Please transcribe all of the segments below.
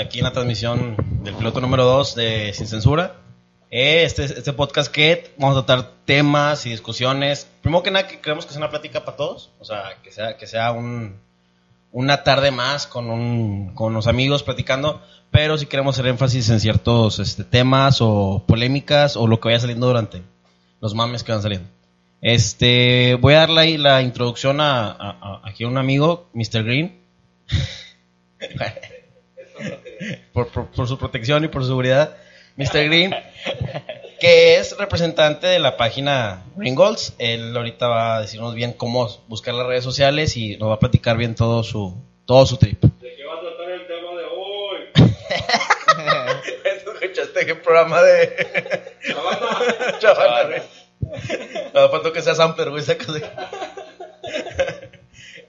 aquí en la transmisión del piloto número 2 de Sin Censura. Eh, Este, este podcast que vamos a tratar temas y discusiones. Primero que nada, que creemos que sea una plática para todos. O sea, que sea, que sea un, una tarde más con, un, con los amigos platicando. Pero si queremos hacer énfasis en ciertos este, temas o polémicas o lo que vaya saliendo durante los mames que van saliendo. Este, voy a darle ahí la introducción aquí a un amigo, Mr. Green. por, por- por su protección y por su seguridad, Mr. Green, que es representante de la página Green Goals. Él ahorita va a decirnos bien cómo buscar las redes sociales y nos va a platicar bien todo su, todo su trip. ¿De qué va a tratar el tema de hoy? ¿Escuchaste qué programa de Chavana. Chavana? No, falta que sea Samper, güey, saca de-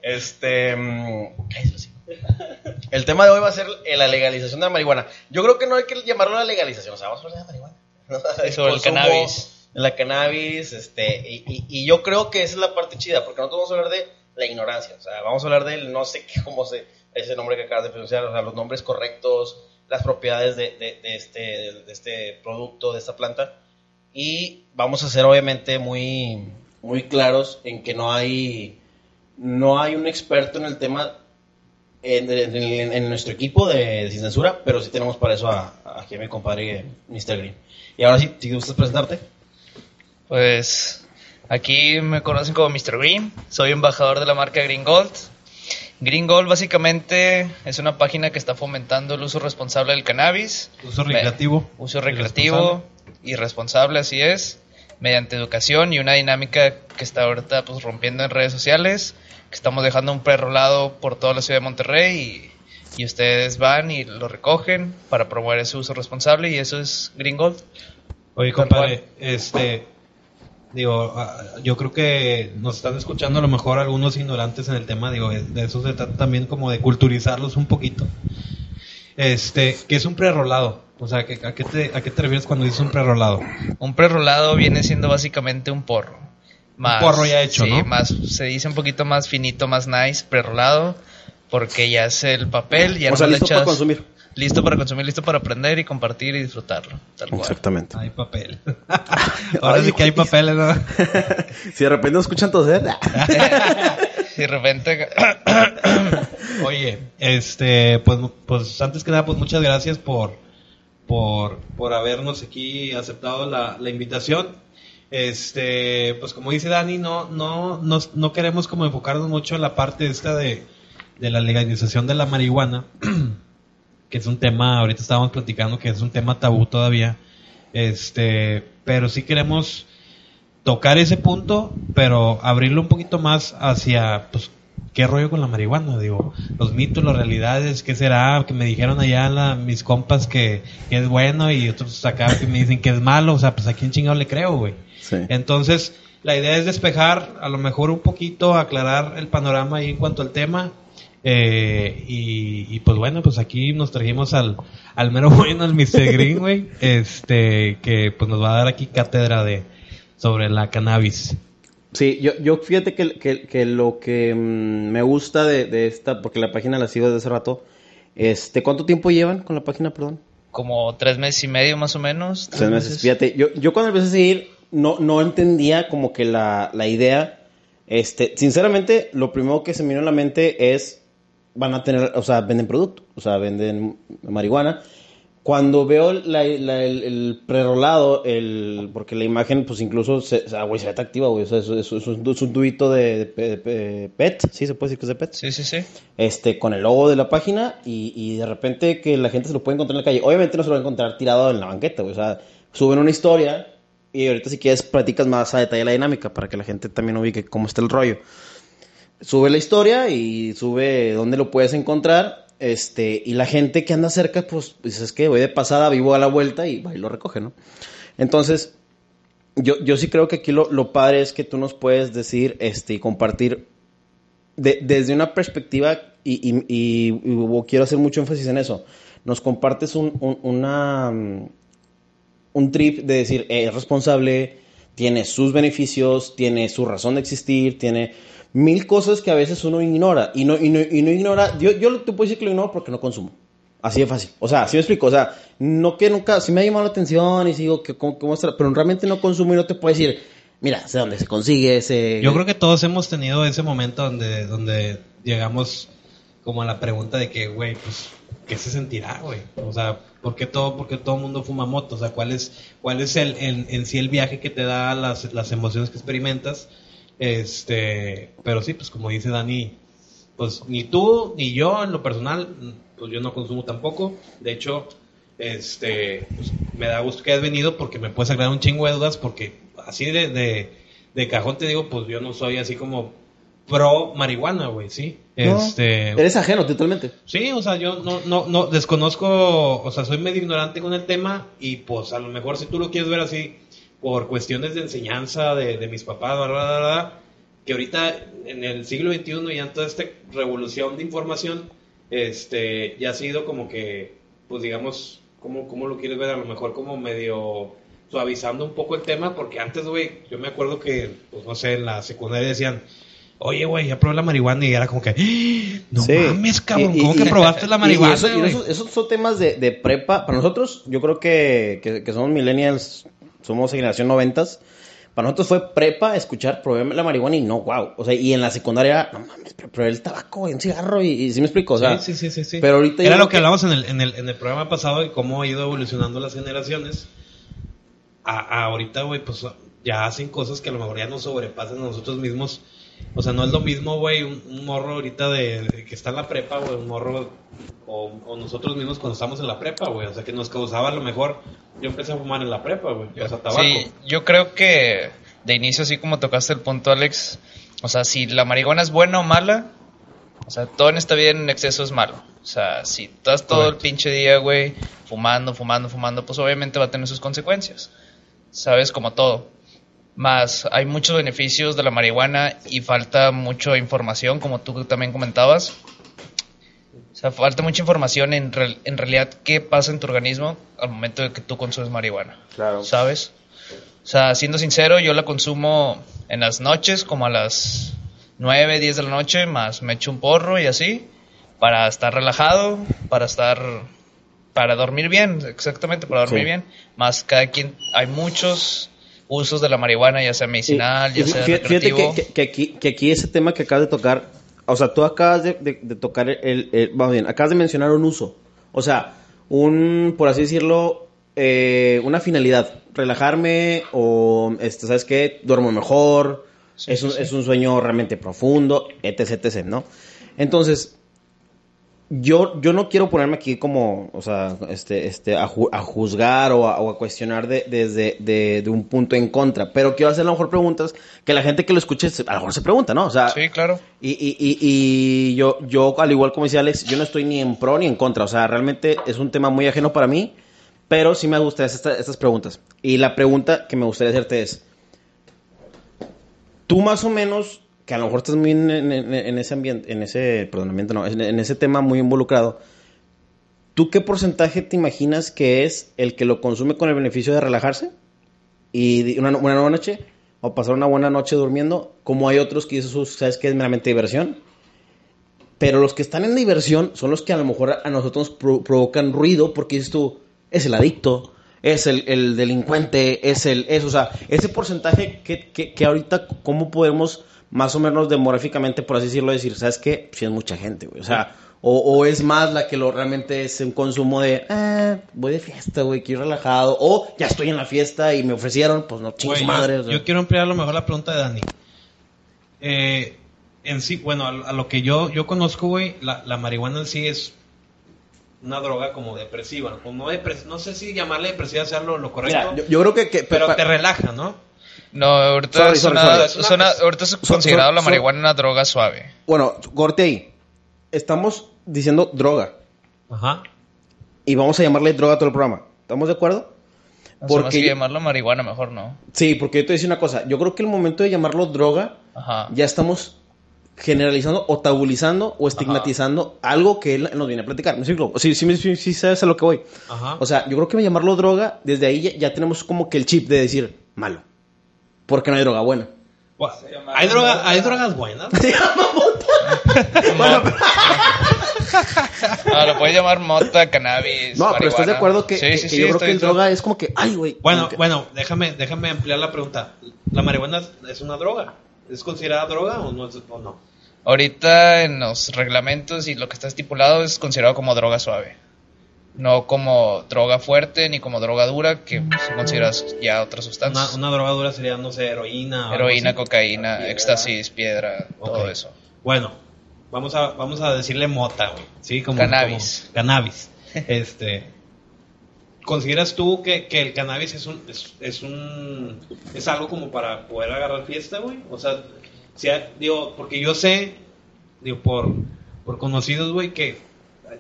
Este. mm. El tema de hoy va a ser eh, la legalización de la marihuana. Yo creo que no hay que llamarlo la legalización, o sea, vamos a hablar de la marihuana. Sí, sobre el cannabis. La cannabis, este, y, y- y yo creo que esa es la parte chida, porque nosotros vamos a hablar de la ignorancia, o sea, vamos a hablar del no sé qué, cómo se, ese nombre que acabas de pronunciar, o sea, los nombres correctos, las propiedades de, de- de este, de este producto, de esta planta, y vamos a ser obviamente muy, muy claros en que no hay, no hay un experto en el tema en, en- en nuestro equipo de, Sin Censura, pero sí tenemos para eso a, a aquí a mi compadre Mr. Green. Y ahora sí, si gustas presentarte. Pues aquí me conocen como Mr. Green, soy embajador de la marca Green Gold. Green Gold básicamente es una página que está fomentando el uso responsable del cannabis. Uso recreativo. Uso y recreativo y responsable, así es, mediante educación y una dinámica que está ahorita pues rompiendo en redes sociales, que estamos dejando un prerrolado por toda la ciudad de Monterrey y, y ustedes van y lo recogen para promover ese uso responsable y eso es Green Gold. Oye, compadre, este, digo, ah, yo creo que nos están escuchando a lo mejor algunos ignorantes en el tema, digo, de eso se trata también como de culturizarlos un poquito. Este, ¿qué es un prerrolado? O sea, ¿qué- a, qué te, ¿a qué te refieres cuando dices un prerrolado? Un prerrolado viene siendo básicamente un porro. Más, porro ya hecho, sí, ¿no? más, se dice un poquito más finito, más nice, prerrolado, porque ya es el papel, ya o sea, no le listo para echas- consumir. Listo para consumir, listo para aprender y compartir y disfrutarlo. Tal cual. Exactamente. Hay papel. Ahora sí que hay papeles, ¿no? si de repente nos escuchan toser, Y de repente. Oye, este, pues, pues antes que nada, pues muchas gracias por, por, por habernos aquí aceptado la, la invitación. Este, pues como dice Dani, no, no, no, no queremos como enfocarnos mucho en la parte esta de, de la legalización de la marihuana, que es un tema, ahorita estábamos platicando que es un tema tabú todavía. Este, pero sí queremos tocar ese punto, pero abrirlo un poquito más hacia, pues, ¿qué rollo con la marihuana? Digo, los mitos, las realidades, ¿qué será? Que me dijeron allá la- mis compas que, que es bueno y otros acá que me dicen que es malo, o sea, pues a quién chingado le creo, güey. Sí. Entonces, la idea es despejar, a lo mejor un poquito, aclarar el panorama ahí en cuanto al tema. eh, y, y, pues bueno, pues aquí nos trajimos al, al mero bueno, al Mr. Green, güey, este, que pues nos va a dar aquí cátedra de, sobre la cannabis. Sí, yo, yo fíjate que, que- que lo que mm, me gusta de, de esta, porque la página la sigo desde hace rato, este, ¿cuánto tiempo llevan con la página, perdón? como tres meses y medio más o menos. Tres meses. Fíjate, yo, yo cuando empecé a seguir, no, no entendía como que la, la idea, este, sinceramente, lo primero que se me vino a la mente es, van a tener, o sea, venden producto, o sea, venden marihuana. Cuando veo la- la- el, el prerolado, el, porque la imagen, pues incluso, se, o sea, güey, se ve atractiva, güey, o sea, es, un, es un tubito de, de pe- de pe- PET, sí, se puede decir que es de PET Sí, sí, sí. este, con el logo de la página y, y de repente que la gente se lo puede encontrar en la calle. Obviamente no se lo va a encontrar tirado en la banqueta, güey. O sea, suben una historia y ahorita si quieres platicas más a detalle la dinámica para que la gente también ubique cómo está el rollo. Sube la historia y sube dónde lo puedes encontrar. Este, y la gente que anda cerca, pues, pues es que voy de pasada, vivo a la vuelta y y lo recoge, ¿no? Entonces, yo, yo sí creo que aquí lo, lo padre es que tú nos puedes decir este, y compartir de- desde una perspectiva, y, y- y- y quiero hacer mucho énfasis en eso, nos compartes un, un- una, mm, un trip de decir, eh, es responsable, tiene sus beneficios, tiene su razón de existir, tiene mil cosas que a veces uno ignora. Y no, y no, y no ignora, yo, yo te puedo decir que lo ignoro porque no consumo. Así de fácil. O sea, sí me explico. O sea, no que nunca, sí me ha llamado la atención y sigo que cómo, pero realmente no consumo y no te puedo decir, mira, sé dónde se consigue ese. Yo creo que todos hemos tenido ese momento donde, donde llegamos como a la pregunta de que, güey, pues, ¿qué se sentirá, güey? O sea, ¿por qué todo, por qué todo el mundo fuma moto? O sea, ¿cuál es, cuál es el, en, en sí el viaje que te da las, las emociones que experimentas? Este, pero sí, pues como dice Dani, pues ni tú ni yo en lo personal, pues yo no consumo tampoco. De hecho, este, pues, me da gusto que hayas venido porque me puedes aclarar un chingo de dudas porque así de, de, de cajón te digo, pues yo no soy así como pro marihuana, güey, sí. No, Este, Eres ajeno totalmente. Sí, o sea, yo no, no, no desconozco, o sea, soy medio ignorante con el tema y pues a lo mejor si tú lo quieres ver así por cuestiones de enseñanza de, de mis papás, bla, bla, bla, que ahorita en el siglo XXI y en toda esta revolución de información, este, ya ha sido como que, pues digamos, ¿cómo, cómo lo quieres ver? A lo mejor como medio suavizando un poco el tema, porque antes, güey, yo me acuerdo que, pues no sé, en la secundaria decían, oye, güey, ya probé la marihuana y era como que, no Sí. mames, cabrón, Y- y- ¿cómo que y- probaste la y- y marihuana? eso- esos, esos son temas de, de prepa. Para nosotros, yo creo que, que, que somos millennials, somos generación noventas. Para nosotros fue prepa escuchar, probé la marihuana y no, wow. O sea, y en la secundaria, no mames, pero probé el tabaco y un cigarro y, y sí me explico. O sea, sí, sí, sí, sí. Pero ahorita Era lo que, que- hablamos en el, en, el, en el programa pasado de cómo ha ido evolucionando las generaciones. A, a ahorita, güey, pues ya hacen cosas que a lo mejor ya nos sobrepasan a nosotros mismos. O sea, no es lo mismo, güey, un, un morro ahorita de, de que está en la prepa, güey, un morro o, o nosotros mismos cuando estamos en la prepa, güey. O sea, que nos causaba a lo mejor. Yo empecé a fumar en la prepa, güey. O sea, tabaco. Sí, yo creo que de inicio, así como tocaste el punto, Alex, o sea, si la marihuana es buena o mala, o sea, todo en esta vida en exceso es malo. O sea, si estás todo Correcto. el pinche día, güey, fumando, fumando, fumando, pues obviamente va a tener sus consecuencias. ¿Sabes? Como todo. Más, hay muchos beneficios de la marihuana y falta mucha información, como tú también comentabas. O sea, falta mucha información en, en realidad qué pasa en tu organismo al momento de que tú consumes marihuana. Claro. ¿Sabes? O sea, siendo sincero, yo la consumo en las noches, como a las 9, 10 de la noche, más me echo un porro y así, para estar relajado, para estar, para dormir bien, exactamente, para dormir Sí. bien. Más cada quien, hay muchos usos de la marihuana, ya sea medicinal, Y- ya y sea fíjate, recreativo. que, que- que aquí, que aquí ese tema que acabas de tocar, o sea, tú acabas de, de- de tocar el, el- vamos bien, acabas de mencionar un uso, o sea, un, por así decirlo, eh, una finalidad, relajarme o, este, ¿sabes qué? Duermo mejor, Sí, es, un, sí. es un sueño realmente profundo, etc, etc, ¿no? Entonces, yo, yo no quiero ponerme aquí como, o sea, este, este, a, ju- a juzgar o a, o a cuestionar de- desde de, de un punto en contra, pero quiero hacer a lo mejor preguntas que la gente que lo escuche a lo mejor se pregunta, ¿no? O sea, Sí, claro. y, y, y, y yo, yo, al igual como decía Alex, yo no estoy ni en pro ni en contra, o sea, realmente es un tema muy ajeno para mí, pero sí me gustan estas, estas preguntas. Y la pregunta que me gustaría hacerte es, tú más o menos, que a lo mejor estás muy en, en- en- ese ambiente, en ese, perdón, ambiente no, en, en ese tema muy involucrado, ¿tú qué porcentaje te imaginas que es el que lo consume con el beneficio de relajarse? Y una, una noche, o pasar una buena noche durmiendo, como hay otros que dices, ¿sabes qué? Es meramente diversión. Pero los que están en diversión son los que a lo mejor a nosotros nos pro- provocan ruido porque dices tú, es el adicto, es el, el delincuente, es el, es, o sea, ese porcentaje que, que, que ahorita, ¿cómo podemos más o menos demográficamente, por así decirlo, decir, ¿sabes qué? Si es mucha gente, güey. O sea, o, o es más la que lo realmente es un consumo de, ah, voy de fiesta, güey, quiero relajado, o ya estoy en la fiesta y me ofrecieron, pues no, yo- madre. yo, o sea. quiero ampliar a lo mejor la pregunta de Dani. Eh, en sí, bueno, a, a lo que yo, yo conozco, güey, la, la marihuana en sí es una droga como depresiva. O no, depres- no sé si llamarle depresiva sea lo, lo correcto, Mira, yo, yo creo que, que pero pa- te relaja, ¿no? No, ahorita, Sorry, es, sorry, una- sorry. es una- ahorita es considerado so- la so- marihuana una droga suave. Bueno, corte ahí. Estamos diciendo droga. Ajá. Y vamos a llamarle droga a todo el programa. ¿Estamos de acuerdo? Porque más que yo- llamarlo marihuana, mejor no. Sí, porque yo te voy a decir una cosa. Yo creo que el momento de llamarlo droga, Ajá. ya estamos generalizando o tabulizando o estigmatizando algo que él nos viene a platicar. ¿Me explico? Sí, sí, sí, sí sabes a lo que voy. Ajá. O sea, yo creo que llamarlo droga, desde ahí ya, ya tenemos como que el chip de decir malo. Porque no hay droga buena. ¿Hay, droga, ¿Hay drogas buenas? Se llama mota. bueno, pero- No, lo puedes llamar mota, cannabis. No, pero estás de acuerdo que, Sí, que- sí, que sí, yo creo que el droga es como que, ay, güey. Bueno, que- bueno, déjame, déjame ampliar la pregunta. ¿La marihuana es una droga? ¿Es considerada droga o no? es- o no? Ahorita en los reglamentos y lo que está estipulado es considerado como droga suave. No como droga fuerte ni como droga dura, que pues, son consideradas ya otras Una, sustancias. una droga dura sería, no sé, heroína. Heroína, cocaína, Piedra. éxtasis, piedra, todo eso. Bueno, vamos a, vamos a decirle mota, güey. Sí, como Cannabis. como cannabis. Este. ¿Consideras tú que, que el cannabis es un, es, es un es algo como para poder agarrar fiesta, güey? O sea, si digo, porque yo sé, digo, por, por conocidos, güey, que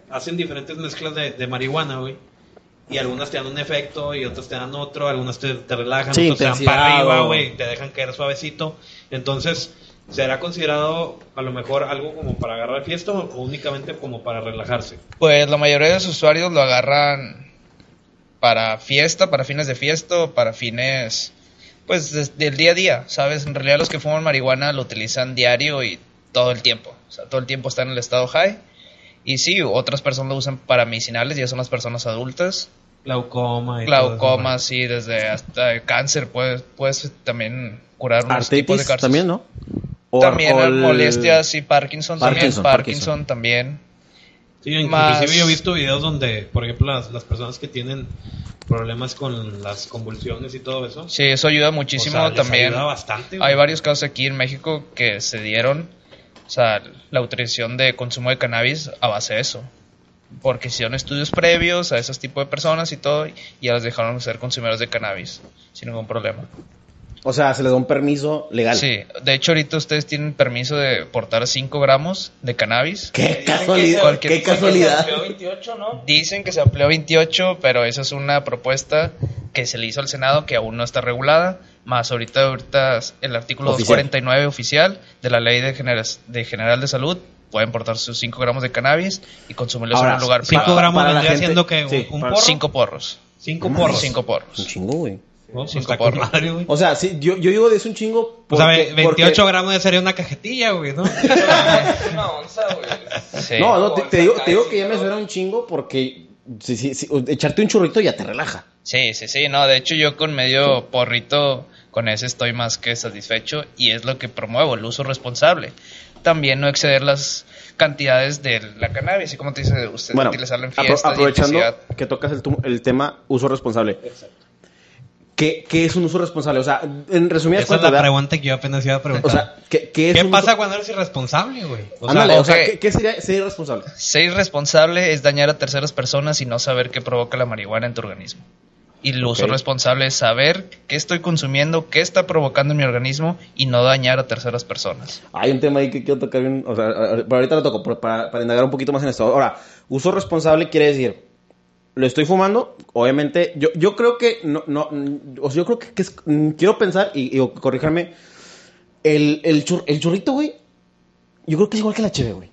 hacen diferentes mezclas de, de marihuana, güey. Y algunas te dan un efecto y otras te dan otro, algunas te, te relajan, Sí, otras te dan para arriba, güey, te dejan caer suavecito. Entonces, ¿será considerado a lo mejor algo como para agarrar fiesta o únicamente como para relajarse? Pues la mayoría de los usuarios lo agarran para fiesta, para fines de fiesta, para fines, pues del día a día, ¿sabes? En realidad los que fuman marihuana lo utilizan diario y todo el tiempo, o sea, todo el tiempo está en el estado high. Y sí, otras personas lo usan para medicinales, ya son las personas adultas. Glaucoma y todo eso, Glaucoma, sí, desde hasta el cáncer, puedes, puedes también curar unos tipos de cáncer. también, ¿no? O- También o el- molestias y Parkinson, Parkinson, también. Parkinson, también. Sí, inclusive Más- yo he visto videos donde, por ejemplo, las, las personas que tienen problemas con las convulsiones y todo eso. Sí, eso ayuda muchísimo o sea, les también. ayuda bastante. güey. Hay varios casos aquí en México que se dieron, o sea, la autorización de consumo de cannabis a base de eso. Porque hicieron estudios previos a esos tipos de personas y todo, y ya las dejaron ser consumidores de cannabis sin ningún problema. O sea, se les da un permiso legal. Sí, de hecho ahorita ustedes tienen permiso de portar 5 gramos de cannabis. Qué casualidad. cualquier- Qué casualidad. Amplió 28, ¿no? Dicen que se amplió a 28, pero esa es una propuesta que se le hizo al Senado que aún no está regulada. Más ahorita, ahorita el artículo Oficial. 249 oficial de la Ley de, Genera- de General de Salud pueden portar sus 5 gramos de cannabis y consumirlos Ahora, en un lugar Cinco privado. gramos Para la vendría gente- siendo que sí, un porro. 5 porros. Cinco No porros. mames. 5 Un porros. chingo, güey. ¿no? Pues Cinco madre, güey. O sea, sí, yo, yo digo de es un chingo. O sea, porque- ve- 28 porque- gramos de sería una cajetilla, güey, ¿no? Es una onza, güey. Sí. No, no, te, te digo, te digo que ya me suena un chingo porque sí, sí, sí, echarte un churrito ya te relaja. Sí, sí, sí, no, de hecho yo con medio porrito, con ese estoy más que satisfecho y es lo que promuevo, el uso responsable. También no exceder las cantidades de la cannabis, y como te dice usted, Bueno, utilizarlo en fiestas y en aprovechando que tocas el, el tema uso responsable. ¿Qué, ¿Qué es un uso responsable? O sea, en resumidas Esa es la ¿verdad? pregunta que yo apenas iba a preguntar. O sea, ¿qué, qué es ¿Qué un pasa uso- cuando eres irresponsable, güey? O sea. ¿qué, qué sería ser irresponsable? Ser irresponsable es dañar a terceras personas y no saber qué provoca la marihuana en tu organismo. Y el uso responsable es saber qué estoy consumiendo, qué está provocando en mi organismo y no dañar a terceras personas. Hay un tema ahí que quiero tocar bien, o sea, pero ahorita lo toco para, para indagar un poquito más en esto. Ahora, uso responsable quiere decir, lo estoy fumando, obviamente, yo, yo creo que, no, no, o sea, yo creo que, que es, quiero pensar, y, y corríjame, el, el, chur- el churrito, güey, yo creo que es igual que la cheve, güey.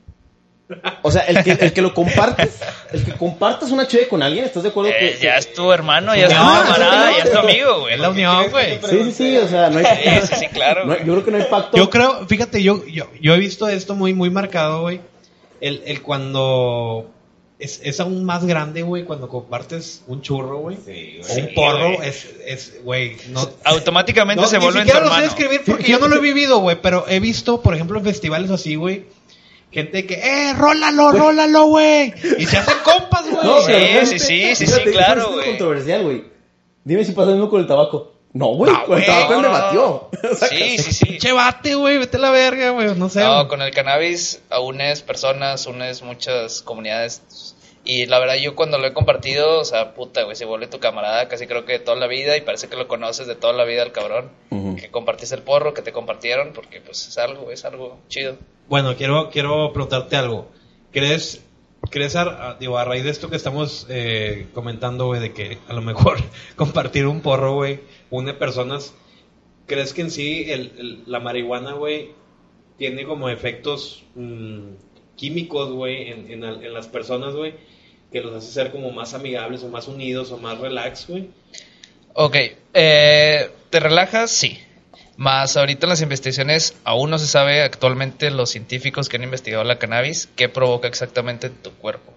O sea, el que, el que lo compartes, el que compartas una cheve con alguien, ¿estás de acuerdo? que, Eh, ya es tu hermano, ya es tu camarada, sí, ya es tu amigo, güey. es la unión, güey. Sí, sí, sí, o sea, no hay... Sí, sí, sí, claro, no yo creo que no hay pacto. Yo creo, fíjate, yo, yo, yo he visto esto muy, muy marcado, güey. El, el cuando es, es aún más grande, güey, cuando compartes un churro, güey. o un porro, güey. es, es, güey, no... Automáticamente No, se ni vuelve en tu siquiera lo sé hermano. describir porque yo no lo he vivido, güey, pero he visto, por ejemplo, en festivales así, güey, gente que, eh, rólalo, rólalo, güey. Y se hacen compas, güey. No, Sí, sí, sí, sí, sí, eso claro, es güey. controversial, güey. Dime si pasa lo mismo con el tabaco. No, güey, No, con el tabaco no, me no, batió. Sí, sí, sí. Pinche bate, güey, vete a la verga, güey, no sé. No, con el cannabis unes personas, unes muchas comunidades. Y la verdad, yo cuando lo he compartido, o sea, puta, güey, se vuelve tu camarada casi creo que de toda la vida y parece que lo conoces de toda la vida al cabrón. Que compartiste el porro, que te compartieron, porque pues es algo, es algo chido. Bueno, quiero, quiero preguntarte algo. ¿Crees, crees a, a- digo, a raíz de esto que estamos eh, comentando, güey, de que a lo mejor compartir un porro, güey, une personas, ¿crees que en sí el, el- la marihuana, güey, tiene como efectos mm, químicos, güey, en, en, en las personas, güey, que los hace ser como más amigables o más unidos o más relax, güey? Ok, eh, ¿te relajas? Sí. Más ahorita en las investigaciones aún no se sabe actualmente los científicos que han investigado la cannabis qué provoca exactamente en tu cuerpo,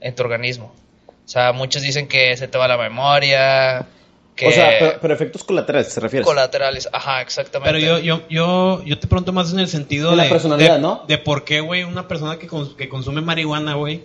en tu organismo. O sea, muchos dicen que se te va la memoria, que O sea, pero, pero efectos colaterales, ¿se refiere? colaterales, ajá, exactamente. Pero yo, yo, yo, yo te pregunto más en el sentido De de... la personalidad, de- ¿no? De por qué, güey, una persona que, cons- que consume marihuana, güey,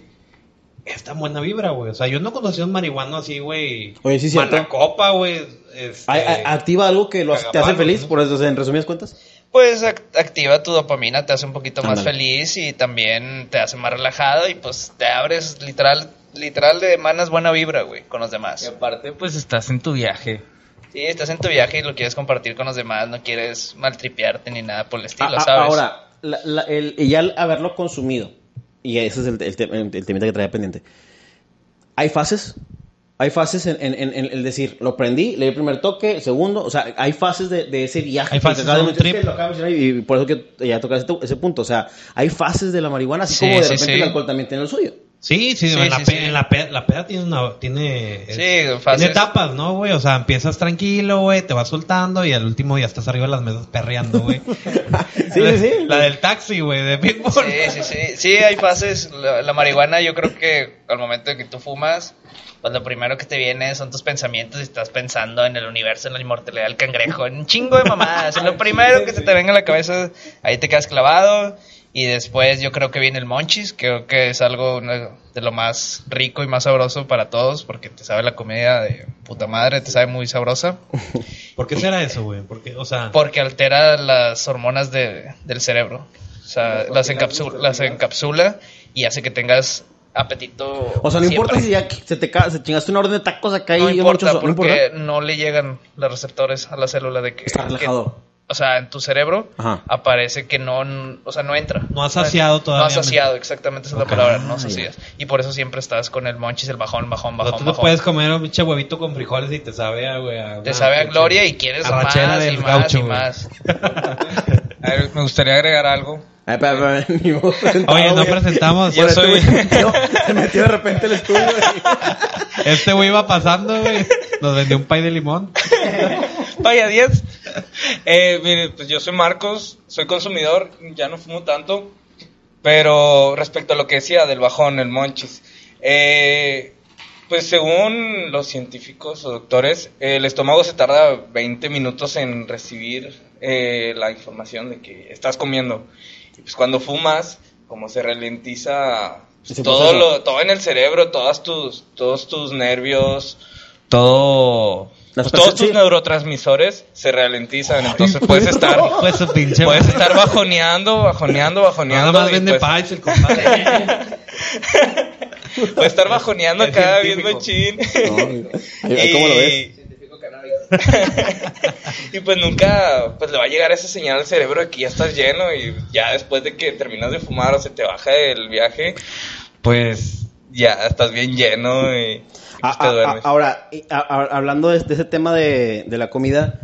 es tan buena vibra, güey. O sea, yo no conocí a un marihuano así, güey. Oye, sí. Mala copa, güey. este, ¿Activa algo que lo hace- te hace feliz? ¿no? Por eso, en resumidas cuentas. Pues ac- activa tu dopamina, te hace un poquito más feliz y también te hace más relajado y pues te abres literal, literal de emanas buena vibra, güey, con los Y demás. aparte, pues estás en tu viaje. Sí, estás en tu viaje y lo quieres compartir con los demás, no quieres maltripearte ni nada por el estilo, A- a- ¿sabes? Ahora, la- la- el, y ya al haberlo consumido, y ese es el, el, te- el temita que traía pendiente, hay fases. Hay fases en, en- en- el decir, lo prendí, le di el primer toque, el segundo, o sea, hay fases de, de ese viaje. Hay fases de un trip. lo mencionar Y por eso que ya tocas ese, punto, o sea, hay fases de la marihuana, así Sí, como de sí, repente sí. el alcohol también tiene el suyo. Sí, sí, Sí, en, la sí, pe- sí. en la peda, la peda tiene una, tiene, es- etapas, ¿no, güey? O sea, empiezas tranquilo, güey, te vas soltando y al último ya estás arriba de las mesas perreando, güey. Sí, sí, sí. La del taxi, güey, de Big Bull. Sí, sí, sí. Sí, hay fases. La, la marihuana, yo creo que al momento de que tú fumas, pues lo primero que te viene son tus pensamientos y estás pensando en el universo, en la inmortalidad del cangrejo, en un chingo de mamadas. Lo primero que se te venga a la cabeza, ahí te quedas clavado. Y después yo creo que viene el monchis, creo que es algo una- de lo más rico y más sabroso para todos, porque te sabe la comida de puta madre, te sabe muy sabrosa. ¿Por qué será eso, güey? Porque, o sea, Porque altera las hormonas de- del cerebro. O sea, las, encapsula, las encapsula y hace que tengas apetito. O sea, no importa si ya se te se chingaste una orden de tacos acá y No importa, monchoso, no porque importa. no le llegan los receptores a la célula de que... Está relajado. que- o sea, en tu cerebro Ajá. aparece que no, o sea, no entra. No has saciado todavía. No has saciado, exactamente esa es la palabra, no sacias. Y por eso siempre estás con el monchis, el bajón, bajón, o sea, bajón, tú no bajón. puedes comer un pinche huevito con frijoles y te sabe a, güey, a Te sabe a gloria y quieres arrachera más y del más gaucho, y más. A ver, me gustaría agregar algo. Ay, presentado, Oye, no presentamos. Yo Por este soy- se metió- se metió de repente el estudio. y- Este güey iba pasando, güey. Nos vendió un pay de limón. Vaya 10. Eh, mire, pues yo soy Marcos, soy consumidor, ya no fumo tanto. Pero respecto a lo que decía del bajón, el monchis. eh, pues según los científicos o doctores, el estómago se tarda 20 minutos en recibir eh, la información de que estás comiendo. Y pues cuando fumas, como se ralentiza pues, todo, proceso. lo, todo en el cerebro, todas tus, todos tus nervios, todo... Pues, todos tus sí. neurotransmisores se ralentizan, entonces puedes estar, Pues pinche. puedes estar bajoneando, bajoneando, Nada bajoneando. más y, vende pues, el compadre. puedes estar bajoneando Es acá bien científico. machín. No, ay, ay, ¿Cómo lo ves? y pues nunca pues le va a llegar esa señal al cerebro de que ya estás lleno y ya después de que terminas de fumar o se te baja el viaje, pues ya estás bien lleno y, y, pues, A- te a- a- duermes. ahora, y- a- a- hablando de, de ese tema de, de la comida,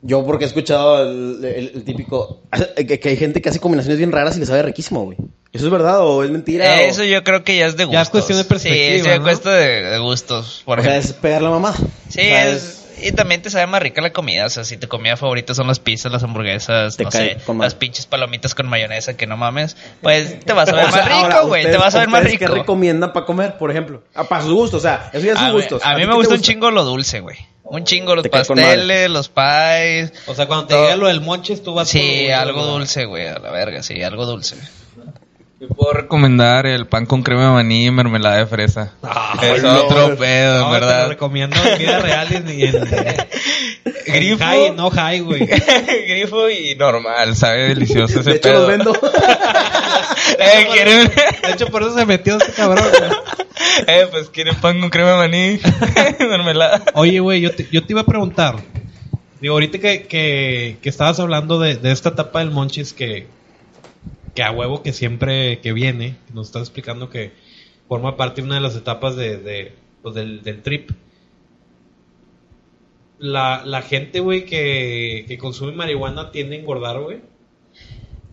yo porque he escuchado el, el- el típico, que, que hay gente que hace combinaciones bien raras y le sabe riquísimo, güey. ¿Eso es verdad o es mentira? Eso o, yo creo que ya es de gustos. Ya es cuestión de perspectiva, Sí, es ¿no? cuestión de, de gustos, por o sea, ejemplo. es pegar la mamá. Sí, O sea, es- y también te sabe más rica la comida. O sea, si tu comida favorita son las pizzas, las hamburguesas, Te no cae sé, las pinches palomitas con mayonesa, que no mames, pues te vas a ver O sea, más ahora, rico, güey. Te vas a ver más rico. ¿Qué recomiendan para comer, por ejemplo? Ah, para sus gustos, o sea, eso ya es A, mí- gustos. a mí me gusta un chingo lo dulce, güey. Un chingo los pasteles, los pies. O sea, cuando te diga lo del monches, tú vas Sí, por- algo dulce, güey, a la verga, sí, algo dulce. Yo puedo recomendar el pan con crema de maní y mermelada de fresa. es no. otro pedo, No, en te lo verdad. recomiendo en vida real y en, en, en Grifo. high, no high, güey. Grifo y normal, sabe delicioso ese De hecho, pedo. los vendo. eh, ¿quieren? De hecho, por eso se metió este cabrón. eh, pues quieren pan con crema de maní, mermelada. Oye, güey, yo te, yo te iba a preguntar. Digo, ahorita que, que, que estabas hablando de, de esta etapa del Monchis que, que a huevo que siempre que viene, nos estás explicando que forma parte de una de las etapas de, pues, del, trip. La, gente, güey, que, que consume marihuana tiende a engordar, güey.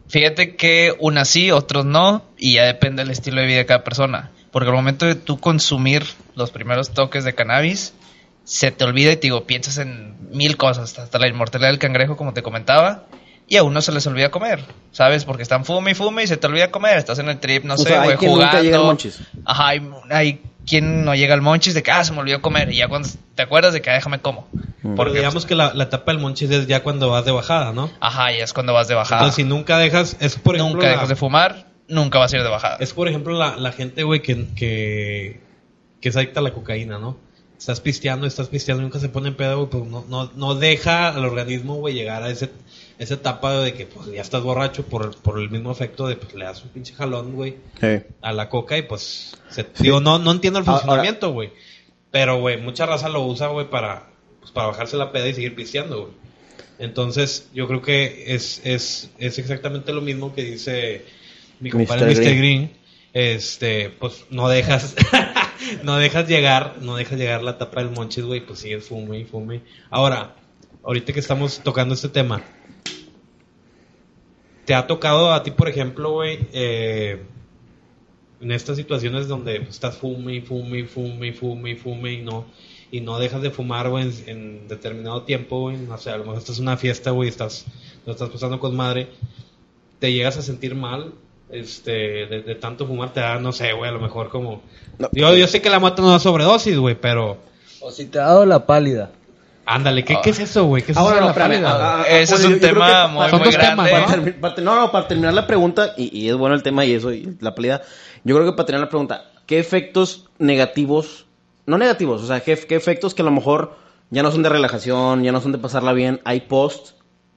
Fíjate que unas sí, otros no, y ya depende del estilo de vida de cada persona. Porque al momento de tú consumir los primeros toques de cannabis, se te olvida y te digo, piensas en mil cosas, hasta la inmortalidad del cangrejo, como te comentaba, y a uno se les olvida comer, ¿sabes? Porque están fume y fume y se te olvida comer, estás en el trip, no O sé, güey, quien nunca llega al jugando. monchis. Ajá, hay, hay quien no llega al monchis de que, ah, se me olvidó comer, y ya cuando te acuerdas de que, ah, déjame como. Mm. Porque digamos que la, la etapa del monchis es ya cuando vas de bajada, ¿no? Ajá, y es cuando vas de bajada. Entonces, si nunca dejas, es por ejemplo, nunca la- dejas de fumar, nunca vas a ir de bajada. es por ejemplo la, la gente, güey, que, que, que es adicta a la cocaína, ¿no? Estás pisteando, estás pisteando, nunca se pone en pedo, güey, pues no, no, no deja al organismo, güey, llegar a ese, esa etapa de que pues ya estás borracho por, por el mismo efecto de pues le das un pinche jalón, güey, Sí. a la coca y pues se- digo, no, no entiendo el funcionamiento, güey. Pero, güey, mucha raza lo usa, güey, para, pues, para bajarse la peda y seguir pisteando, güey. Entonces, yo creo que es, es, es exactamente lo mismo que dice mi compadre Mr. Mr. Green. Green. Este, pues no dejas, no dejas llegar, no dejas llegar la tapa del monchis, güey, pues sigues fume y fume. Ahora, ahorita que estamos tocando este tema, ¿te ha tocado a ti, por ejemplo, güey, eh, en estas situaciones donde estás fume y fume y fume y fume y fume y no y no dejas de fumar güey en, en determinado tiempo güey no sé a lo mejor estás en una fiesta güey estás lo estás pasando con madre te llegas a sentir mal este de, de tanto fumar te da no sé güey a lo mejor como No. yo, yo sé que la moto no da sobredosis güey pero O si te ha dado la pálida. Ándale ¿qué, qué es eso güey qué es Ah, eso bueno, de no, la espérame. pálida? Ah, ah, Ese es un yo- yo creo tema que muy, para- Son muy dos temas, grande. Para ¿no? termi- para- no, no, para terminar la pregunta, y, y es bueno el tema y eso, y la pelea, yo creo que para terminar la pregunta, ¿qué efectos negativos, no negativos, o sea, qué, qué efectos que a lo mejor ya no son de relajación, ya no son de pasarla bien, hay post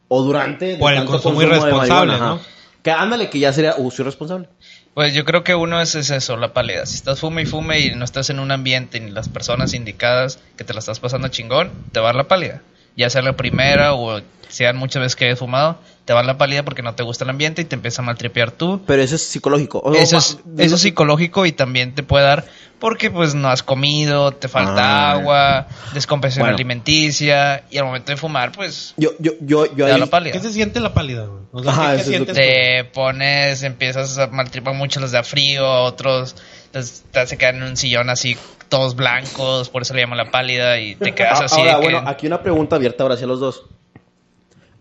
o durante de Por el tanto consumo de irresponsable, marihuana, ¿no? ajá. Que ándale, que ya sería uso irresponsable. Pues yo creo que uno es, es eso, la pálida. Si estás fume y fume y no estás en un ambiente ni las personas indicadas que te la estás pasando chingón, te va a dar la pálida. Ya sea la primera o sean muchas veces que hayas fumado, te va la pálida porque no te gusta el ambiente y te empieza a maltripear tú. Pero eso es psicológico. O- Eso es, eso es psicológico y también te puede dar porque pues no has comido, te falta Ah. agua, descompensación Bueno. alimenticia y al momento de fumar pues Yo, yo, yo, yo te da ahí- la pálida. ¿qué se siente la pálida güey? O sea, Ajá, ¿qué- ¿qué, eso es lo sientes que- tú? te pones, empiezas a maltripar mucho, los da frío, otros te se quedan en un sillón así todos blancos, por eso le llaman la pálida y te quedas Ah, así Ahora, de que- bueno, aquí una pregunta abierta ahora hacia los dos.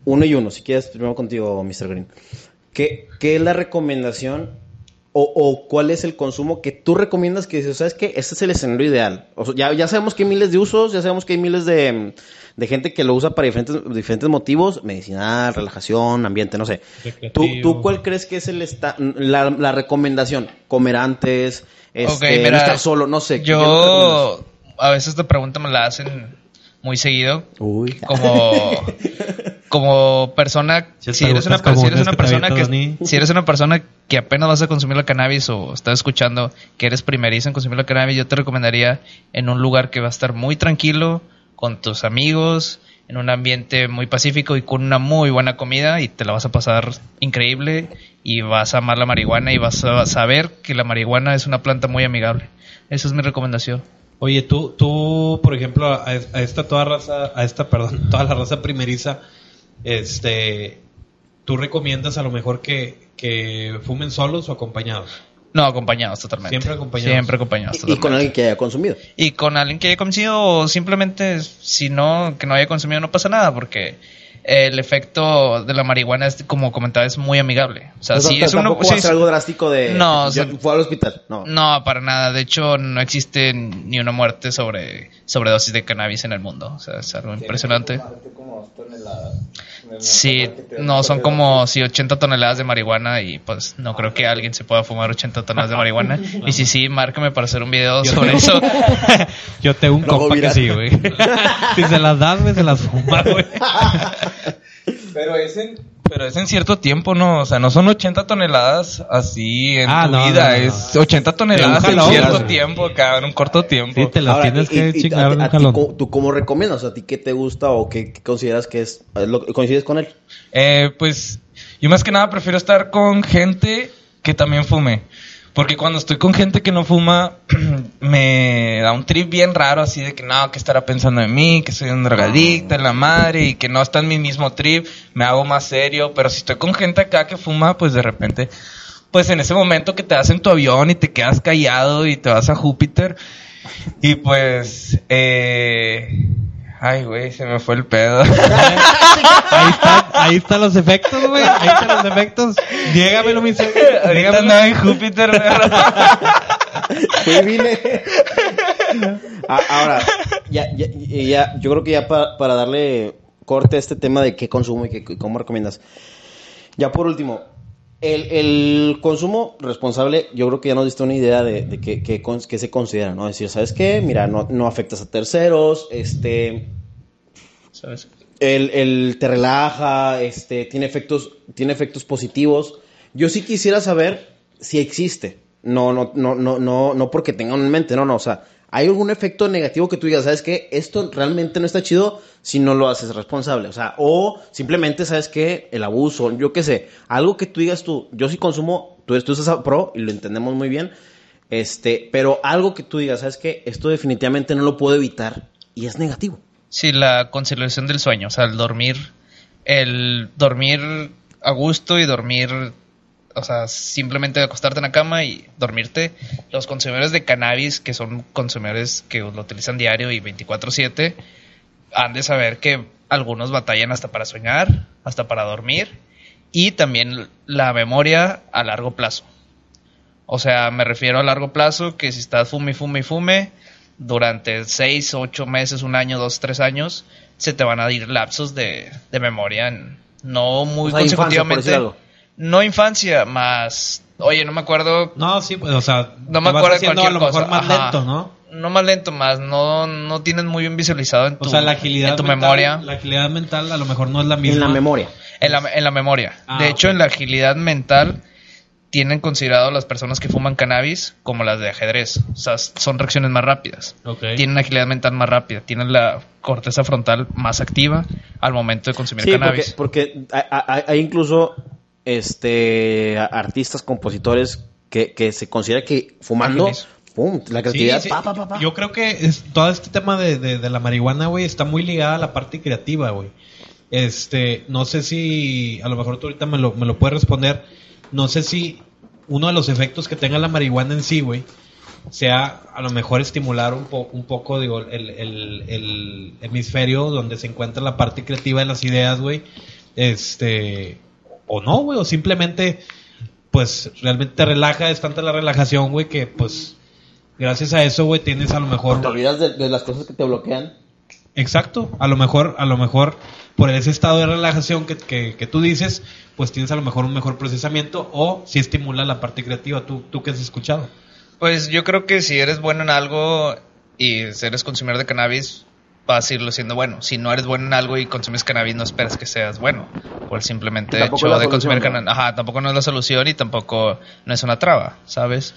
Uno y uno, si quieres, primero contigo, Mr. Green. ¿Qué, qué es la recomendación o, o cuál es el consumo que tú recomiendas que dices, sabes que este es el escenario ideal? O sea, ya, ya sabemos que hay miles de usos, ya sabemos que hay miles de, de gente que lo usa para diferentes, diferentes motivos, medicinal, relajación, ambiente, no sé. ¿Tú. ¿Tú cuál crees que es el esta- la, la recomendación? ¿Comer antes? Este, Ok, mira, no estar solo, no sé. ¿qué es lo que yo a veces esta pregunta me la hacen muy seguido? Uy. como como persona Si eres una, si eres una este persona que si eres una persona que apenas vas a consumir la cannabis o estás escuchando que eres primerizo en consumir la cannabis yo te recomendaría en un lugar que va a estar muy tranquilo con tus amigos en un ambiente muy pacífico y con una muy buena comida y te la vas a pasar increíble y vas a amar la marihuana y vas a saber que la marihuana es una planta muy amigable. Esa es mi recomendación. Oye, tú, tú, por ejemplo, a, a esta toda raza, a esta, perdón, toda la raza primeriza, este, tú recomiendas a lo mejor que, que fumen solos o acompañados. no acompañados totalmente Siempre acompañados. siempre acompañados Y- Y totalmente. con alguien que haya consumido. Y con alguien que haya consumido, o simplemente si no, que no haya consumido, no pasa nada, porque el efecto de la marihuana, es, como comentaba, es muy amigable. O sea, O sea, sí es uno. sí, sí. algo drástico de. No, yo o sea- fue al hospital. No. No, para nada. De hecho, no existe ni una muerte sobre sobredosis de cannabis en el mundo. O sea, es algo impresionante. Sí, no, son como si 80 toneladas de marihuana y pues no creo que alguien se pueda fumar 80 toneladas de marihuana. Y si sí, márcame para hacer un video sobre eso. Yo tengo un compa que sí, güey. si se las das, güey, se las fuma, güey. Pero es en, pero es en cierto tiempo, ¿no? O sea, no son 80 toneladas así en Ah, tu no, vida. no, no, no. Es 80 toneladas En cierto tiempo, acá en un corto tiempo. Sí, te las Ahora, tienes y- que y- y chingar a ti- en un a ti, jalón. ¿cómo- ¿Tú cómo recomiendas? ¿A ti qué te gusta o qué, qué consideras que es? es lo- ¿Coincides con él? Eh, pues yo más que nada prefiero estar con gente que también fume. Porque cuando estoy con gente que no fuma, me da un trip bien raro, así de que no, que estará pensando en mí, que soy un drogadicta, en la madre, y que no está en mi mismo trip, me hago más serio. Pero si estoy con gente acá que fuma, pues de repente, pues en ese momento que te das en tu avión y te quedas callado y te vas a Júpiter, Y pues, eh... Ay, güey, se me fue el pedo. Ahí están, ahí están los efectos, güey. Ahí están los efectos. Niégamelo, mi ser. Ahorita andaba en Júpiter. Fui, vine. Ah, Ahora, ya, ya, ya, yo creo que ya pa- para darle corte a este tema de qué consumo y, qué, y cómo recomiendas. Ya por último, el, el consumo responsable, yo creo que ya nos diste una idea de, qué se considera, ¿no? Decir, ¿sabes qué? Mira, no, no afectas a terceros, este, ¿Sabes? el, el te relaja, este, tiene efectos, tiene efectos positivos. Yo sí quisiera saber si existe. No, no, no, no, no, no porque tengan en mente, no, no, o sea, ¿hay algún efecto negativo que tú digas, sabes que esto realmente no está chido si no lo haces responsable? O sea, o simplemente, ¿sabes que El abuso, yo qué sé, algo que tú digas tú, yo sí consumo, tú, tú pro y lo entendemos muy bien, este, pero algo que tú digas, ¿sabes que Esto definitivamente no lo puedo evitar y es negativo. Sí, la conciliación del sueño, o sea, el dormir, el dormir a gusto y dormir, o sea, simplemente acostarte en la cama y dormirte. Los consumidores de cannabis, que son consumidores que lo utilizan diario y 24/7, han de saber que algunos batallan hasta para soñar, hasta para dormir y también la memoria a largo plazo. O sea, me refiero a largo plazo que si estás fume fume y fume durante seis, ocho meses, un año, dos, tres años, se te van a ir lapsos de, de memoria, en- no muy O sea, consecutivamente. No infancia, más. Oye, no me acuerdo. No, sí, pues, o sea, No me acuerdo de cualquier a lo mejor cosa. más Ajá. lento, ¿no? No más lento, más. No, no tienes muy bien visualizado en tu, O sea, la agilidad en tu mental, memoria. La agilidad mental a lo mejor no es la misma. En la memoria. En la, en la memoria. Ah, de hecho, en la agilidad mental tienen considerado las personas que fuman cannabis como las de ajedrez. O sea, son reacciones más rápidas. Tienen agilidad mental más rápida. Tienen la corteza frontal más activa al momento de consumir Sí, porque, cannabis. porque hay, hay- hay incluso este artistas, compositores que, que se considera que fumando, pum, la creatividad, sí. pa, pa, pa, pa. Yo creo que es- todo este tema de, de- de la marihuana, güey, está muy ligada a la parte creativa, güey. Este, no sé si, a lo mejor tú ahorita me lo, me lo puedes responder. No sé si uno de los efectos que tenga la marihuana en sí, güey, sea a lo mejor estimular un, po- un poco, digo, el, el- el hemisferio donde se encuentra la parte creativa de las ideas, güey. Este, o no, güey, o simplemente, pues, realmente te relaja, es tanta la relajación, güey, que, pues, gracias a eso, güey, tienes a lo mejor... te olvidas de, de las cosas que te bloquean. Exacto, a lo mejor, a lo mejor por ese estado de relajación que, que, que tú dices, pues tienes a lo mejor un mejor procesamiento o si estimula la parte creativa, tú, tú que has escuchado. Pues yo creo que si eres bueno en algo y eres consumidor de cannabis, vas a irlo siendo bueno. Si no eres bueno en algo y consumes cannabis, no esperas que seas bueno. Por el simplemente hecho de consumir cannabis. Ajá, tampoco no es la solución y tampoco no es una traba, ¿sabes?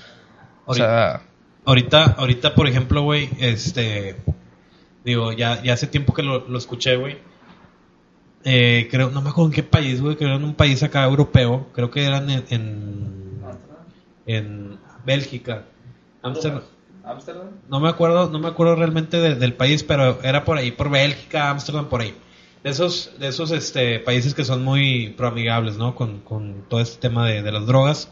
O sea, Ahorita, ahorita por ejemplo, güey, este, digo, ya, ya hace tiempo que lo, lo escuché, güey. Eh, creo, no me acuerdo en qué país, güey, creo en un país acá europeo, creo que eran en, en, en Bélgica, Ámsterdam. No me acuerdo, no me acuerdo realmente de- del país, pero era por ahí, por Bélgica, Ámsterdam, por ahí. De esos, de esos este, países que son muy proamigables, ¿no? Con, todo este tema de, de las drogas.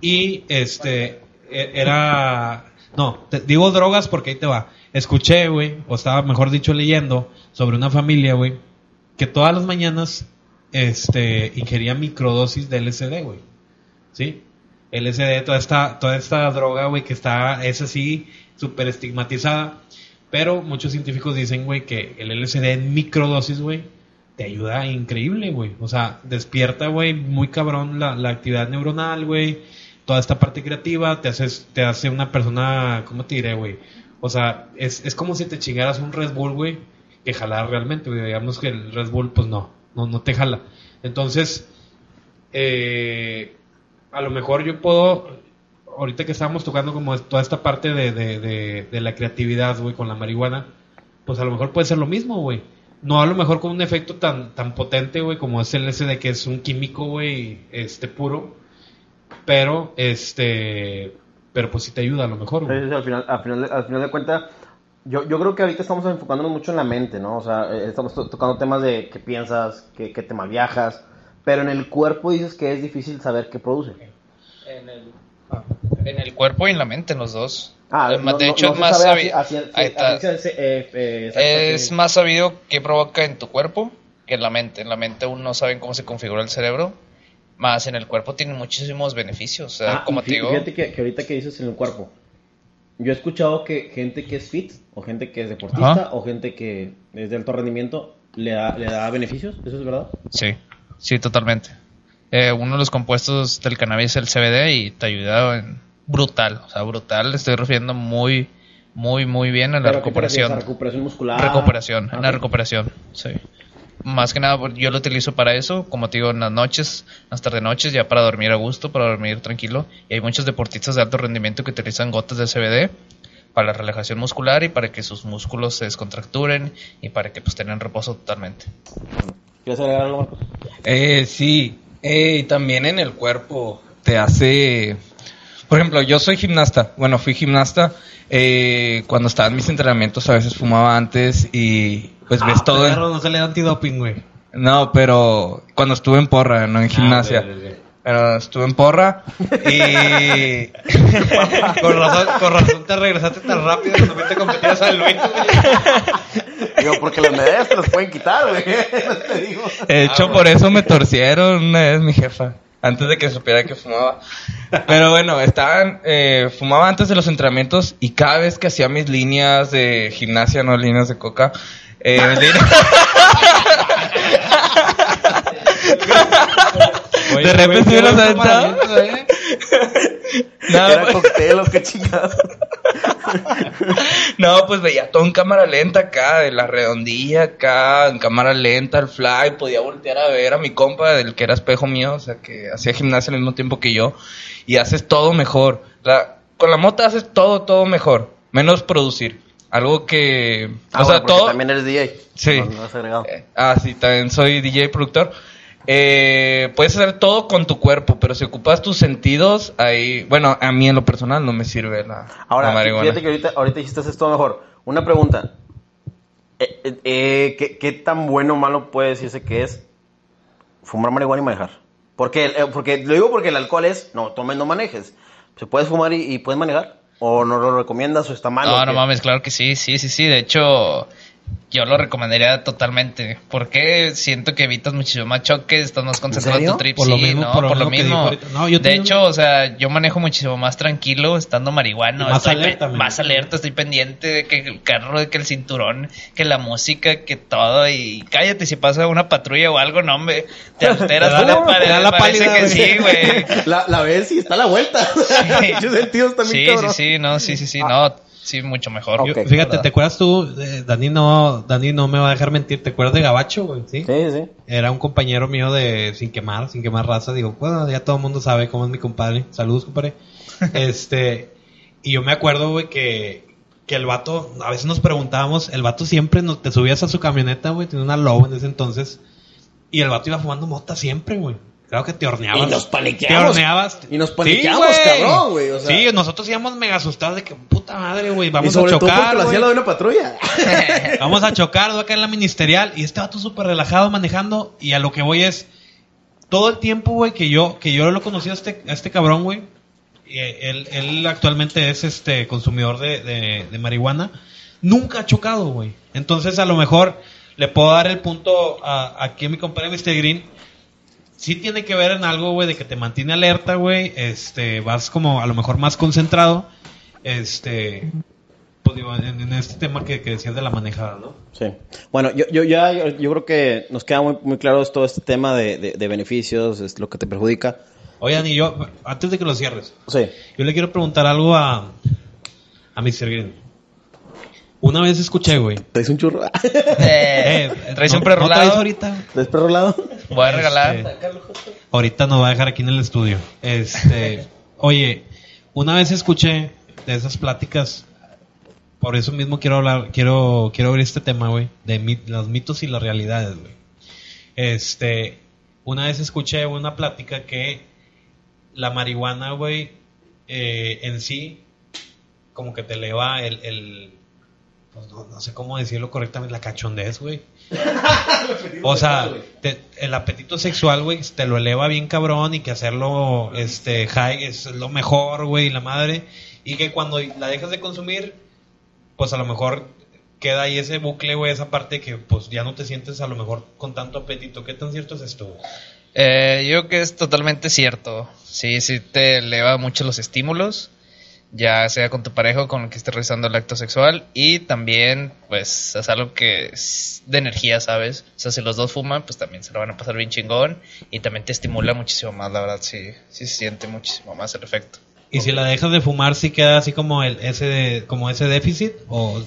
Y este, e- era, no, te digo drogas porque ahí te va. Escuché, güey, o estaba mejor dicho leyendo sobre una familia, güey, que todas las mañanas, este, ingería microdosis de LSD, güey. ¿Sí? LSD, toda esta, toda esta droga, güey, que está, es así, súper estigmatizada. Pero muchos científicos dicen, güey, que el LSD en microdosis, güey, te ayuda increíble, güey. O sea, despierta, güey, muy cabrón la, la actividad neuronal, güey. Toda esta parte creativa, te te hace una persona, ¿cómo te diré, güey? O sea, es, es como si te chingaras un Red Bull, güey, que jalar realmente, güey. Digamos que el Red Bull, pues no, no, no te jala. Entonces, eh, a lo mejor yo puedo, ahorita que estábamos tocando como toda esta parte de, de, de, de la creatividad, güey, con la marihuana, pues a lo mejor puede ser lo mismo, güey. No a lo mejor con un efecto tan, tan potente, güey, como es el LSD, que es un químico, güey, este, puro. Pero, este, pero pues sí te ayuda a lo mejor, al final, al final, al final de cuentas, yo, yo creo que ahorita estamos enfocándonos mucho en la mente, ¿no? O sea, eh, estamos to- tocando temas de qué piensas, qué, qué te malviajas, pero en el cuerpo dices que es difícil saber qué produce. En el En el cuerpo y en la mente, en los dos. Ah, Además, no- de hecho, no es más sabido. eh, eh, Es más sabido qué provoca en tu cuerpo que en la mente. En la mente aún no saben cómo se configura el cerebro. Más en el cuerpo tiene muchísimos beneficios. O sea, Ah, como te digo. Fíjate que, que ahorita que dices en el cuerpo. Yo he escuchado que gente que es fit, o gente que es deportista, Ajá. o gente que es de alto rendimiento, le da, le da beneficios. ¿Eso es verdad? Sí, sí, totalmente. Eh, uno de los compuestos del cannabis es el CBD y te ayuda en brutal. O sea, brutal. Estoy refiriendo muy, muy, muy bien a la recuperación. ¿A recuperación muscular. Recuperación, Ah, en la recuperación, sí. Más que nada, pues, yo lo utilizo para eso, como te digo, en las noches, en las tarde noches, ya para dormir a gusto, para dormir tranquilo. Y hay muchos deportistas de alto rendimiento que utilizan gotas de CBD para la relajación muscular y para que sus músculos se descontracturen y para que pues tengan reposo totalmente. ¿Quieres agregar algo, Marcos? Eh, sí, eh, y también en el cuerpo te hace... Por ejemplo, yo soy gimnasta, bueno, fui gimnasta, eh, cuando estaba en mis entrenamientos a veces fumaba antes y pues ves Ah, todo... en- perro, no se le da antidoping, güey. No, pero cuando estuve en porra, no en gimnasia. Ah, ok, ok. Pero estuve en porra y... con, razón, con razón te regresaste tan rápido fuiste a competir a San Luis. Digo, porque las medallas te las pueden quitar, güey. No te digo. De hecho, por eso me torcieron una vez mi jefa. Antes de que supiera que fumaba. Pero bueno, estaban, eh, fumaba antes de los entrenamientos y cada vez que hacía mis líneas de gimnasia, no líneas de coca, eh, de repente me los aventaba. No, Era pues- cóctel o qué chingado. No, pues veía todo en cámara lenta acá, de la redondilla acá, en cámara lenta, el fly, podía voltear a ver a mi compa, del que era espejo mío, o sea, que hacía gimnasia al mismo tiempo que yo, y haces todo mejor. La- con la mota haces todo, todo mejor, menos producir. Algo que... Ah, o sea, bueno, todo... también eres DJ. Sí. No, no has agregado. Eh, ah, sí, también soy DJ productor. Eh, puedes hacer todo con tu cuerpo, pero si ocupas tus sentidos, ahí... Bueno, a mí en lo personal no me sirve la, la Ahora, marihuana. fíjate que ahorita, ahorita dijiste esto mejor. Una pregunta. Eh, eh, eh, ¿qué, qué tan bueno o malo puede decirse que es fumar marihuana y manejar? Porque, eh, porque lo digo porque el alcohol es, no tomes, no manejes. ¿Se puede fumar y, y puedes manejar? ¿O no lo recomiendas o está mal? No, no mames, claro que sí, sí, sí, sí. De hecho, yo lo recomendaría totalmente. Porque siento que evitas muchísimo más choques, estás más concentrado en tu trip. Por lo sí, mismo- no, por lo por lo mismo. No, yo de hecho, o sea, yo manejo muchísimo más tranquilo estando marihuano. Más estoy alerta, Más alerta, estoy pendiente de que el carro, de que el cinturón, que la música, que todo. Y cállate, si pasa una patrulla o algo, no, hombre, te alteras. Te la- pare- te da la parece pálida, que sí, güey. La, la ves y está a la vuelta. Sí. Muchos sentidos también, Sí, sí, cabrón. sí, no, sí, sí, sí, no, sí, mucho mejor. Yo- fíjate. ¿te acuerdas tú? eh, Dani no, Dani no me va a dejar mentir. ¿Te acuerdas de Gabacho, güey? ¿Sí? Sí, sí. Era un compañero mío de Sin Quemar, Sin Quemar Raza. Digo, bueno, ya todo el mundo sabe cómo es mi compadre. Saludos, compadre. este, y yo me acuerdo, güey, que, que el vato, a veces nos preguntábamos, el vato siempre nos, te subías a su camioneta, güey, tenía una Low en ese entonces, y el vato iba fumando mota siempre, güey. Claro que te horneabas. Y nos Te paniqueamos. horneabas. Y nos Sí, paniqueamos, cabrón, güey. O sea, sí, nosotros íbamos mega asustados de que puta madre, güey, y vamos a sobre todo porque chocar. lo hacía la de una patrulla. Vamos a chocar, voy a caer en la ministerial. Y este vato súper relajado manejando. Y a lo que voy es. Todo el tiempo, güey, que yo, que yo lo conocí a este, a este cabrón, güey. y Él, él actualmente es este consumidor de, de- de marihuana. Nunca ha chocado, güey. Entonces, a lo mejor le puedo dar el punto a, aquí a mi compadre Mr. Green. Sí tiene que ver en algo, güey, de que te mantiene alerta, güey. Este, vas como a lo mejor más concentrado. Este, pues digo, en, en este tema que, que decías de la manejada, ¿no? Sí. Bueno, yo, yo ya, yo, yo creo que nos queda muy, muy claro todo este tema de, de, de beneficios, es lo que te perjudica. Oigan, y yo, antes de que lo cierres, Sí. yo le quiero preguntar algo a, a Mr. Green. Una vez escuché, güey. ¿Traes un churro? Eh, ¿Traes un ¿No prerrolado? traes ahorita? ¿Traes perro lado? Voy a regalar. Este, ahorita nos va a dejar aquí en el estudio. Este, oye, una vez escuché de esas pláticas, por eso mismo quiero hablar, quiero, quiero abrir este tema, güey, de los mitos y las realidades, güey. Este, una vez escuché una plática que la marihuana, güey, eh, en sí, como que te eleva el, el, pues no, no sé cómo decirlo correctamente, la cachondez, güey. O sea, el apetito sexual, güey, te lo eleva bien cabrón y que hacerlo este high es lo mejor, güey, la madre. Y que cuando la dejas de consumir, pues a lo mejor queda ahí ese bucle, güey, esa parte que pues ya no te sientes a lo mejor con tanto apetito. ¿Qué tan cierto es esto? Eh, yo creo que es totalmente cierto. Sí, sí te eleva mucho los estímulos, ya sea con tu pareja o con el que estés realizando el acto sexual. Y también, pues, es algo que es de energía, ¿sabes? O sea, si los dos fuman, pues también se lo van a pasar bien chingón. Y también te estimula muchísimo más, la verdad, sí, sí se siente muchísimo más el efecto. Y si la dejas de fumar, sí queda así como el ese de- como ese déficit o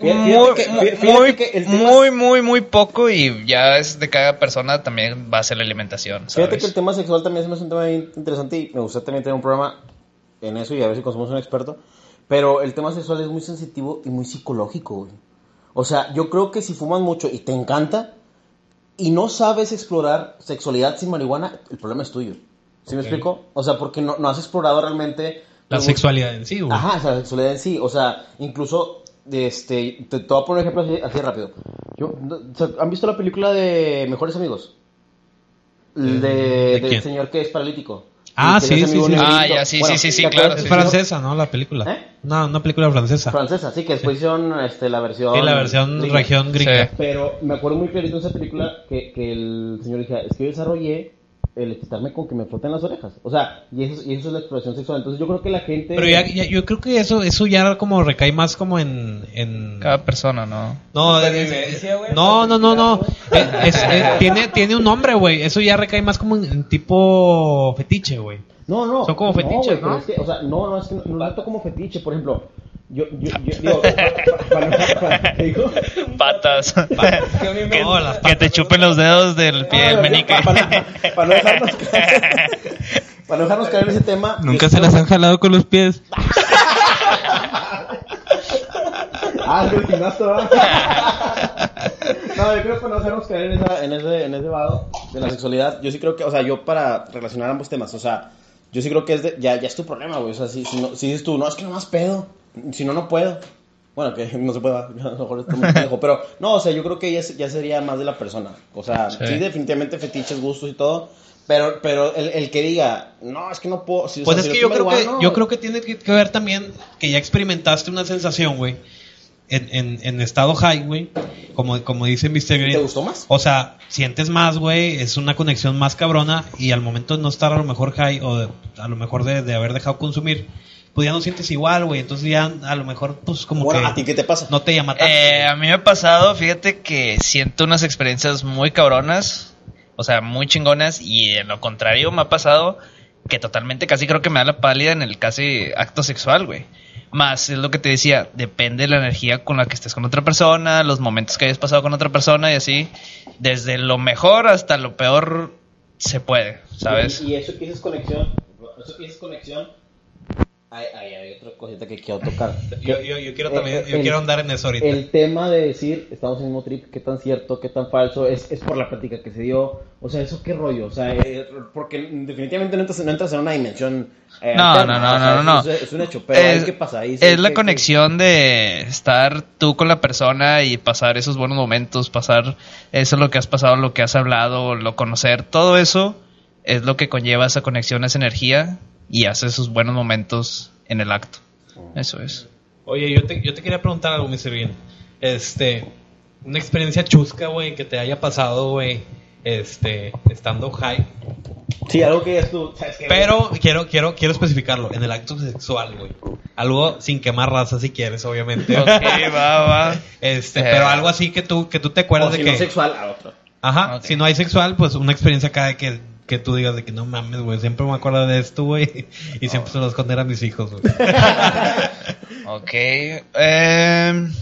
Fíjate Muy, que- muy, muy, que el tema- muy, muy, muy poco y ya es de cada persona también va a ser la alimentación, Fíjate que el tema sexual también hace un tema interesante y me gustaría también tener un programa en eso y a ver si conseguimos un experto. Pero el tema sexual es muy sensitivo y muy psicológico, güey. O sea, yo creo que si fumas mucho y te encanta y no sabes explorar sexualidad sin marihuana, el problema es tuyo. ¿Sí me explico? O sea, porque no, no has explorado realmente... la sexualidad en sí, güey. Ajá, o sea, la sexualidad en sí. O sea, incluso, este, te, te voy a poner un ejemplo así, así rápido. Yo, ¿Han visto la película de Mejores Amigos? El de, ¿De del quién? señor que es paralítico. Ah, sí, sí, sí. Ah, ya, sí, sí, sí, sí, ¿te claro? Es sí, francesa, ¿no? La película. ¿Eh? No, una película francesa. Francesa, sí, que después hicieron este, la versión... Sí, la versión gringa. región gringa. Sí. Pero me acuerdo muy clarito de esa película que, que el señor decía, es que yo desarrollé el excitarme con que me froten las orejas. O sea, y eso, y eso es la exploración sexual. Entonces yo creo que la gente... Pero ya, ya- yo creo que eso eso ya como recae más como en... en... Cada persona, ¿no? No, güey, no, no, no, no. felicidad, Es- es- es- tiene, tiene un nombre, güey. Eso ya recae más como en, en tipo fetiche, güey. No, no. Son como fetiches, ¿no? es que, o sea, no, no, es que no, no tanto como fetiche. Por ejemplo, yo, yo, yo digo, pa- pa- pa- pa- ¿te digo? Patas. Que a mí me- No, las que te chupen los dedos del pie del No, meñique. Para no dejarnos caer, para no dejarnos caer en ese tema. Nunca se las han jalado con los pies. Ah, es gimnasio, ¿verdad? No, yo creo que para no dejarnos caer en, esa, en, ese, en ese vado de la sexualidad, yo sí creo que, o sea, yo para relacionar ambos temas, o sea, yo sí creo que es de, ya, ya es tu problema, güey. O sea, si, si, no, si dices tú, no, es que no más pedo, si no, no puedo. Bueno, que no se puede, a lo mejor estoy muy pendejo, pero no, o sea, yo creo que ya, ya sería más de la persona. O sea, sí, Sí. definitivamente fetiches, gustos y todo, pero, pero el, el que diga, no, es que no puedo. si- o Pues sea, es si que yo creo que, yo creo que tiene que que ver también que ya experimentaste una sensación, güey, en, en, en estado high, güey, como, como dice Mr. Green. ¿Te gustó más? O sea, sientes más, güey, es una conexión más cabrona y al momento de no estar a lo mejor high o de- a lo mejor de, de haber dejado consumir, pues ya no sientes igual, güey, entonces ya a lo mejor pues como Bueno, que ¿a ti qué te pasa? no te llama tanto. Eh, a mí me ha pasado, fíjate que siento unas experiencias muy cabronas, o sea, muy chingonas, y en lo contrario me ha pasado que totalmente casi creo que me da la pálida en el casi acto sexual, güey. Más es lo que te decía, depende de la energía con la que estés con otra persona, los momentos que hayas pasado con otra persona y así, desde lo mejor hasta lo peor se puede, ¿sabes? Y, y eso que dices conexión, eso que dices conexión, hay, hay, hay otra cosita que quiero tocar. yo, yo, yo quiero Eh, también, yo el- quiero andar en eso ahorita. El tema de decir, estamos en el mismo trip, qué tan cierto, qué tan falso, es, es por la plática que se dio. O sea, eso qué rollo. O sea, eh, porque definitivamente no entras, no entras en una dimensión. eh, No, alterna, no, no, o sea, no, no, Es, es un hecho. Pero ahí, ¿qué pasa? Ahí sí es la que- conexión de estar tú con la persona y pasar esos buenos momentos, pasar eso lo que has pasado, lo que has hablado, lo conocer, todo eso es lo que conlleva esa conexión, esa energía y hace esos buenos momentos en el acto. Eso es. Oye, yo te, yo te quería preguntar algo, Mr. Bien. Este, una experiencia chusca, güey, que te haya pasado, güey, este, estando high. Sí, algo que ya tú. Pero quiero, quiero, quiero especificarlo, en el acto sexual, güey. Algo sin quemar raza si quieres, obviamente. Ok, va, va. Este, Eh. pero algo así que tú, que tú te acuerdas O de si que. no sexual, a otro. Ajá, si no hay sexual, pues una experiencia acá de que, que tú digas de que no mames, güey, siempre me acuerdo de esto, güey. Y siempre se los esconder a mis hijos, güey. Ok. em,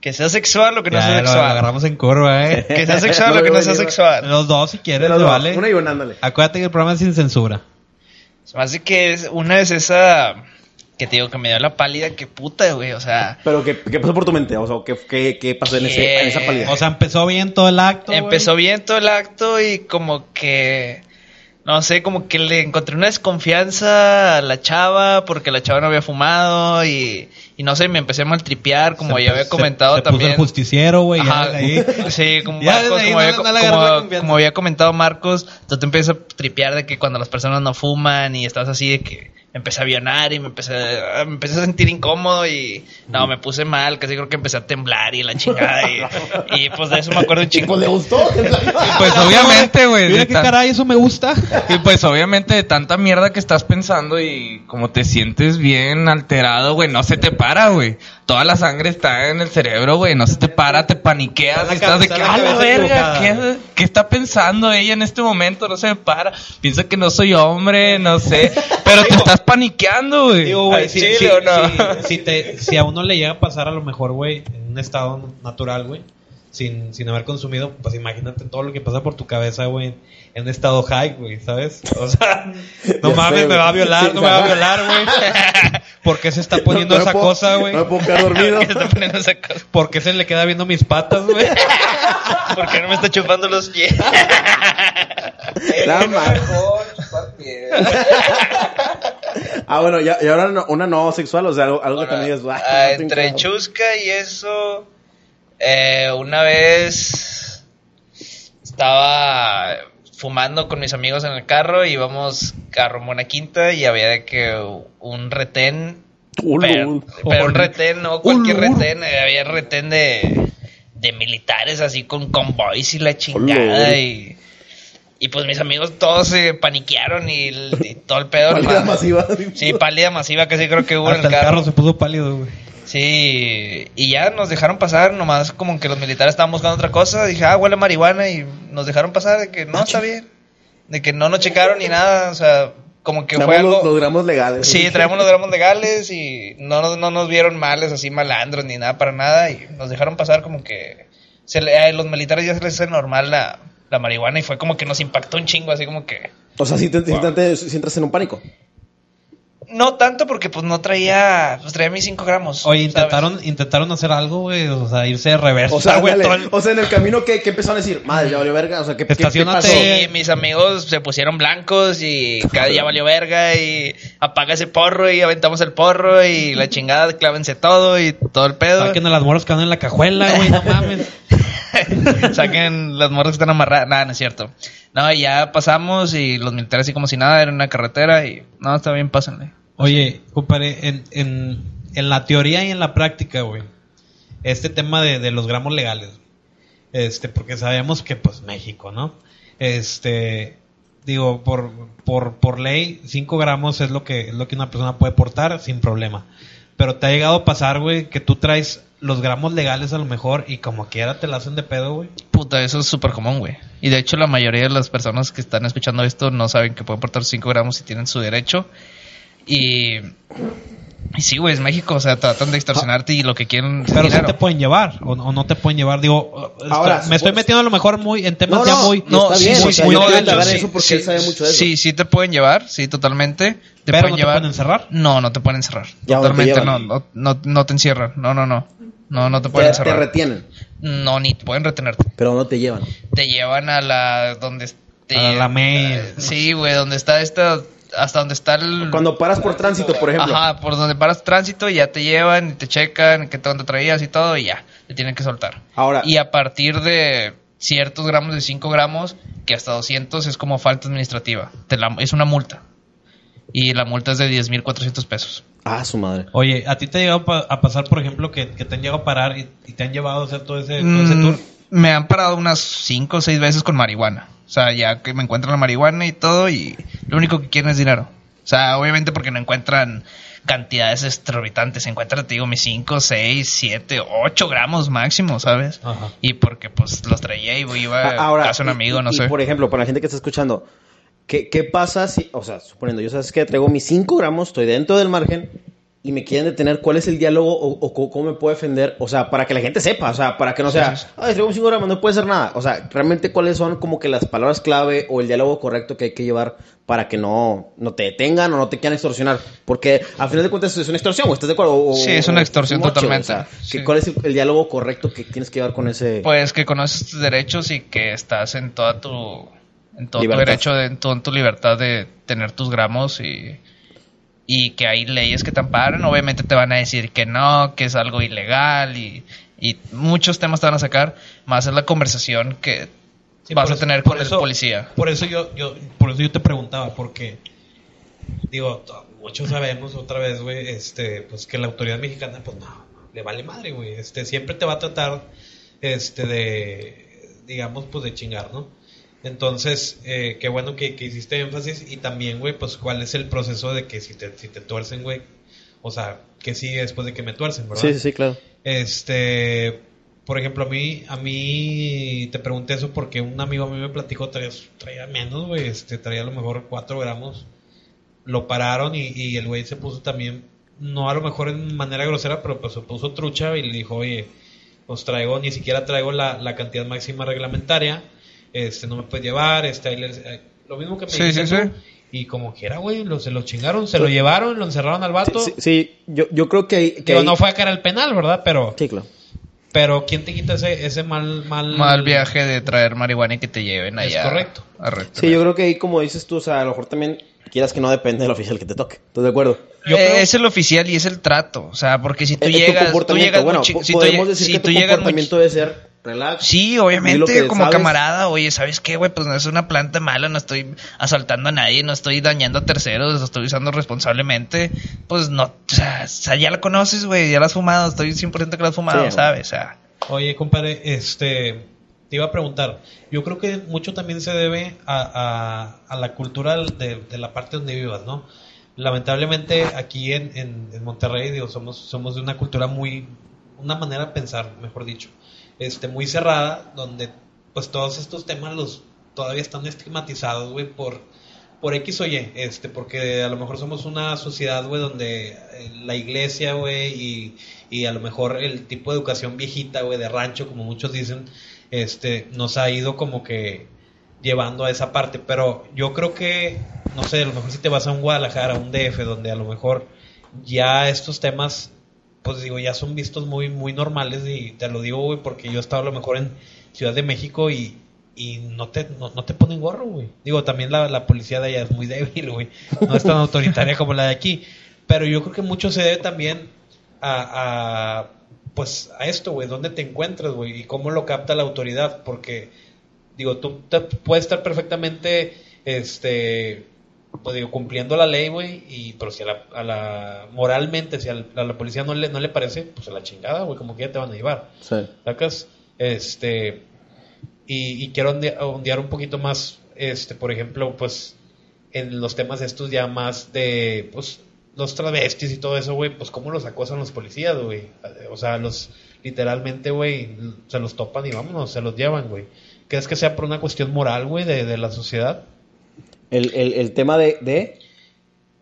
que sea sexual o que no Ya sea lo sexual. agarramos en curva, eh. Que sea sexual No o que no sea venir, sexual. Los dos, si quieres, te no, vale. Una y una, ándale. Acuérdate que el programa es sin censura. Se me hace que es una es esa que te digo que me dio la pálida, que puta, güey, o sea, Pero, ¿qué, qué pasó por tu mente? O sea, ¿qué, qué, qué pasó en, ese, en esa pálida? O sea, empezó bien todo el acto. güey. empezó bien todo el acto y como que No sé, como que le encontré una desconfianza a la chava porque la chava no había fumado y, y no sé, me empecé a maltripear, como Se- ya había se- comentado se puso también. el justiciero, güey. Sí, como, Marcos, como, no había, le- no le como- como había comentado Marcos, tú te empiezas a tripear de que cuando las personas no fuman y estás así de que empecé a avionar y me empecé a, me empecé a sentir incómodo y no, me puse mal, casi creo que empecé a temblar y la chingada y, y, pues de eso me acuerdo un chingo. Pues le gustó. Y pues obviamente, güey. Mira qué tan- caray, eso me gusta. Y pues obviamente de tanta mierda que estás pensando y como te sientes bien alterado, güey, no se te para, güey. Toda la sangre está en el cerebro, güey, no se te para, te paniqueas Está y estás de que, a la verga, ¿qué, está pensando ella en este momento? No se me para. Piensa que no soy hombre, no sé. Pero te estás paniqueando, güey. Digo, güey, ¿Al si, no? si- si te- si a uno le llega a pasar a lo mejor, güey, en un estado natural, güey, sin, sin haber consumido, pues imagínate todo lo que pasa por tu cabeza, güey, en estado high, güey, ¿sabes? O sea, no Ya mames, sé, me va a violar, Sí, no me va a violar, güey. ¿Por qué se está poniendo No esa puedo- cosa, güey? No me puedo quedar dormido. ¿Qué está poniendo esa cosa? ¿Por qué se le queda viendo mis patas, güey? ¿Por qué no me está chupando los pies? Nada más. Ah, bueno, ya, y ahora no- una no sexual, o sea, algo, algo que Bueno, también es. ah, ah, entre chusca y eso, eh, una vez estaba fumando con mis amigos en el carro y íbamos a rumbo a una quinta y había de que un retén, pero, un retén, no cualquier retén, eh, había retén de, de militares así con convoys y la chingada y... Y pues mis amigos todos se paniquearon y, el- y todo el pedo. Pálida masiva. Sí, pálida masiva que sí creo que hubo Hasta en el carro se puso pálido, güey. Sí, y ya nos dejaron pasar, nomás como que los militares estaban buscando otra cosa. Dije, ah, huele a marihuana y nos dejaron pasar de que no está bien. De que no nos checaron ni nada, o sea, como que Traemos los, algo... los gramos legales. Sí, traemos los gramos legales y no, nos- no nos vieron males, así malandros ni nada para nada. Y nos dejaron pasar como que se le- a los militares ya se les hace normal la, la marihuana y fue como que nos impactó un chingo, así como que... O sea, si, te, si te- si entras en un pánico. No tanto porque pues no traía, pues traía mis 5 gramos. Oye, ¿sabes? intentaron, intentaron hacer algo, güey, o sea, irse de reversa, O sea, güey, el- o sea, en el camino, ¿qué, qué empezaron a decir? Madre, ya valió verga. O sea, ¿qué, qué, qué Estaciónate. pasó? Sí, mis amigos se pusieron blancos y cada día valió verga y apaga ese porro y aventamos el porro y la chingada, clávense todo y todo el pedo. Saquen a las moras que andan en la cajuela, güey, no mames. Saquen las morras que están amarradas. Nada, no es cierto. No, y ya pasamos y los militares así como si nada, era una carretera y no, está bien, pásenle. Oye, compadre, en, en, en la teoría y en la práctica, güey, este tema de, de los gramos legales, este, porque sabemos que, pues, México, ¿no? Este, digo, por, por, por ley, 5 gramos es lo que, es lo que una persona puede portar sin problema. Pero te ha llegado a pasar, güey, que tú traes los gramos legales a lo mejor y como quiera te la hacen de pedo, güey. Puta, eso es súper común, güey. Y de hecho la mayoría de las personas que están escuchando esto no saben que pueden portar 5 gramos y tienen su derecho. Y... Y sí, güey, es México, o sea, tratan de extorsionarte y lo que quieren Pero sí dinero. te pueden llevar, o, o no te pueden llevar, digo, Ahora, estoy- me estoy metiendo a lo mejor muy en temas No, ya muy... no, está bien, sí, o sea, sí, yo de hecho, sí, eso porque sí, él sabe mucho de eso. Sí, sí te pueden llevar, sí, totalmente. Te Pero pueden no te llevar. pueden encerrar. No, no te pueden encerrar. Ya, ¿dónde te totalmente, no, no, no, no te encierran. No, no, no. No, no te Te, pueden te encerrar. retienen, No, ni te pueden retenerte. pero no te llevan. Te llevan a la donde te, A la main. Sí, güey, donde está esta hasta donde está el Cuando paras por tránsito, por ejemplo. Ajá, por donde paras tránsito ya te llevan y te checan qué dónde traías y todo y ya, te tienen que soltar. Ahora, Y a partir de ciertos gramos de 5 gramos, que hasta 200 es como falta administrativa. Te la- es una multa. Y la multa es de 10.400 pesos. ah, su madre. Oye, ¿a ti te ha llegado pa- a pasar, por ejemplo, que, que te han llegado a parar y, y te han llevado a hacer todo ese, todo ese Mm, tour? me han parado unas 5 o 6 veces con marihuana. O sea, ya que me encuentran la marihuana y todo, y lo único que quieren es dinero. O sea, obviamente porque no encuentran cantidades exorbitantes. Se encuentran, te digo, mis 5, 6, 7, 8 gramos máximo, ¿sabes? Ajá. Y porque pues los traía y iba Ah, a Ahora, casa de un amigo, y- no y, sé. por ejemplo, para la gente que está escuchando, ¿qué, qué pasa si, o sea, suponiendo, yo sabes que traigo mis 5 gramos, estoy dentro del margen y me quieren detener, ¿cuál es el diálogo o, o cómo- me puedo defender? O sea, para que la gente sepa, o sea, para que no sea, ay, 5 gramos, no puede ser nada. O sea, realmente cuáles son como que las palabras clave o el diálogo correcto que hay que llevar para que no, no te detengan o no te quieran extorsionar. Porque al final de cuentas es una extorsión, ¿o ¿estás de acuerdo? O- Sí, es una extorsión totalmente. O sea, Sí. ¿cuál es el, el diálogo correcto que tienes que llevar con ese... Pues que conoces tus derechos y que estás en toda tu en todo Libertad. tu derecho, de, en toda tu libertad de tener tus gramos y, y que hay leyes que te amparan. Obviamente te van a decir que no, que es algo ilegal y, y muchos temas te van a sacar. Más es la conversación que Sí, vas a tener con el policía. Por eso yo, yo, por eso yo te preguntaba, porque digo, muchos sabemos otra vez, güey, este, pues que la autoridad mexicana, pues no, le vale madre, güey, este, siempre te va a tratar, este, de, digamos, pues de chingar, ¿no? Entonces, eh, qué bueno que, que hiciste énfasis y también, güey, pues cuál es el proceso de que si te, si te tuercen, güey, o sea, que sigue después de que me tuercen, ¿verdad? Sí, sí, claro. Este, por ejemplo, a mí, a mí te pregunté eso porque un amigo a mí me platicó, traía, traía menos, güey, este, traía a lo mejor 4 gramos. Lo pararon y, y el güey se puso también, no a lo mejor en manera grosera, pero pues se puso trucha y le dijo, oye, os traigo, ni siquiera traigo la, la cantidad máxima reglamentaria, este, no me puedes llevar, este, eh, lo mismo que me Sí, dijiste sí, tú. sí. Y como quiera, güey, lo, se lo chingaron, se lo llevaron, lo encerraron al vato. Sí, sí, yo, yo creo que, que Digo, no fue a cara al penal, ¿verdad? Pero, Sí, claro. pero ¿quién te quita ese, ese mal, mal... Mal viaje de traer marihuana y que te lleven Es allá. correcto. a retener. Sí, yo creo que ahí, como dices tú, o sea, a lo mejor también quieras que no depende del oficial que te toque. ¿Estás de acuerdo? Yo Eh, creo- Es el oficial y es el trato. O sea, porque si tú Eh, tu llegas. Tú comportamiento, llegas bueno, si tú podemos decir si que tú tu muy comportamiento debe ser relax. Sí, lo obviamente, como sabes. camarada, oye, ¿sabes qué, güey? Pues no es una planta mala, no estoy asaltando a nadie, no estoy dañando a terceros, estoy usando responsablemente. Pues no, o sea, o sea, ya la conoces, güey, ya la has fumado, estoy 100% que la has fumado, Sí, ¿sabes? O sea, Oye, compadre, este, te iba a preguntar. Yo creo que mucho también se debe a, a- a la cultura de, de la parte donde vivas, ¿no? Lamentablemente aquí en, en, en Monterrey, digo, somos, somos de una cultura muy, una manera de pensar, mejor dicho, este, muy cerrada, donde pues todos estos temas los todavía están estigmatizados, güey, por, por X o Y, este, porque a lo mejor somos una sociedad, güey, donde eh, la iglesia, güey, y, y a lo mejor el tipo de educación viejita, güey, de rancho, como muchos dicen, este, nos ha ido como que llevando a esa parte, pero yo creo que, no sé, a lo mejor si te vas a un Guadalajara, a un DF, donde a lo mejor ya estos temas, pues digo, ya son vistos muy, muy normales y te lo digo, güey, porque yo he estado a lo mejor en Ciudad de México y, y no te, no, no te ponen gorro, güey. Digo, también la, la policía de allá es muy débil, güey. No es tan autoritaria como la de aquí. Pero yo creo que mucho se debe también a, a pues, a esto, güey. ¿Dónde te encuentras, güey? Y cómo lo capta la autoridad. Porque, digo, tú te- puedes estar perfectamente, este, pues digo, cumpliendo la ley, güey. Y, pero si a la, a la moralmente, si a la policía no le, no le parece, pues a la chingada, güey. Como que ya te van a llevar. Sí. ¿Sacas? Este. Y, y quiero onde- ondear un poquito más, este, por ejemplo, pues, en los temas estos ya más de, pues, los travestis y todo eso, güey, pues, cómo los acosan los policías, güey. O sea, los, literalmente, güey, se los topan y vámonos, se los llevan, güey. ¿Crees que sea por una cuestión moral, güey, de, de la sociedad? El, el, el tema de, de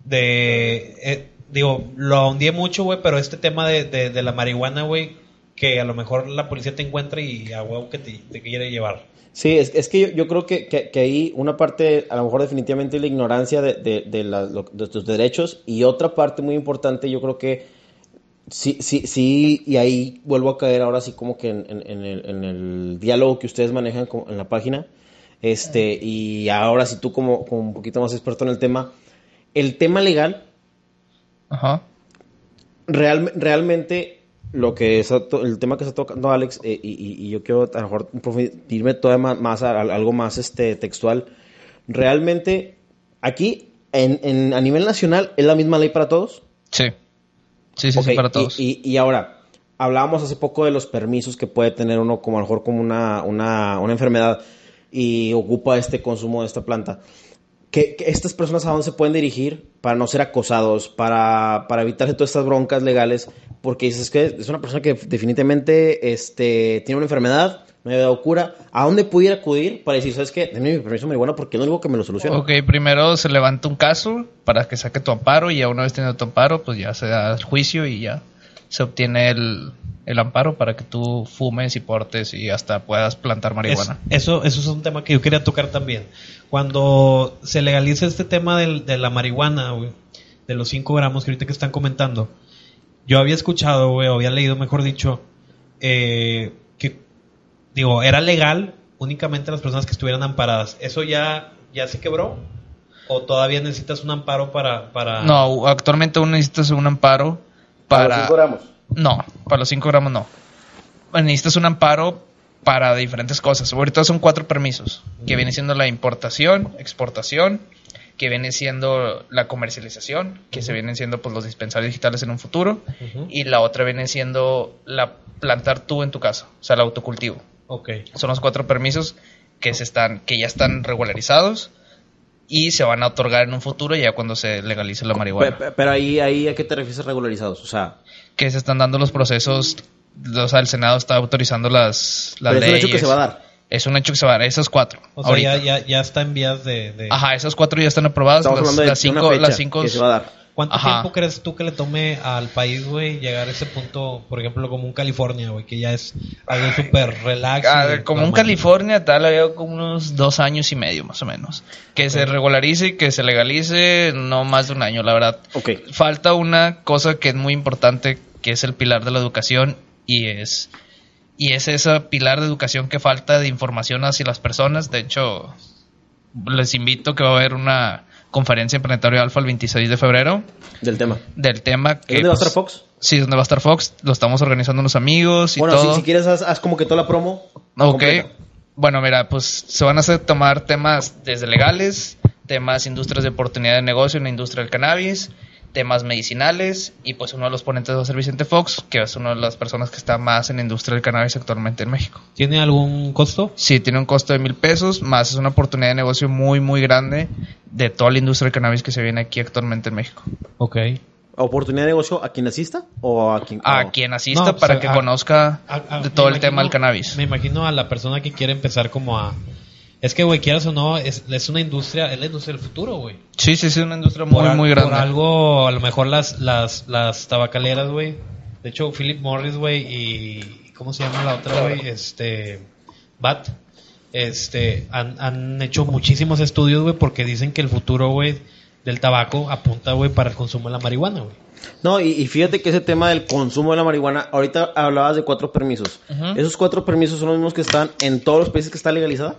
de eh, digo lo ahondé mucho güey pero este tema de, de, de la marihuana güey que a lo mejor la policía te encuentra y a huevo que te, te quiere llevar. Sí, es, es que yo, yo creo que, que, que ahí una parte, a lo mejor definitivamente la ignorancia de, de, de, la- lo- de tus derechos y otra parte muy importante, yo creo que sí, sí, sí, y ahí vuelvo a caer ahora sí como que en, en- en el, en el diálogo que ustedes manejan en la página, este, y ahora sí tú como, como un poquito más experto en el tema, el tema legal ajá. Real- realmente lo que to- el tema que está tocando Alex eh, y, y- y yo quiero a lo mejor irme todavía más, más a, a algo más este textual realmente aquí en, en- a nivel nacional es la misma ley para todos Sí. Sí, sí, sí, para todos. y, y ahora hablábamos hace poco de los permisos que puede tener uno como a lo mejor como una, una, una enfermedad y ocupa este consumo de esta planta. Que, estas personas a dónde se pueden dirigir para no ser acosados, para, para evitarse todas estas broncas legales, porque dices que es una persona que definitivamente este, tiene una enfermedad, no ha dado cura, ¿a dónde pudiera acudir para decir, sabes qué, denme mi permiso marihuana porque no digo que me lo solucione? Ok, primero se levanta un caso para que saque tu amparo y ya una vez teniendo tu amparo, pues ya se da el juicio y ya se obtiene el, el amparo para que tú fumes y portes y hasta puedas plantar marihuana. Es- eso, eso es un tema que yo quería tocar también. Cuando se legaliza este tema del- de la marihuana, de los 5 gramos que ahorita que están comentando, yo había escuchado, güey, o había leído, mejor dicho, eh, que, digo, era legal únicamente las personas que estuvieran amparadas. ¿Eso ya, ya se quebró? ¿O todavía necesitas un amparo para...? para... No, actualmente aún necesitas un amparo Para para... los cinco gramos. No, para los 5 gramos no. Necesitas un amparo para diferentes cosas. Ahorita son cuatro permisos, que viene siendo la importación, exportación, que viene siendo la comercialización, que se vienen siendo pues los dispensarios digitales en un futuro, y la otra viene siendo la plantar tú en tu casa, o sea, el autocultivo. Ok. Son los cuatro permisos que se están, que ya están regularizados y se van a otorgar en un futuro ya cuando se legalice la marihuana. pe- Pero ahí, ahí, ¿a qué te refieres regularizados? O sea, Que se están dando los procesos, o sea, el Senado está autorizando las, las pero es un leyes. hecho que se va a dar. Es un hecho que se va a dar, esos cuatro. O sea, ahorita. ya, ya, ya está en vías de... de- Ajá, esos cuatro ya están aprobadas. Estamos Las, hablando de las de una cinco, fecha las cinco que se va a dar. ¿Cuánto Ajá. tiempo crees tú que le tome al país, güey, llegar a ese punto, por ejemplo, como un California, güey, que ya es algo súper relax? A y ver, como un? California, tal, veo como unos dos años y medio, más o menos. Que se regularice y que se legalice, no más de un año, la verdad. Ok. Falta una cosa que es muy importante, que es el pilar de la educación, y es, y es ese pilar de educación que falta de información hacia las personas. De hecho, les invito que va a haber una conferencia en Planetario Alfa el 26 de febrero Del tema. del tema que... ¿Dónde va a pues, estar Fox? Sí, donde va a estar Fox. Lo estamos organizando unos amigos y Bueno, todo. si, si quieres, haz, haz como que toda la promo. Ok. completa. Bueno, mira, pues se van a hacer tomar temas desde legales, temas industrias de oportunidad de negocio en la industria del cannabis, temas medicinales y pues uno de los ponentes va a ser Vicente Fox, que es una de las personas que está más en la industria del cannabis actualmente en México. ¿Tiene algún costo? Sí, tiene un costo de mil pesos, más es una oportunidad de negocio muy, muy grande de toda la industria del cannabis que se viene aquí actualmente en México. Ok. ¿Oportunidad de negocio a quien asista o a quien.? A o- quien asista No, pues, para a- que a- conozca A- a- de todo el tema del cannabis. Me imagino a la persona que quiere empezar como a... Es que, güey, quieras o no, es, es una industria, es la industria del futuro, güey. Sí, sí, sí, es una industria muy, Por muy grande. Por algo, a lo mejor las, las, las tabacaleras, güey. De hecho, Philip Morris, güey, y... ¿Cómo se llama la otra, güey? Este... Bat. Este... Han, han hecho muchísimos estudios, güey, porque dicen que el futuro, güey, del tabaco apunta, güey, para el consumo de la marihuana, güey. No, y, y fíjate que ese tema del consumo de la marihuana, ahorita hablabas de cuatro permisos. ¿Esos cuatro permisos son los mismos que están en todos los países que está legalizada?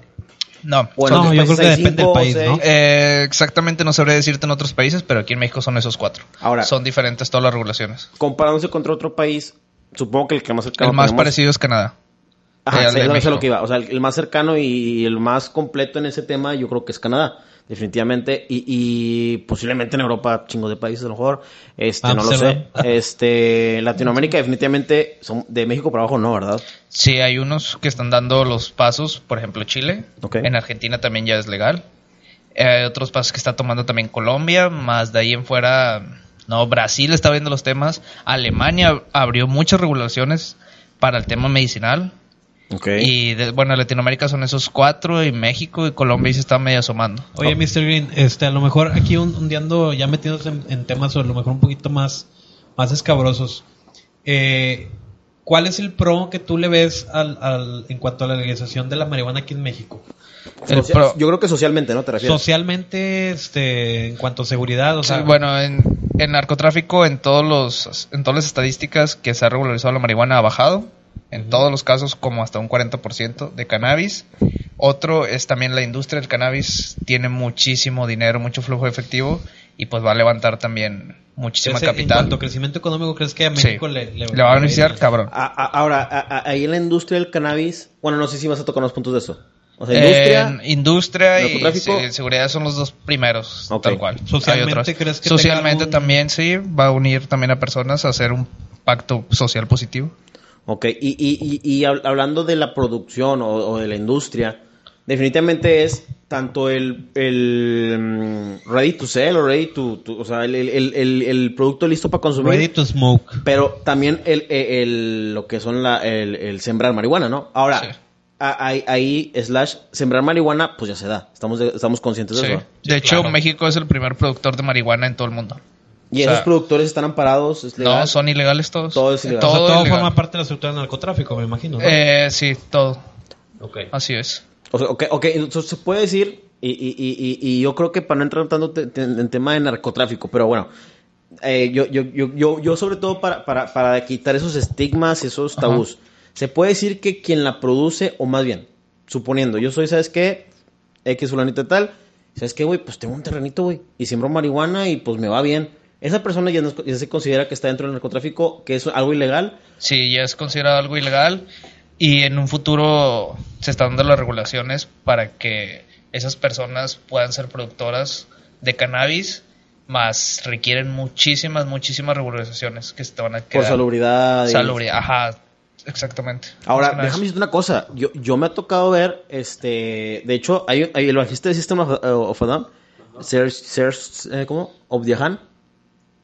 No, ¿O en son- No, yo creo que depende cinco del país, seis? ¿no? Eh, exactamente no sabría decirte en otros países, pero aquí en México son esos cuatro. Ahora- son diferentes todas las regulaciones. Comparándose contra otro país, supongo que el que más cercano el más tenemos- parecido es Canadá. Ajá, Eh, sí, de lo que iba. O sea, el, el más cercano y el más completo en ese tema, yo creo que es Canadá, definitivamente. Y, y posiblemente en Europa, chingos de países a lo mejor. Este, no lo sé. Este, Latinoamérica, definitivamente, son de México para abajo, no, ¿verdad? Sí, hay unos que están dando los pasos, por ejemplo Chile. En Argentina también ya es legal. Eh, Hay otros pasos que está tomando también Colombia, más de ahí en fuera, no, Brasil está viendo los temas. Alemania abrió muchas regulaciones para el tema medicinal. Y de- bueno, Latinoamérica son esos cuatro, y México y Colombia y se está medio asomando. Oye, Mr. Green, este, a lo mejor aquí un, un día ando ya metiéndose en, en temas o a lo mejor un poquito más, más escabrosos. Eh, ¿Cuál es el pro que tú le ves al, al- en cuanto a la legalización de la marihuana aquí en México? El Socia- pro- Yo creo que socialmente, ¿no? Te refieres. Socialmente, este, en cuanto a seguridad, o sea, Sí, bueno, en, en narcotráfico, en todos los, en todas las estadísticas que se ha regularizado la marihuana ha bajado. En todos los casos, como hasta un 40% de cannabis. Otro es también la industria del cannabis. Tiene muchísimo dinero, mucho flujo de efectivo. Y pues va a levantar también muchísima ese- en capital. cuanto a crecimiento económico, ¿crees que a Sí. México le, Le va a beneficiar, cabrón. A- a- ahora, a- a- ahí en la industria del cannabis, bueno, no sé si vas a tocar los puntos de eso. O sea, industria. Industria y seguridad son los dos primeros, tal cual. Socialmente. ¿crees que Socialmente algún- también sí, va a unir también a personas a hacer un pacto social positivo. Ok, y, y, y, y hab- hablando de la producción o, o de la industria, definitivamente es tanto el, el mm, ready to sell o ready to, to- o sea, el, el, el- producto listo para consumir, ready to smoke. pero también el, el- el- lo que son la, el, el sembrar marihuana, ¿no? Ahora, Sí. ahí, ahí, slash, sembrar marihuana, pues ya se da, estamos, de- estamos conscientes de Sí. eso. De hecho, claro. México es el primer productor de marihuana en todo el mundo. Y O sea, esos productores están amparados, es legal. No, son ilegales todos. Todo es ilegal. o sea, todo ilegal. forma parte de la estructura del narcotráfico, me imagino. ¿no? Eh, sí, todo. Ok. Así es. O sea, ok, ok, entonces se puede decir, y, y, y, y- y yo creo que para no entrar tanto te- te- en tema de narcotráfico, pero bueno, eh, yo, yo, yo, yo, yo sobre todo para, para, para quitar esos estigmas, esos Ajá. tabús, se puede decir que quien la produce, o más bien, suponiendo, yo soy, ¿sabes qué? X fulanito tal, ¿sabes qué, güey? Pues tengo un terrenito, güey, y siembro marihuana y pues me va bien. Esa persona ya, no ya se considera que está dentro del narcotráfico, que es algo ilegal. Sí, ya es considerado algo ilegal y en un futuro se están dando las regulaciones para que esas personas puedan ser productoras de cannabis, más requieren muchísimas, muchísimas regularizaciones que se te van a Por quedar. salubridad. y- Salubridad, ajá, exactamente. Ahora, déjame decirte una cosa. Yo, yo me ha tocado ver, este, de hecho, hay, hay el bajista de System of, of a Down, Serge, Serge, eh, ¿cómo? Obdiahan.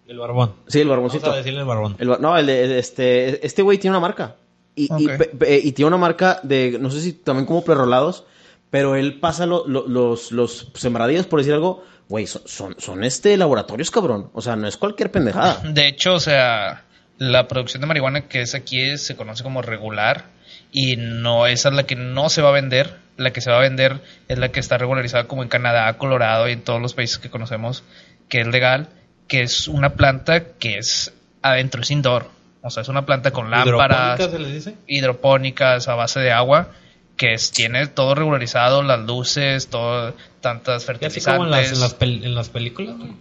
El barbón. Sí, el Vamos barboncito. a decirle el barbón. El no, el de- este, este güey tiene una marca. Y, y pe- y tiene una marca de, no sé si también como prerolados, pero él pasa lo- lo- los, los sembradíos, por decir algo, güey, son, son, son este laboratorios, cabrón. O sea, no es cualquier pendejada. De hecho, o sea, la producción de marihuana que es aquí es- se conoce como regular y no esa es la que no se va a vender. La que se va a vender es la que está regularizada como en Canadá, Colorado y en todos los países que conocemos, que es legal, que es una planta que es adentro, es indoor. O sea, es una planta con lámparas, ¿Hidropónica se les dice? hidropónicas a base de agua, que es, tiene todo regularizado, las luces, todo, tantas fertilizantes. como en las, en las, pel- en las películas, güey.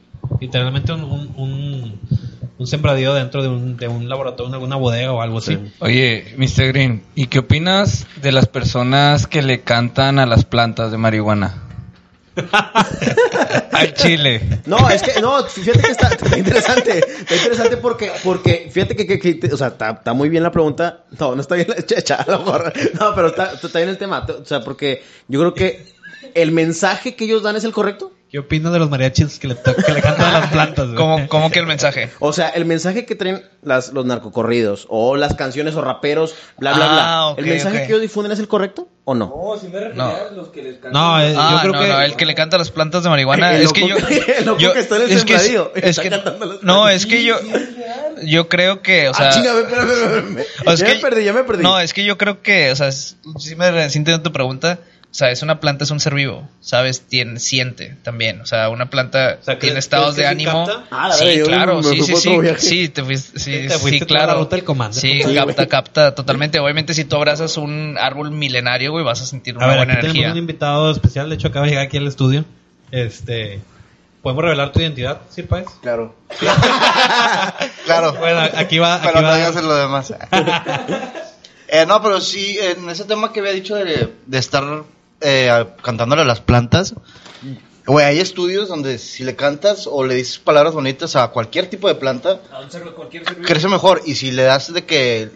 Literalmente un, un, un, un sembradío dentro de un, de un laboratorio, alguna bodega o algo así. Oye, Mr. Green, ¿y qué opinas de las personas que le cantan a las plantas de marihuana? Al chile. No, es que, no, fíjate que está, está interesante. Está interesante porque, porque fíjate que, que- o sea, está, está muy bien la pregunta. No, no está bien la checha, a lo mejor. No, pero está bien el tema. O sea, porque yo creo que el mensaje que ellos dan es el correcto. ¿Qué opinas de los mariachis que le, que le cantan a las plantas? güey? ¿Cómo, cómo que el mensaje? O sea, el mensaje que traen las, los narcocorridos o las canciones o raperos, bla, bla, Ah, bla. ok, ¿El mensaje ok. que ellos difunden es el correcto o no? No, si me refería No. a los que les cantan. No, eh, Ah, yo creo no, que... no, el que le canta a las plantas de marihuana. El es que yo. el loco yo- que está en el es que, sembradío, es está que- cantando las no, es que yo. Yo creo que, o sea. ah, chinga, espérame, espérame, espérame. o es ya que- me perdí, ya me perdí. No, es que yo creo que, o sea, sí me sí entiendo tu pregunta. O sea, es una planta, es un ser vivo, ¿sabes? Tiene, siente también. O sea, una planta O sea, tiene ¿crees- estados de ánimo. Ah, la sí, verdad, claro, sí, sí, sí. Sí, te fuiste, sí, Sí, te fuiste sí, toda la claro. ruta del comando. Sí, Sí, capta, güey. capta totalmente. Obviamente, si tú abrazas un árbol milenario, güey, vas a sentir una A ver, buena aquí tenemos energía. un invitado especial, de hecho acaba de llegar aquí al estudio. Este, ¿podemos revelar tu identidad, Sir Páez? Claro. claro. Bueno, aquí va, aquí Pero no va. digas lo demás. Eh, no, pero sí, en ese tema que había dicho de, de estar eh, cantándole a las plantas, güey, hay estudios donde si le cantas o le dices palabras bonitas a cualquier tipo de planta, crece mejor. Y si le das de que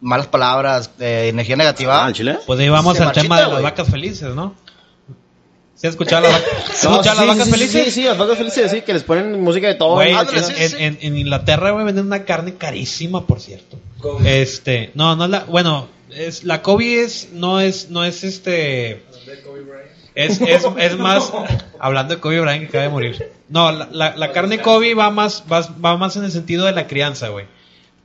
malas palabras, eh, energía negativa, Ah. Pues ahí vamos Se al marchita, tema de las vacas felices, ¿no? ¿Se ha escuchado las, vaca- ¿se ha No, escuchado sí, las vacas sí, sí, felices? Sí, sí, las vacas felices, sí, que les ponen música de todo. Güey, Ah, en, ándale, sí, en- sí. en- en Inglaterra, güey, venden una carne carísima, por cierto. Este, no, no es la, bueno, es, la Kobe es, no es, no es este, es, es, es más, hablando de Kobe Bryant que acaba de morir. No, la, la, la carne Kobe va más, va, va más en el sentido de la crianza, güey.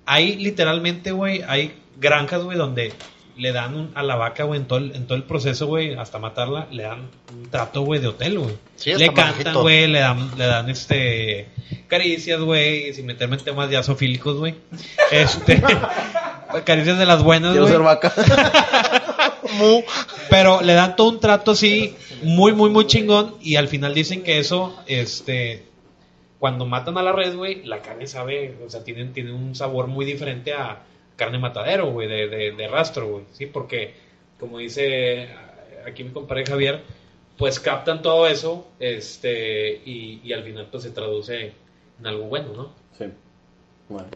Hay literalmente, güey, hay granjas, güey, donde le dan un- a la vaca, güey, en todo, el, en todo el proceso, güey, hasta matarla, le dan un trato, güey, de hotel, güey. Sí, le cantan, güey, le dan, le dan, este, caricias, güey, sin meterme en temas ya zoofílicos, güey. Este, caricias de las buenas, Quiero güey. ser vaca. Pero le dan todo un trato así, muy, muy, muy chingón. Y al final dicen que eso, este, cuando matan a la red, güey, la carne sabe, o sea, tiene, tiene un sabor muy diferente a carne matadero, güey, de, de, de rastro, güey. Sí, porque, como dice aquí mi compadre Javier, pues captan todo eso, este, y, y al final, pues se traduce en algo bueno, ¿no? Sí. Bueno.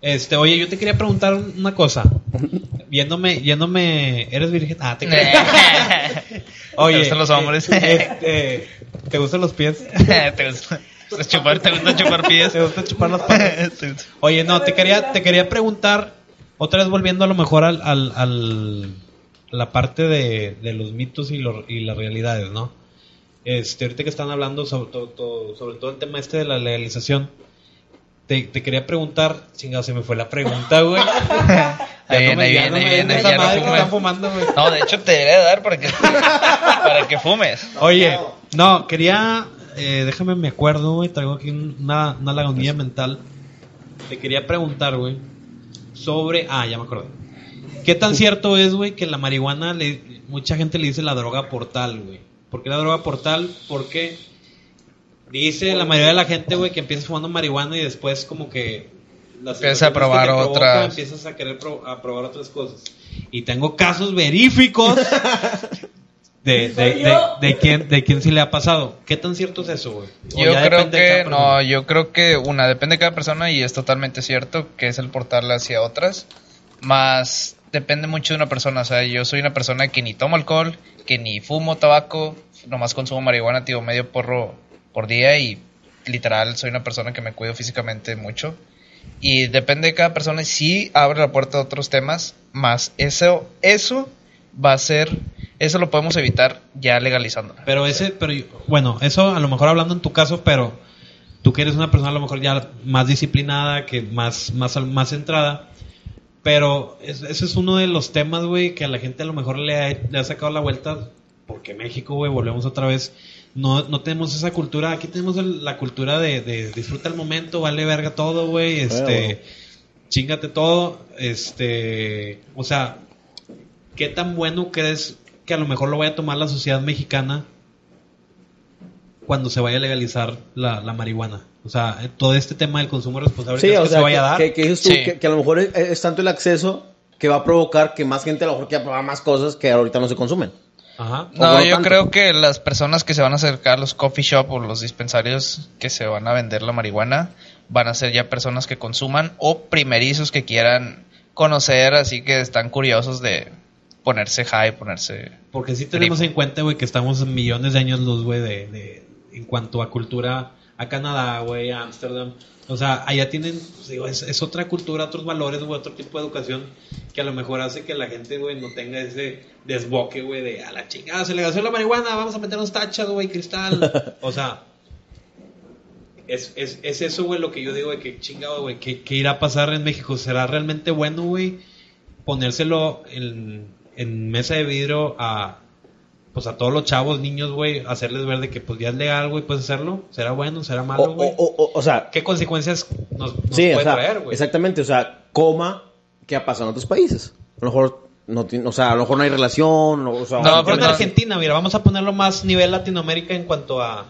Este, oye, yo te quería preguntar una cosa. Viéndome, yéndome, ¿eres virgen? Ah, te. Oye, ¿Te gustan los hombres? este, ¿te gustan los pies? ¿Te gusta, te gusta chupar, te gusta chupar pies? ¿Te gusta chupar las patas? Oye, no, te quería, te quería preguntar, otra vez volviendo a lo mejor al, al, al- a la parte de, de los mitos y, lo- y las realidades, ¿no? Este, ahorita que están hablando sobre todo, todo- sobre todo el tema este de la legalización, te, te quería preguntar, chingado, se me fue la pregunta, güey. Ahí viene, me- ahí ya viene, no ahí me viene, esa ya no madre que están fumando, güey. No, de hecho te debería dar para que, para que fumes. Oye, no, quería, eh, déjame me acuerdo, güey, traigo aquí una, una lagunilla mental. Te quería preguntar, güey, sobre, ah, ya me acordé. ¿Qué tan cierto es, güey, que la marihuana, le, mucha gente le dice la droga portal, güey? ¿Por qué la droga portal? Porque dice la mayoría de la gente, güey, que empiezas fumando marihuana y después como que... las Empieza a probar provoca, otras. Empiezas a querer pro- a probar otras cosas. Y tengo casos veríficos de, de, de, de quién, de quién sí le ha pasado. ¿Qué tan cierto es eso, güey? Yo creo que, no, yo creo que una, depende de cada persona y es totalmente cierto que es el portal hacia otras, más depende mucho de una persona, o sea, yo soy una persona que ni tomo alcohol, que ni fumo tabaco, nomás consumo marihuana, tío, medio porro por día y literal soy una persona que me cuido físicamente mucho. Y depende de cada persona, y sí abre la puerta a otros temas, más eso, eso va a ser, eso lo podemos evitar ya legalizándolo. Pero ese, pero yo- bueno, eso a lo mejor hablando en tu caso, pero tú que eres una persona a lo mejor ya más disciplinada, que más, más, más centrada. Pero es- ese es uno de los temas, güey, que a la gente a lo mejor le ha, le ha sacado la vuelta. Porque México, güey, volvemos otra vez. No, no tenemos esa cultura. Aquí tenemos el- la cultura de, de disfruta el momento, vale verga todo, güey. Este, Bueno. chingate todo. Este, o sea, ¿qué tan bueno crees que a lo mejor lo vaya a tomar la sociedad mexicana cuando se vaya a legalizar la, la marihuana? O sea, eh, todo este tema del consumo responsable Sí, ¿crees o que sea, se vaya a dar. que, que dices tú, Sí. que, que a lo mejor es, es tanto el acceso que va a provocar que más gente a lo mejor quiera probar más cosas que ahorita no se consumen. Ajá. No, no yo tanto. creo que las personas que se van a acercar a los coffee shop o los dispensarios que se van a vender la marihuana van a ser ya personas que consuman o primerizos que quieran conocer, así que están curiosos de ponerse high, ponerse... Porque sí tenemos en cuenta, güey, que estamos millones de años luz, güey, de, de- en cuanto a cultura, a Canadá, güey, a Ámsterdam. O sea, allá tienen, pues, digo, es, es otra cultura, otros valores, güey, otro tipo de educación que a lo mejor hace que la gente, güey, no tenga ese desboque, güey, de a la chingada, se legalizó la marihuana, vamos a meternos tachas, güey, cristal. O sea, es, es, es eso, güey, lo que yo digo de que chingado, güey, ¿qué, qué irá a pasar en México? ¿Será realmente bueno, güey, ponérselo en, en mesa de vidrio a pues a todos los chavos, niños, güey, hacerles ver de que pues ya es legal, güey, puedes hacerlo? ¿Será bueno? ¿Será malo, güey? o- o- o sea, ¿Qué consecuencias nos, nos sí, puede o sea, traer, güey? exactamente, o sea, coma que ha pasado en otros países. A lo mejor no tiene, o sea, a lo mejor no hay relación, o, o sea, No, pero en Argentina, mira, vamos a ponerlo más nivel Latinoamérica en cuanto a,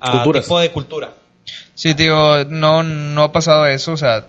a tipo de cultura. Sí, digo, no, no ha pasado eso, o sea,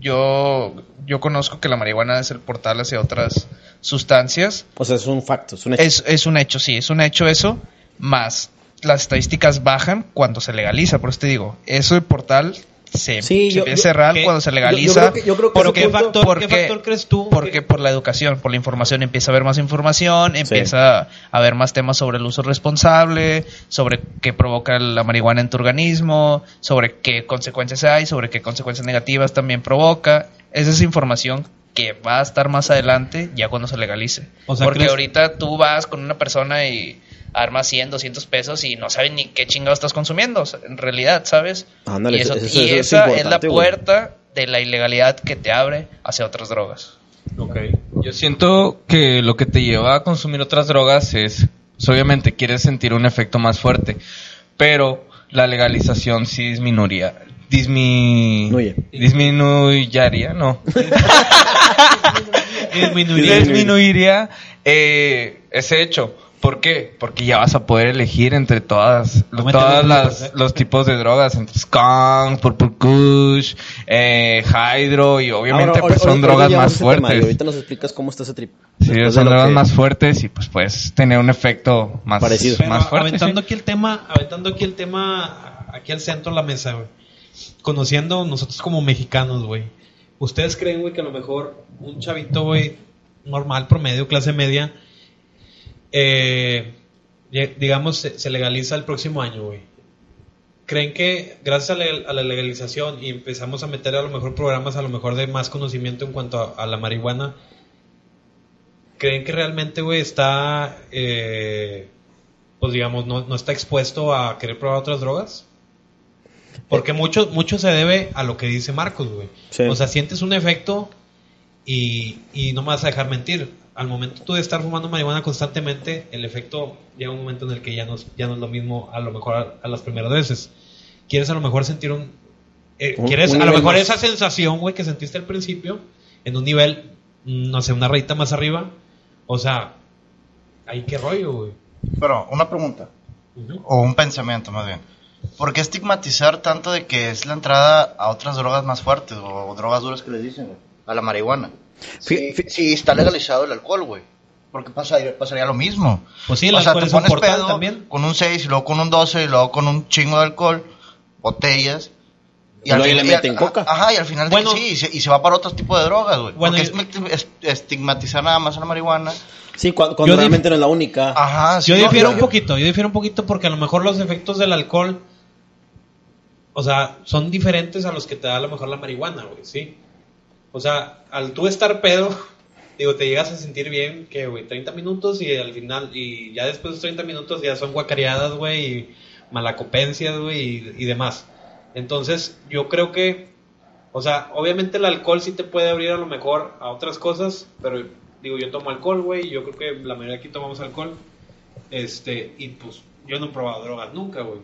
yo, yo conozco que la marihuana es el portal hacia otras sustancias. o sea, es un facto, es un hecho. Es, es un hecho, sí, es un hecho eso, más las estadísticas bajan cuando se legaliza, por eso te digo, eso el portal se, Sí, se yo- empieza a cerrar cuando se Yo- yo legaliza. creo que- yo creo que ¿Por ese qué factor- porque- qué factor crees tú Porque que- por la educación, por la información, empieza a haber más información, empieza a haber más temas sobre el uso responsable, sobre qué provoca la marihuana en tu organismo, sobre qué consecuencias hay, sobre qué consecuencias negativas también provoca. Esa es información que va a estar más adelante ya cuando se legalice. O sea, Porque ¿crees- ahorita tú vas con una persona y armas 100, 200 pesos y no sabes ni qué chingado estás consumiendo, o sea, en realidad, ¿sabes? Ándale, y eso- eso- eso- y eso es esa es la güey. puerta de la ilegalidad que te abre hacia otras drogas. Yo siento que lo que te lleva a consumir otras drogas es, pues, obviamente, quieres sentir un efecto más fuerte, pero la legalización sí disminuiría. Dismi... Disminuye. Disminuyaría, no. Disminuiría. disminuiría eh, ese hecho. ¿Por qué? Porque ya vas a poder elegir entre todas, todas los las, ¿eh? los tipos de drogas, entre skunk, purple kush, eh, hydro y obviamente Ahora, pues son ahorita drogas más ese tema, y fuertes. ahorita nos explicas cómo está ese trip. Sí, son drogas que- más fuertes y pues puedes tener un efecto más Parecido. Pero más fuerte. aventando sí. aquí el tema, aventando aquí el tema, aquí al centro de la mesa, güey. Conociendo nosotros como mexicanos, güey. ¿Ustedes creen, güey, que a lo mejor un chavito, güey, normal, promedio, clase media, eh, digamos, se, se legaliza el próximo año, güey? ¿Creen que gracias a la, legalización y empezamos a meter a lo mejor programas a lo mejor de más conocimiento en cuanto a, a la marihuana, ¿creen que realmente, güey, está, eh, pues digamos, no, no está expuesto a querer probar otras drogas? Porque mucho, mucho se debe a lo que dice Marcos, güey. Sí. O sea, sientes un efecto y, y no me vas a dejar mentir. Al momento tú de estar fumando marihuana constantemente, el efecto llega un momento en el que ya no, es- ya no es lo mismo a lo mejor a, a las primeras veces. Quieres a lo mejor sentir un... eh, Un- quieres un a lo mejor más. esa sensación, güey, que sentiste al principio en un nivel mm, no sé, una rayita más arriba. O sea, ahí qué rollo, güey. Pero, una pregunta. Ujú. O un pensamiento, más bien. ¿Por qué estigmatizar tanto de que es la entrada a otras drogas más fuertes o, o drogas duras que les dicen, güey? A la marihuana. Si, fi- si está legalizado el alcohol, güey. Porque pasaría, pasaría lo mismo. Pues sí, el o sea, te pones pedo también. con un 6 y luego con un 12 y luego con un chingo de alcohol, botellas. Y luego fin- le meten al- coca. Ajá, y al final de que Bueno. sí, y se, y se va para otro tipo de drogas, güey. Bueno, Porque yo- es, es- estigmatizar nada más a la marihuana. Sí, cuando, cuando realmente no es la única. Ajá, sí, Yo no, difiero yo- un poquito, yo difiero un poquito porque a lo mejor los efectos del alcohol, o sea, son diferentes a los que te da a lo mejor la marihuana, güey, ¿sí? O sea, al tú estar pedo, digo, te llegas a sentir bien, que, güey, 30 minutos y al final, y ya después de esos 30 minutos ya son guacareadas, güey, y malacopencias, güey, y, y demás. Entonces, yo creo que, o sea, obviamente el alcohol sí te puede abrir a lo mejor a otras cosas, pero digo, yo tomo alcohol, güey, y yo creo que la mayoría aquí tomamos alcohol. Este, y pues yo no he probado drogas nunca, güey.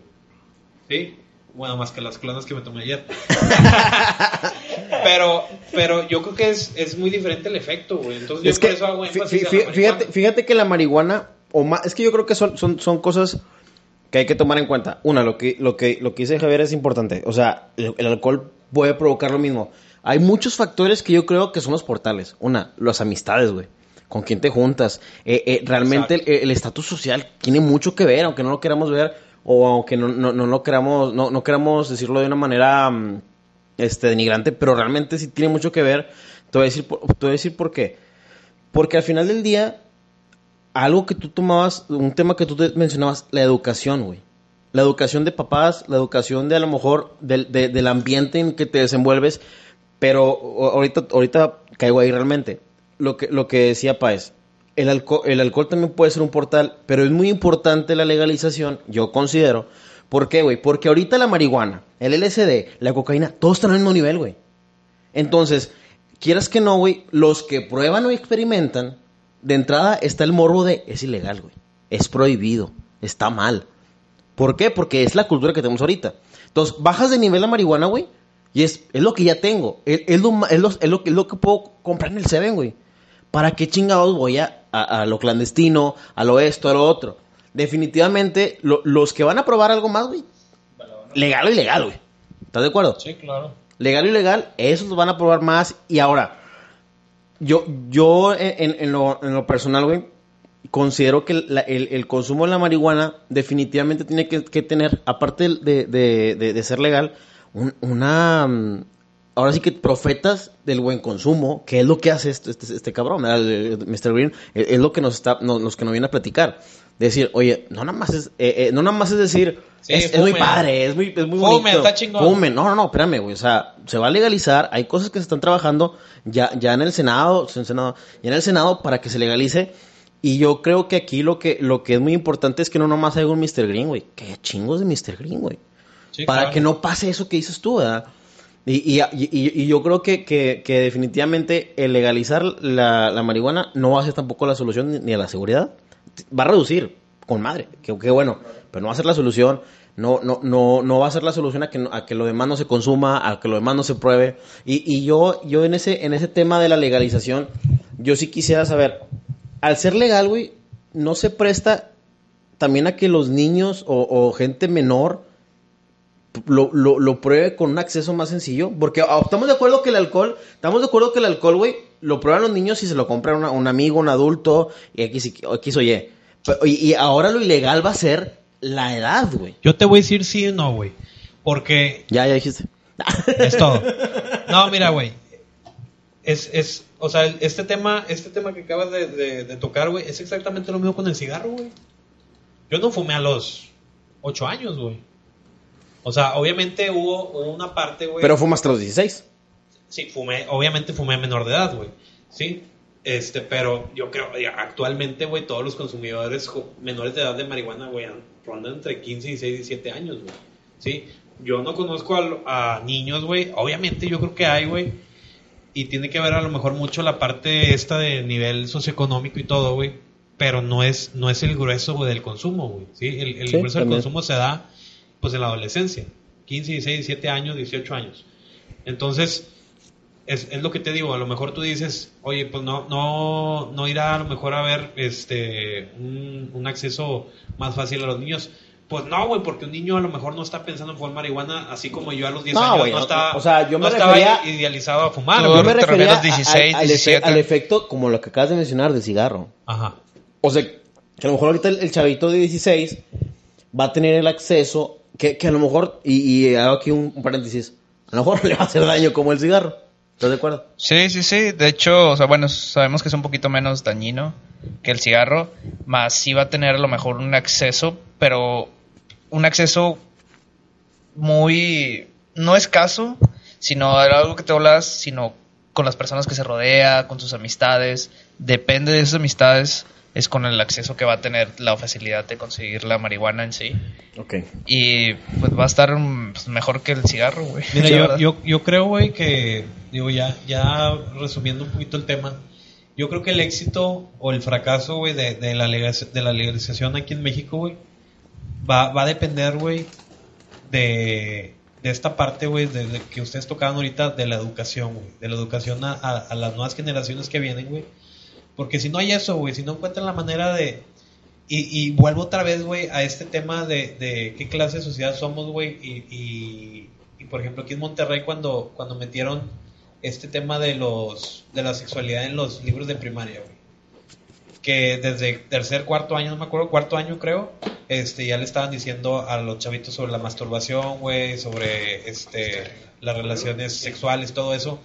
¿Sí? Bueno, más que las clonas que me tomé ayer. pero, pero yo creo que es, es muy diferente el efecto, güey. Entonces yo es por que, eso hago énfasis fí- a la fíjate, fíjate que la marihuana, o más, es que yo creo que son, son, son cosas que hay que tomar en cuenta. Una, lo que, lo que, lo que dice Javier es importante. O sea, el, el alcohol puede provocar lo mismo. Hay muchos factores que yo creo que son los portales. Una, las amistades, güey. Con quién te juntas. Eh, eh, realmente el estatus social tiene mucho que ver, aunque no lo queramos ver, o aunque no, no, no lo queramos, no, no queramos decirlo de una manera mm, este, denigrante, pero realmente sí tiene mucho que ver. Te voy a decir, te voy a decir por qué. Porque al final del día, algo que tú tomabas, un tema que tú mencionabas, la educación, güey. La educación de papás, la educación de a lo mejor del, de- del ambiente en que te desenvuelves, pero ahorita, ahorita caigo ahí realmente. Lo que, lo que decía Páez, el alcohol, el alcohol también puede ser un portal, pero es muy importante la legalización, yo considero. ¿Por qué, güey? Porque ahorita la marihuana, el LSD, la cocaína, todos están al mismo nivel, güey. Entonces, quieras que no, güey, los que prueban o experimentan, de entrada está el morbo de es ilegal, güey. Es prohibido, está mal. ¿Por qué? Porque es la cultura que tenemos ahorita. Entonces, bajas de nivel la marihuana, güey, y es, es lo que ya tengo. Es, es, lo, es, lo, es lo que puedo comprar en el Seven, güey. ¿Para qué chingados voy a, a, a lo clandestino, a lo esto, a lo otro? Definitivamente, lo- los que van a probar algo más, güey, legal o ilegal, güey. ¿Estás de acuerdo? Sí, claro. legal o ilegal, esos los van a probar más. Y ahora, yo, yo en, en lo, en lo personal, güey, considero que la- el, el consumo de la marihuana definitivamente tiene que, que tener, aparte de, de- de- de ser legal, un- una... Ahora sí que profetas del buen consumo, que es lo que hace este, este, este cabrón, Mr. Green, es, lo que nos está, nos, los que nos viene a platicar. Decir, oye, no nada más es, eh, eh, no nada más es decir, Sí, es, es muy padre, es muy, es muy bonito. está chingón. Fumen. No, no, no, espérame, güey. O sea, se va a legalizar. Hay cosas que se están trabajando ya, ya en el Senado, en el Senado, ya en el Senado para que se legalice. Y yo creo que aquí lo que, lo que es muy importante es que no nomás haya un Mr. Green, güey. Haya chingos de Mr. Green, güey. Sí, para claro. que no pase eso que dices tú, ¿verdad? Y, y, yo creo que, que, definitivamente el legalizar la, la marihuana no va a ser tampoco la solución ni- a la seguridad. Va a reducir, con madre, que, bueno, pero no va a ser la solución. No, no, no, no va a ser la solución a que, a que lo demás no se consuma, a que lo demás no se pruebe. Y, y yo, yo en ese, en ese tema de la legalización, yo sí quisiera saber, al ser legal, güey, no se presta también a que los niños o gente menor lo, lo, lo pruebe con un acceso más sencillo. Porque ah, estamos de acuerdo que el alcohol, estamos de acuerdo que el alcohol, güey, lo prueban los niños si se lo compra una- un amigo, un adulto, y X, y- X o Y. Pero- y, y ahora lo ilegal va a ser la edad, güey. Yo te voy a decir sí o no, güey. Porque Ya, ya dijiste. es todo. No, mira, güey. Es, es, o sea, este tema, este tema que acabas de, de- de tocar, güey, es exactamente lo mismo con el cigarro, güey. Yo no fumé a los ocho años, güey. O sea, obviamente hubo, una parte, güey. Pero fue hasta los 16. Sí, fumé, obviamente fumé menor de edad, güey. Sí. Este, pero yo creo, actualmente, güey, todos los consumidores menores de edad de marihuana, güey, han- rondan entre 15, 16 y 17 años, güey. Sí. Yo no conozco a, niños, güey. Obviamente yo creo que hay, güey. Y tiene que ver a lo mejor mucho la parte esta de nivel socioeconómico y todo, güey. Pero no es, no es el grueso, güey, del consumo, güey. Sí. El, el Sí, grueso del consumo se da, pues, en la adolescencia. 15, 16, 17 años, 18 años. Entonces, es, es lo que te digo, a lo mejor tú dices, oye, pues no, no, no irá a lo mejor a haber este, un, un acceso más fácil a los niños. Pues no, güey, porque un niño a lo mejor no está pensando en fumar marihuana, así como yo a los 10 No, años no, no, estaba, o sea, yo me no estaba refería- idealizado a fumar. Yo me refería refieres a- 16, al, efe- 17. al efecto como lo que acabas de mencionar del cigarro. Ajá. O sea, que a lo mejor ahorita el, el chavito de 16 va a tener el acceso, que, a lo mejor, y, y hago aquí un, un paréntesis, a lo mejor le va a hacer daño como el cigarro. ¿Estás de acuerdo? Sí, sí, sí. De hecho, o sea, bueno, sabemos que es un poquito menos dañino que el cigarro, más sí va a tener a lo mejor un acceso, pero un acceso muy no escaso, sino algo que te hablas, sino con las personas que se rodea, con sus amistades. Depende de esas amistades, es con el acceso que va a tener la facilidad de conseguir la marihuana en sí. Ok. Y pues va a estar mm, pues, mejor que el cigarro, güey. Mira, yo, yo, yo creo, güey, que, digo, ya, ya resumiendo un poquito el tema, yo creo que el éxito o el fracaso, güey, de, de, la de la legalización aquí en México, güey, va, va a depender, güey, de, de esta parte, güey, de, de que ustedes tocaban ahorita, de la educación, güey, de la educación a, a- a las nuevas generaciones que vienen, güey. Porque si no hay eso, güey, si no encuentran la manera de... Y, vuelvo otra vez, güey, a este tema de, de qué clase de sociedad somos, güey. Y, y, y, por ejemplo, aquí en Monterrey, cuando, cuando metieron este tema de los de la sexualidad en los libros de primaria, güey. Que desde tercer, cuarto año, no me acuerdo, cuarto año creo, este ya le estaban diciendo a los chavitos sobre la masturbación, güey, sobre este las relaciones sexuales, todo eso.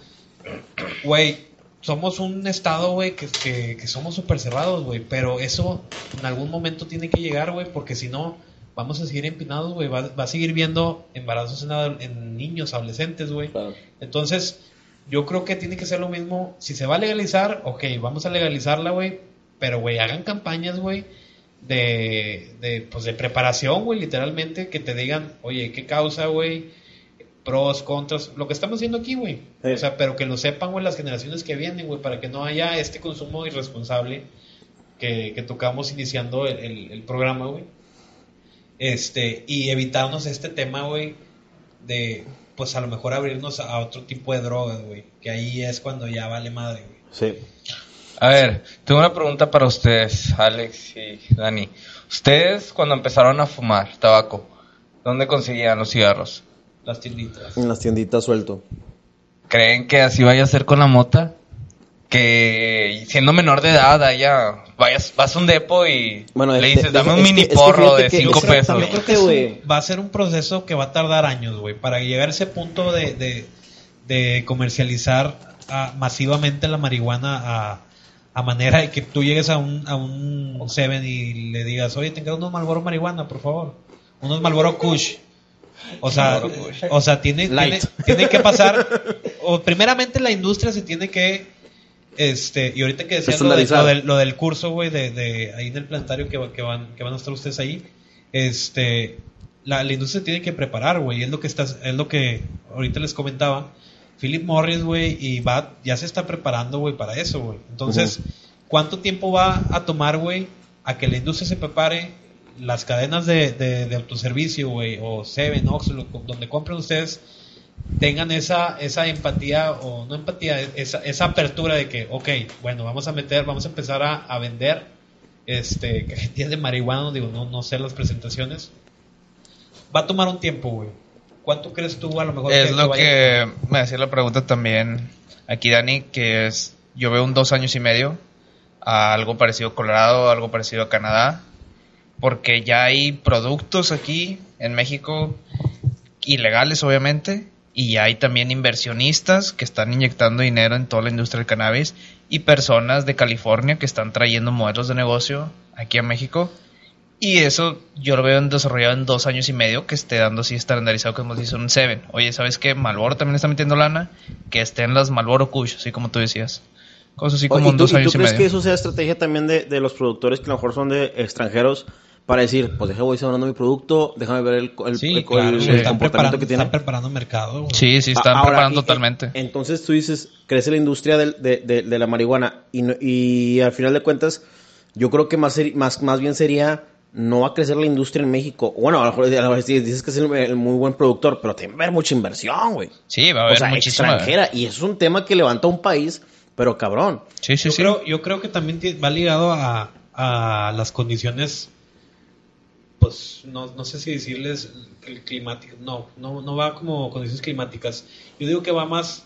Güey, somos un estado, güey, que, que, que somos súper cerrados, güey. Pero eso en algún momento tiene que llegar, güey, porque si no, vamos a seguir empinados, güey. Va, va a seguir viendo embarazos en, niños, adolescentes, güey. Entonces, yo creo que tiene que ser lo mismo. Si se va a legalizar, ok, vamos a legalizarla, güey. Pero, güey, hagan campañas, güey, de, de, pues, de preparación, güey, literalmente. Que te digan, oye, ¿qué causa, güey? Pros, contras, lo que estamos haciendo aquí, güey. Sí. O sea, pero que lo sepan, güey, las generaciones que vienen, güey, para que no haya este consumo irresponsable que, que tocamos iniciando el, el- el programa, güey. Este, y evitarnos este tema, güey, de, pues a lo mejor abrirnos a otro tipo de drogas, güey. Que ahí es cuando ya vale madre, güey. Sí. A ver, tengo una pregunta para ustedes, Alex y Dani. Ustedes, cuando empezaron a fumar tabaco, ¿dónde conseguían los cigarros? Las tienditas. En las tienditas suelto. ¿Creen que así vaya a ser con la mota? Que siendo menor de edad, allá vayas, vas a un depo y Bueno, le de- dices, dame un mini porro de que 5 yo creo- pesos. yo creo que, güey, Va a ser un proceso que va a tardar años, güey, para llegar a ese punto de, de, de comercializar ah, masivamente la marihuana a, a manera de que tú llegues a un, a un Seven y le digas, oye, tenga unos Malboro marihuana, por favor. Unos Malboro Kush. O sea, o sea tiene, tiene, que pasar, o primeramente la industria se tiene que, este, y ahorita que decías lo, de- Estandarizar. lo del, lo del curso, güey, de, de ahí en el planetario que, que, van, que van a estar ustedes ahí, este, la, la industria se tiene que preparar, güey, es lo que estás, es lo que ahorita les comentaba. Philip Morris, güey, y va, ya se está preparando, güey, para eso, güey. Entonces, ¿cuánto tiempo va a tomar, güey, a que la industria se prepare? Las cadenas de, de, de autoservicio, güey, o Seven, donde compren ustedes, tengan esa, esa empatía, o no empatía, esa, esa apertura de que, ok, bueno, vamos a meter, vamos a empezar a, a vender este, cajetillas de marihuana, no digo, no, no sé las presentaciones. Va a tomar un tiempo, güey. ¿Cuánto crees tú a lo mejor Es lo vaya- que me hacía la pregunta también aquí Dani, que es, yo veo un dos años y medio a algo parecido a Colorado, algo parecido a Canadá, porque ya hay productos aquí en México ilegales obviamente, y ya hay también inversionistas que están inyectando dinero en toda la industria del cannabis y personas de California que están trayendo modelos de negocio aquí a México. Y eso yo lo veo desarrollado en dos años y medio que esté dando así estandarizado como dice un Seven. Oye, ¿sabes qué? Malboro también está metiendo lana, que estén las Malboro Kush, así como tú decías. Cosas así como Oye, en ¿y tú, dos y tú años y, crees medio. que eso sea estrategia también de, de los productores que a lo mejor son de extranjeros para decir, pues déjame voy sembrando mi producto, déjame ver el, el, Sí, el- claro, el comportamiento están, preparando, que tiene? están preparando mercado. güey. Sí, sí, están A- ahora, preparando y- totalmente. entonces tú dices, crece la industria del- de, de- de la marihuana y, no- y al final de cuentas, yo creo que más, más, más bien sería no va a crecer la industria en México. Bueno, a lo mejor a lo mejor dices que es el, el muy buen productor, pero tiene que haber mucha inversión, güey. Sí, va a O haber sea, muchísima. extranjera. Y eso es un tema que levanta un país, pero cabrón. Sí, sí, yo, sí. Creo, yo creo que también va ligado a, a las condiciones, pues no, no sé si decirles cl- climáticas, no, no, no va como condiciones climáticas. Yo digo que va más,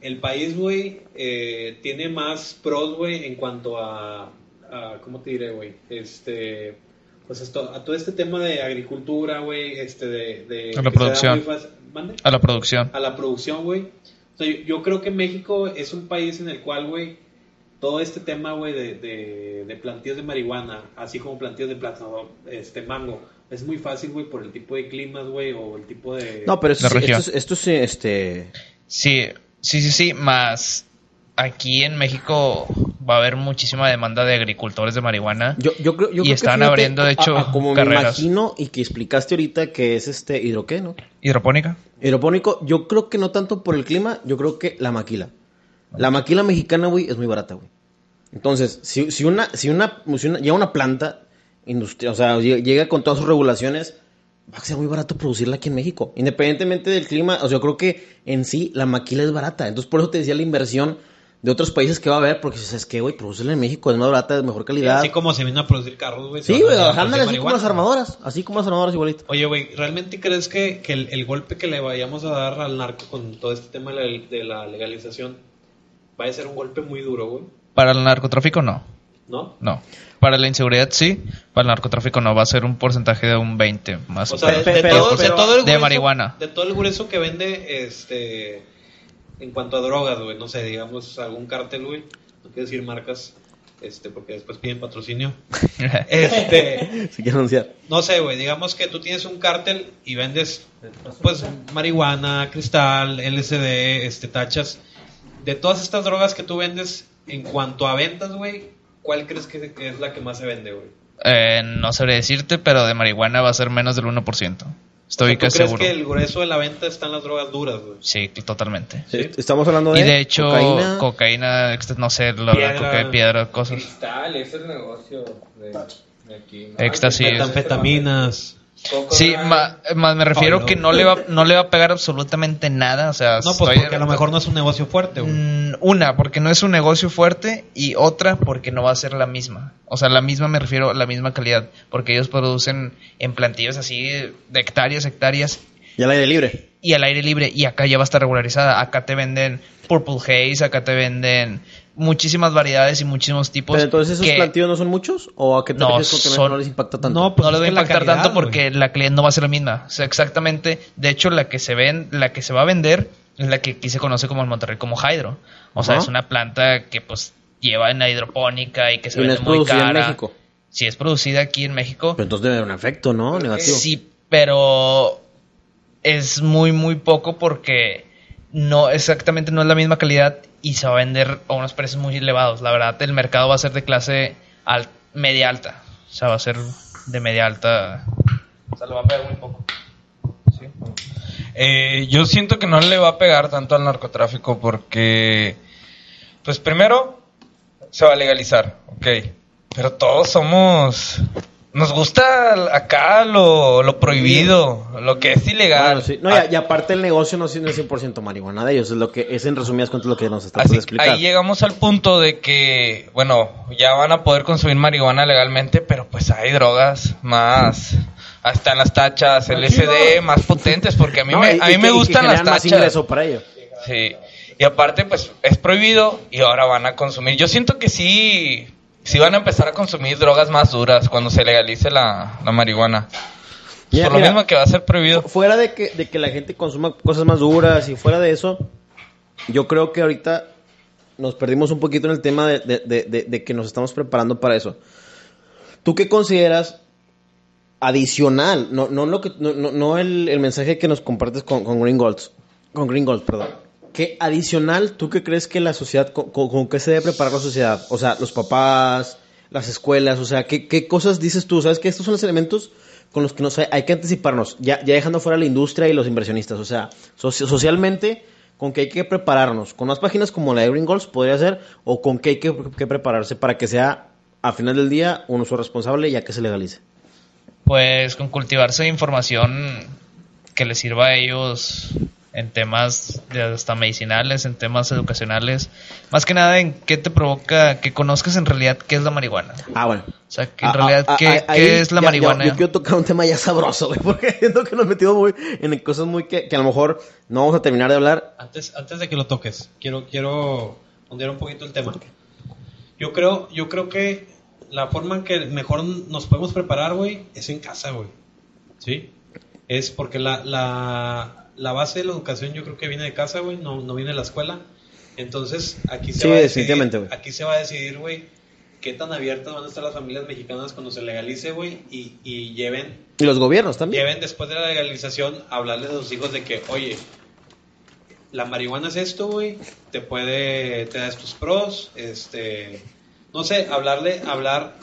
el país, güey, eh, tiene más pros, güey, en cuanto a, a, ¿cómo te diré, güey? Este, pues esto, a todo este tema de agricultura, güey, este, de... de A la producción. A la producción. a la producción, güey. O sea, yo, yo creo que México es un país en el cual, güey, todo este tema, güey, de, de, de plantíos de marihuana, así como plantíos de plátano, este, mango, es muy fácil, güey, por el tipo de climas, güey, o el tipo de... No, pero esto, sí- esto, es- esto sí, este... Sí, sí, sí, sí. Más aquí en México va a haber muchísima demanda de agricultores de marihuana. Yo, yo creo, yo Y creo que están fíjate, abriendo, de hecho, a- a como carreras. me imagino y que explicaste ahorita que es este hidroqué, ¿no? Hidropónica. Hidropónico, yo creo que no tanto por el clima, yo creo que la maquila. La maquila mexicana, güey, es muy barata, güey. Entonces, si, si una, si una, si una, llega una planta industrial, o sea, llega con todas sus regulaciones, va a ser muy barato producirla aquí en México. Independientemente del clima, o sea, yo creo que en sí la maquila es barata. Entonces, por eso te decía la inversión de otros países que va a haber, porque si es que, güey, producirla en México es más barata, de mejor calidad. Así como se vino a producir carros, güey. Sí, güey, ándale así como las armadoras, así como las armadoras igualito. Oye, güey, ¿realmente crees que, que el, el golpe que le vayamos a dar al narco con todo este tema de la, de la legalización vaya a ser un golpe muy duro, güey? Para el narcotráfico no. ¿No? No. Para la inseguridad sí. Para el narcotráfico no. Va a ser un porcentaje de un 20 más O o sea, de, de todo, de todo el de grueso, marihuana. De todo el grueso que vende, este, en cuanto a drogas, güey, no sé, digamos, algún cártel, güey, no quiero decir marcas, este, porque después piden patrocinio. Este, Si quiero anunciar. no sé, güey, digamos que tú tienes un cártel y vendes, pues, marihuana, cristal, LSD, este, tachas. De todas estas drogas que tú vendes, en cuanto a ventas, güey, ¿cuál crees que, es la que más se vende, güey? Eh, no sabría decirte, pero de marihuana va a ser menos del 1%. Estoy ¿Tú casi crees seguro. que el grueso de la venta están las drogas duras, güey? Sí, totalmente. Sí, Estamos hablando de, Y de hecho, cocaína. cocaína, ext- no sé, lo de Piedra. coca- piedra, cosas. Cristal, ese es el negocio de, de aquí. ¿no? Éxtasis. Metanfetaminas. Coco Sí, ma- más me refiero no. que no le va no le va a pegar absolutamente nada, o sea, No, pues estoy- porque a lo mejor no es un negocio fuerte, güey. Mm, una, porque no es un negocio fuerte y otra porque no va a ser la misma. O sea, la misma me refiero a la misma calidad, porque ellos producen en plantillos así de hectáreas, hectáreas Y al aire libre. y al aire libre y acá ya va a estar regularizada. Acá te venden Purple Haze, acá te venden muchísimas variedades y muchísimos tipos. Pero entonces esos que plantillos no son muchos o a qué te No, que no- son- no les impacta tanto. No, pues no les es va a impactar calidad, tanto porque la calidad no va a ser la misma. O sea, exactamente. De hecho, la que se ven, la que se va a vender es la que aquí se conoce como en Monterrey como Hydro. O sea, es una planta que pues lleva en la hidropónica y que se y vende es muy cara. en México. Si es producida aquí en México, Pero entonces debe haber un efecto, ¿no? Negativo. sí, pero es muy muy poco porque no exactamente no es la misma calidad y se va a vender a unos precios muy elevados. La verdad, el mercado va a ser de clase al- media alta. O sea, va a ser de media alta. O sea, lo va a pegar muy poco. Sí. Eh, yo siento que no le va a pegar tanto al narcotráfico porque, pues primero, se va a legalizar, ok. Pero todos somos... Nos gusta acá lo, lo prohibido, lo que es ilegal. Bueno, sí. No, y, a- y aparte el negocio no es no es 100% marihuana de ellos, es lo que es en resumidas cuentas lo que nos está por explicar. ahí llegamos al punto de que, bueno, ya van a poder consumir marihuana legalmente, pero pues hay drogas más, hasta en las tachas, LSD, más potentes, porque a mí No, me, y- a mí me gustan las más tachas. ingreso para ellos. Sí. Y aparte, pues es prohibido y ahora van a consumir. Yo siento que sí, sí van a empezar a consumir drogas más duras cuando se legalice la, la marihuana. Mira, Por lo mira, mismo que va a ser prohibido. Fuera de que, de que la gente consuma cosas más duras y fuera de eso, yo creo que ahorita nos perdimos un poquito en el tema de, de- de- de- de que nos estamos preparando para eso. ¿Tú qué consideras adicional? No, no, lo que, no, no- no el, el mensaje que nos compartes con, con Green Golds. Con Green Gold, perdón. ¿Qué adicional tú qué crees que la sociedad, con, qué se debe preparar la sociedad? O sea, los papás, las escuelas, o sea, ¿qué, cosas dices tú? ¿Sabes que estos son los elementos con los que nos hay, que anticiparnos? Ya, dejando fuera la industria y los inversionistas. O sea, soci- socialmente, ¿con qué hay que prepararnos? ¿Con más páginas como la de Green Goals podría ser? ¿O con qué hay que, que prepararse para que sea, a final del día, un uso responsable ya que se legalice? Pues con cultivarse información que les sirva a ellos en temas de hasta medicinales, en temas educacionales. Más que nada en qué te provoca que conozcas en realidad qué es la marihuana. Ah, bueno. O sea, que en Ah, realidad ah, qué, ah, qué ahí es la ya- ya- marihuana. yo quiero tocar un tema ya sabroso, güey, porque siento que nos metimos muy en cosas muy que, que a lo mejor no vamos a terminar de hablar. Antes, antes de que lo toques, quiero, quiero ondear un poquito el tema. Yo creo, yo creo que la forma en que mejor nos podemos preparar, güey, es en casa, güey. ¿Sí? Es porque la, la, la base de la educación yo creo que viene de casa, güey, no, no viene de la escuela. Entonces, aquí se Sí, va a decidir, aquí se va a decidir, güey, qué tan abiertas van a estar las familias mexicanas cuando se legalice, güey, y, y lleven Y los gobiernos también. lleven después de la legalización a hablarles a sus hijos de que, oye, la marihuana es esto, güey, te puede, te da estos pros, este, no sé, hablarle, hablar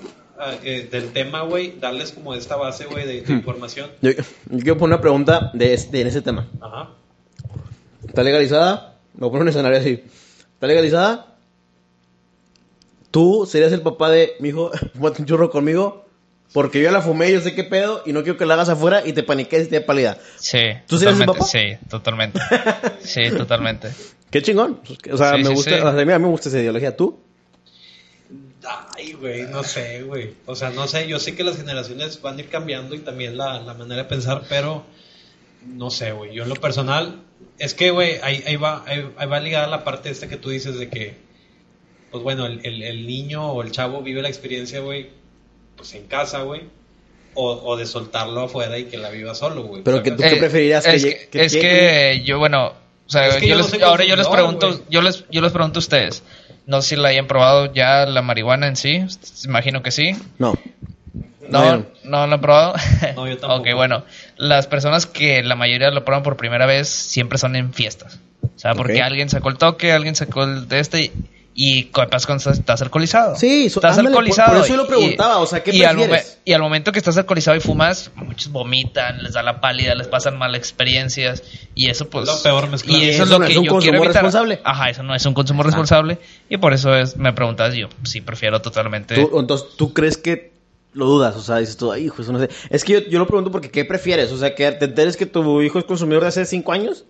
eh, del tema, güey, darles como esta base, güey, de, de información. Yo, yo quiero poner una pregunta de este, en ese tema. Ajá. ¿Está legalizada? Me voy a poner un escenario así. ¿Está legalizada? ¿Tú serías el papá de mi hijo, fumate un churro conmigo? Porque yo la fumé, yo sé qué pedo, y no quiero que la hagas afuera y te paniques y te dé pálida. Sí, ¿Tú serías totalmente, papá? sí, totalmente. Sí, totalmente. Qué chingón. O sea, Sí, me sí, gusta, sí. o sea, a mí me gusta esa ideología. ¿Tú? Ay, güey, no sé, güey. O sea, no sé, yo sé que las generaciones van a ir cambiando y también la, la manera de pensar, pero no sé, güey. Yo en lo personal, es que, güey, ahí, ahí, va, ahí, ahí va ligada la parte esta que tú dices de que, pues bueno, el, el, el niño o el chavo vive la experiencia, güey, pues en casa, güey. O, o de soltarlo afuera y que la viva solo, güey. Pero que tú qué Eh, preferirías que es que, que es que yo, bueno, o sea, Es que yo les- ahora yo les pregunto, yo les, yo les pregunto a ustedes, no sé si la hayan probado ya la marihuana en sí, imagino que sí. No. No, Bueno. no lo han probado. No, yo tampoco. ok, bueno, las personas que la mayoría lo prueban por primera vez siempre son en fiestas. O sea, porque alguien sacó el toque, alguien sacó el de este y, pasa cuando estás, estás alcoholizado. Sí, so- estás ándale, por- alcoholizado. por eso yo lo y- preguntaba, o sea, ¿qué y al, prefieres? y al momento que estás alcoholizado y fumas, muchos vomitan, les da la pálida, les pasan malas experiencias y eso pues... Lo peor mezclado. Y eso, Eso es lo no que es un yo consumo quiero evitar. responsable. Ajá, eso no es un consumo responsable y por eso es, me preguntas yo, sí prefiero totalmente... Tú- entonces, ¿tú crees que lo dudas? O sea, dices tú, ay, hijo, eso no sé. Es que yo, yo lo pregunto porque, ¿qué prefieres? O sea, que te enteres que tu hijo es consumidor de hace cinco años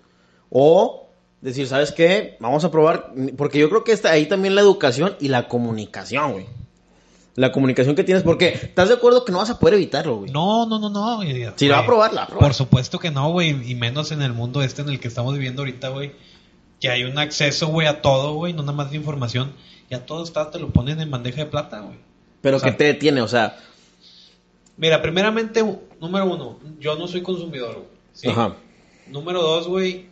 o decir, ¿sabes qué? Vamos a probar. Porque yo creo que está ahí también la educación y la comunicación, güey. La comunicación que tienes, porque ¿estás de acuerdo que no vas a poder evitarlo, güey? No, no, no, no. güey. Si la va a probar, la va a probar. Por supuesto que no, güey. Y menos en el mundo este en el que estamos viviendo ahorita, güey. Que hay un acceso, güey, a todo, güey. No nada más de información. Ya todo está, te lo ponen en bandeja de plata, güey. Pero o sea, que te detiene, o sea, Mira, primeramente, número uno, yo no soy consumidor, güey. ¿sí? ajá. Número dos, güey,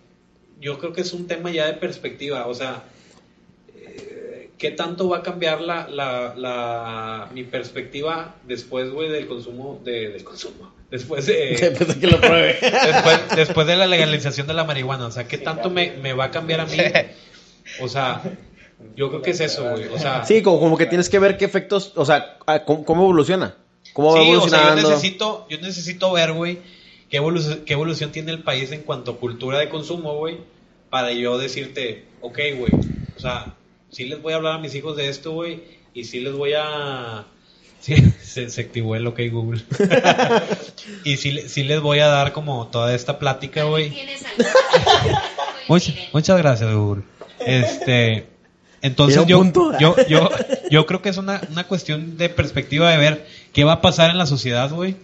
yo creo que es un tema ya de perspectiva. O sea, eh, ¿qué tanto va a cambiar la, la, la- mi perspectiva después, güey, del consumo, de, del consumo? Después de... Después de que lo pruebe. después, después de la legalización de la marihuana, o sea, ¿qué tanto me, me va a cambiar a mí? O sea, yo creo que es eso, güey. O sea, Sí, como, como que tienes que ver qué efectos, o sea, cómo, cómo evoluciona. ¿Cómo va sí, o sea, yo evolucionando? necesito, yo necesito ver, güey, qué, evolu- qué evolución tiene el país en cuanto a cultura de consumo, güey, para yo decirte, ok, güey, o sea, sí les voy a hablar a mis hijos de esto, güey, y sí les voy a... Sí, se, se activó el OK Google. y sí, sí les voy a dar como toda esta plática, güey. Muchas, muchas gracias, Google. Este, entonces yo, yo, yo, yo creo que es una, una cuestión de perspectiva de ver qué va a pasar en la sociedad, güey.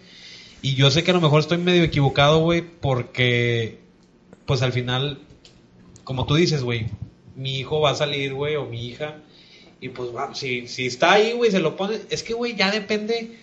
Y yo sé que a lo mejor estoy medio equivocado, güey, porque, pues al final, como tú dices, güey, mi hijo va a salir, güey, o mi hija, y pues va, si, si está ahí, güey, se lo pone. Es que, güey, ya depende,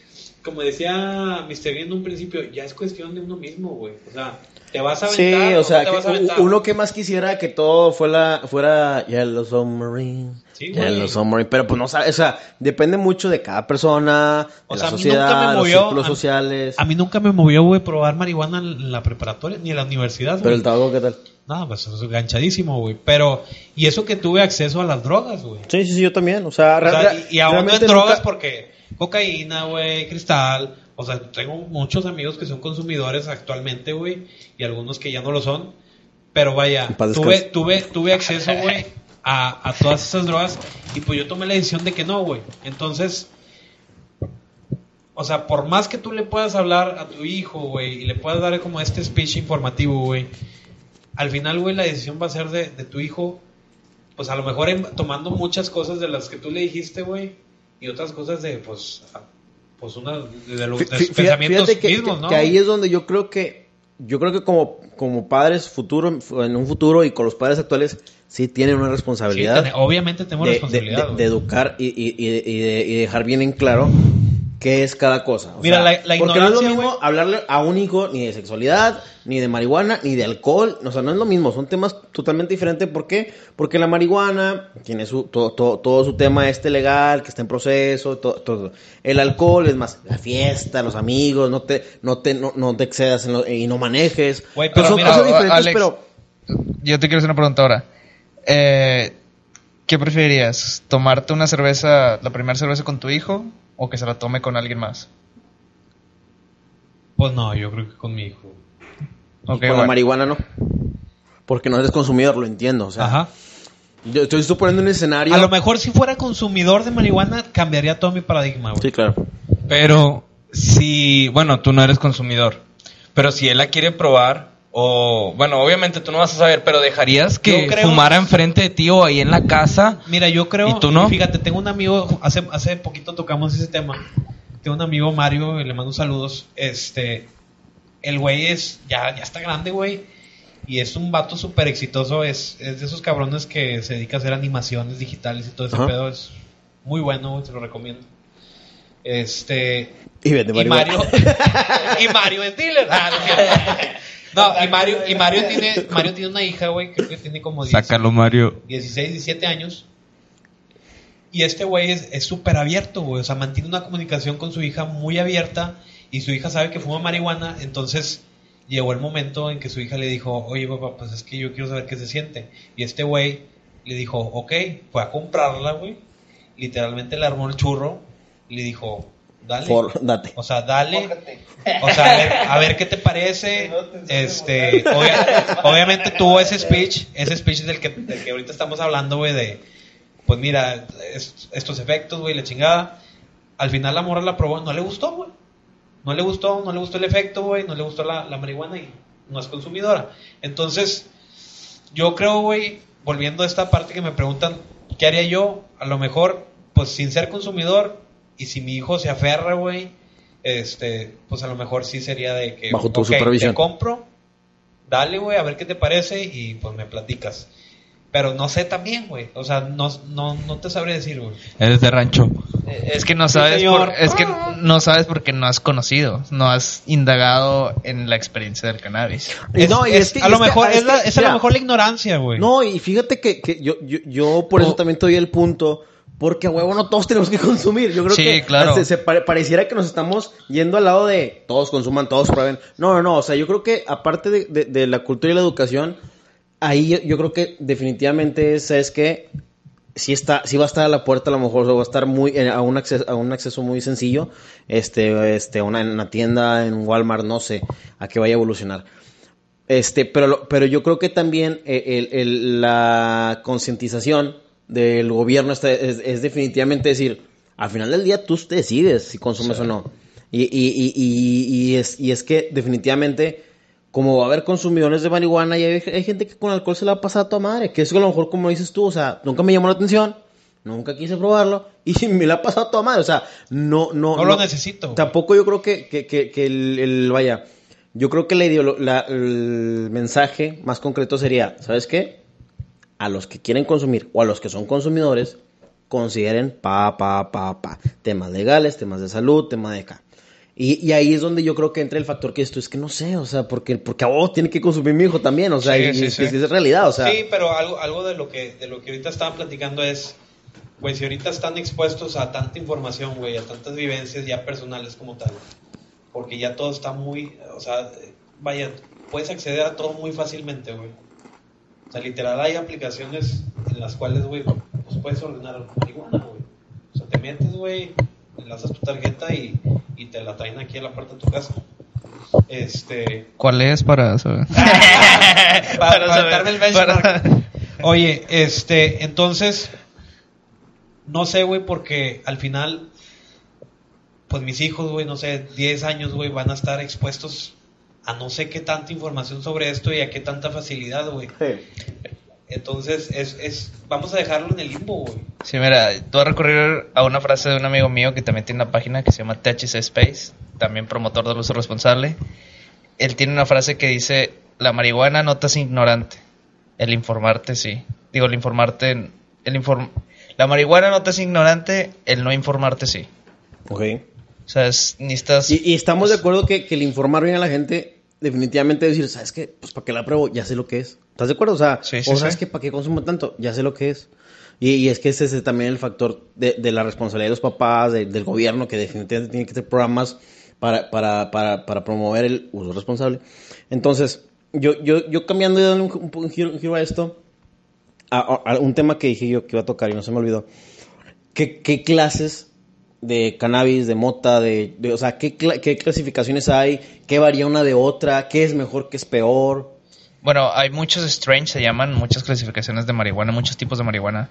como decía Mr. Bean en un principio, ya es cuestión de uno mismo, güey. O sea, te vas a Sí, aventar o no sea, vas a uno que más quisiera que todo fuera, fuera Yellow Submarine. Sí, güey. Yellow Submarine, pero pues no sabe, o sea, depende mucho de cada persona, de O la sea, a mí sociedad, nunca me los movió- círculos a- sociales. A mí nunca me movió, güey, probar marihuana en la preparatoria ni en la universidad, pero el tabaco, ¿qué tal? No, pues es ganchadísimo, güey. Pero, y eso que tuve acceso a las drogas, güey. Sí, sí, sí, yo también, o sea, O sea, y, y aún no en drogas nunca- porque cocaína, güey, cristal. O sea, tengo muchos amigos que son consumidores actualmente, güey, y algunos que ya no lo son. Pero vaya, En tuve, tuve, tuve acceso, güey, a, a todas esas drogas. Y pues yo tomé la decisión de que no, güey. Entonces, o sea, por más que tú le puedas hablar a tu hijo, güey, y le puedas dar como este speech informativo, güey, al final, güey, la decisión va a ser de, de tu hijo, pues a lo mejor en- tomando muchas cosas de las que tú le dijiste, güey, y otras cosas de, pues, pues una, de, los, pensamientos fíjate que, mismos, que- ¿no? que ahí es donde yo creo que yo creo que como como padres futuro en un futuro y con los padres actuales sí tienen una Sí, responsabilidad ten- obviamente tenemos de, responsabilidad. de- educar y, y- y- y de- y dejar bien en claro qué es cada cosa. O Mira, sea, la- la porque no es lo mismo hablarle a un hijo ni de sexualidad, ni de marihuana, ni de alcohol. O sea, no es lo mismo. Son temas totalmente diferentes. ¿Por qué? Porque la marihuana tiene su, to- to- todo su tema este legal, que está en proceso, to- todo. El alcohol es más la fiesta, los amigos, no te, no te, no, no te excedas en lo- y no manejes. Pero pero son mira, cosas diferentes, Alex, pero... Yo te quiero hacer una pregunta ahora. Eh, ¿Qué preferirías? ¿Tomarte una cerveza, la primera cerveza con tu hijo o que se la tome con alguien más? Pues no, yo creo que con mi hijo. Con la marihuana no. Porque no eres consumidor, lo entiendo. O sea, Ajá. yo estoy suponiendo un escenario. A lo mejor si fuera consumidor de marihuana cambiaría todo mi paradigma, güey. Sí, claro. Pero si, bueno, tú no eres consumidor, pero si él la quiere probar, o, bueno, obviamente tú no vas a saber, pero dejarías que creo- fumara enfrente de ti o ahí en la casa. Mira, yo creo. ¿Y tú no? Fíjate, tengo un amigo. Hace, hace poquito tocamos ese tema. Tengo un amigo, Mario, le mando saludos. Este. El güey es. Ya, ya está grande, güey. Y es un vato súper exitoso. Es, es de esos cabrones que se dedica a hacer animaciones digitales y todo ese Ajá. pedo. Es muy bueno, güey, se lo recomiendo. Este. Y vende Y. Mario, y Mario es dealer. Ah, no. No, y Mario, y Mario tiene, Mario tiene una hija, güey, creo que tiene como 10, Sácalo, Mario. 16, 17 años. Y este güey es es súper abierto, güey. O sea, mantiene una comunicación con su hija muy abierta. Y su hija sabe que fuma marihuana. Entonces llegó el momento en que su hija le dijo, oye, papá, pues es que yo quiero saber qué se siente. Y este güey le dijo, ok, fue a comprarla, güey. Literalmente le armó el churro. Y le dijo, dale. For- date. O sea, dale. O sea, a ver, a ver qué te parece. Este, obvia- obviamente tuvo ese speech, ese speech del que, del que ahorita estamos hablando, güey, de, pues mira, es- estos efectos, güey, la chingada. Al final la morra la probó, no le gustó, güey. No le gustó, no le gustó el efecto, güey, no le gustó la, la marihuana y no es consumidora. Entonces, yo creo, güey, volviendo a esta parte que me preguntan, ¿qué haría yo? A lo mejor, pues sin ser consumidor, y si mi hijo se aferra, güey, este, pues a lo mejor sí sería de que, Bajo tu ok, supervisión. te compro, dale, güey, a ver qué te parece y pues me platicas. Pero no sé también, güey. O sea, no, no, no te sabré decir, güey. Eres de rancho. Eh, Es que no sabes por- es que no sabes porque no has conocido, no has indagado en la experiencia del cannabis. Y no, y es que- a lo mejor, es la- que, es a lo mejor la ignorancia, güey. No, y fíjate que, que yo, yo, yo por eso también te doy el punto, porque a huevo no todos tenemos que consumir. Yo creo Sí, que claro. se, se pare- pareciera que nos estamos yendo al lado de todos consuman, todos prueben. No, no, no, o sea, yo creo que aparte de, de- de la cultura y la educación, ahí yo, yo creo que definitivamente es, es que sí está, sí va a estar a la puerta a lo mejor, o va a estar muy, eh, a un acceso, a un acceso muy sencillo, este, este, una, en una tienda, en Walmart, no sé, a que vaya a evolucionar. Este, pero, pero yo creo que también eh, el- el- la concientización del gobierno está- es, es definitivamente decir, al final del día tú te decides si consumes o no. Y, y, y, es, y es que definitivamente, como va a haber consumidores de marihuana y hay, hay gente que con alcohol se la va a pasar a toda madre, que es a lo mejor como dices tú, o sea, nunca me llamó la atención, nunca quise probarlo y me la ha pasado a toda madre, o sea, no, no, No lo necesito. Tampoco yo creo que, que, que, que el, el- vaya, yo creo que la la- el mensaje más concreto sería, ¿sabes qué? A los que quieren consumir o a los que son consumidores, consideren pa, pa, pa, pa. Temas legales, temas de salud, temas de acá. Y, y ahí es donde yo creo que entra el factor que esto es que no sé, o sea, porque, porque a vos tiene que consumir mi hijo también, o sea, Sí, y, sí, y- sí. y es realidad, o sea. sí, pero algo, algo de lo que de lo que ahorita estaban platicando es, güey, si ahorita están expuestos a tanta información, güey, a tantas vivencias ya personales como tal, porque ya todo está muy, o sea, vaya, puedes acceder a todo muy fácilmente, güey. O sea, literal hay aplicaciones en las cuales, güey, pues puedes ordenar marihuana, güey. O sea, te metes, güey, enlazas tu tarjeta y, y te la traen aquí a la puerta de tu casa. Este, ¿Cuál es para saber? para, Para para saber, el benchmark. para- Oye, este, entonces, no sé, güey, porque al final pues mis hijos, güey, no sé, 10 años, güey, van a estar expuestos a no sé qué tanta información sobre esto y a qué tanta facilidad, güey. Entonces, es, es, vamos a dejarlo en el limbo, güey. Sí, mira, tú vas a recurrir a una frase de un amigo mío que también tiene una página que se llama THC Space, también promotor del uso responsable. Él tiene una frase que dice, la marihuana no te hace ignorante, el informarte sí. Digo, el informarte, el inform la marihuana no te hace ignorante, el no informarte sí. Ok. O sea, es, necesitas... Y, y estamos de acuerdo que, que el informar bien a la gente, definitivamente decir, ¿sabes qué? Pues para qué la pruebo, ya sé lo que es. ¿Estás de acuerdo? O sea, Sí, sí, o sabes sí. que para qué consumo tanto, ya sé lo que es. Y, y es que ese es también el factor de, de la responsabilidad de los papás, de- del gobierno, que definitivamente tiene que tener programas para, para, para, para promover el uso responsable. Entonces, yo, yo, yo cambiando y dando un, un- un giro, un giro a esto, a, a- a un tema que dije yo que iba a tocar y no se me olvidó. ¿Qué, qué clases de cannabis, de mota, de, de- o sea, ¿qué, qué clasificaciones hay? ¿Qué varía una de otra? ¿Qué es mejor, qué es peor? Bueno, hay muchos strains, se llaman, muchas clasificaciones de marihuana, muchos tipos de marihuana.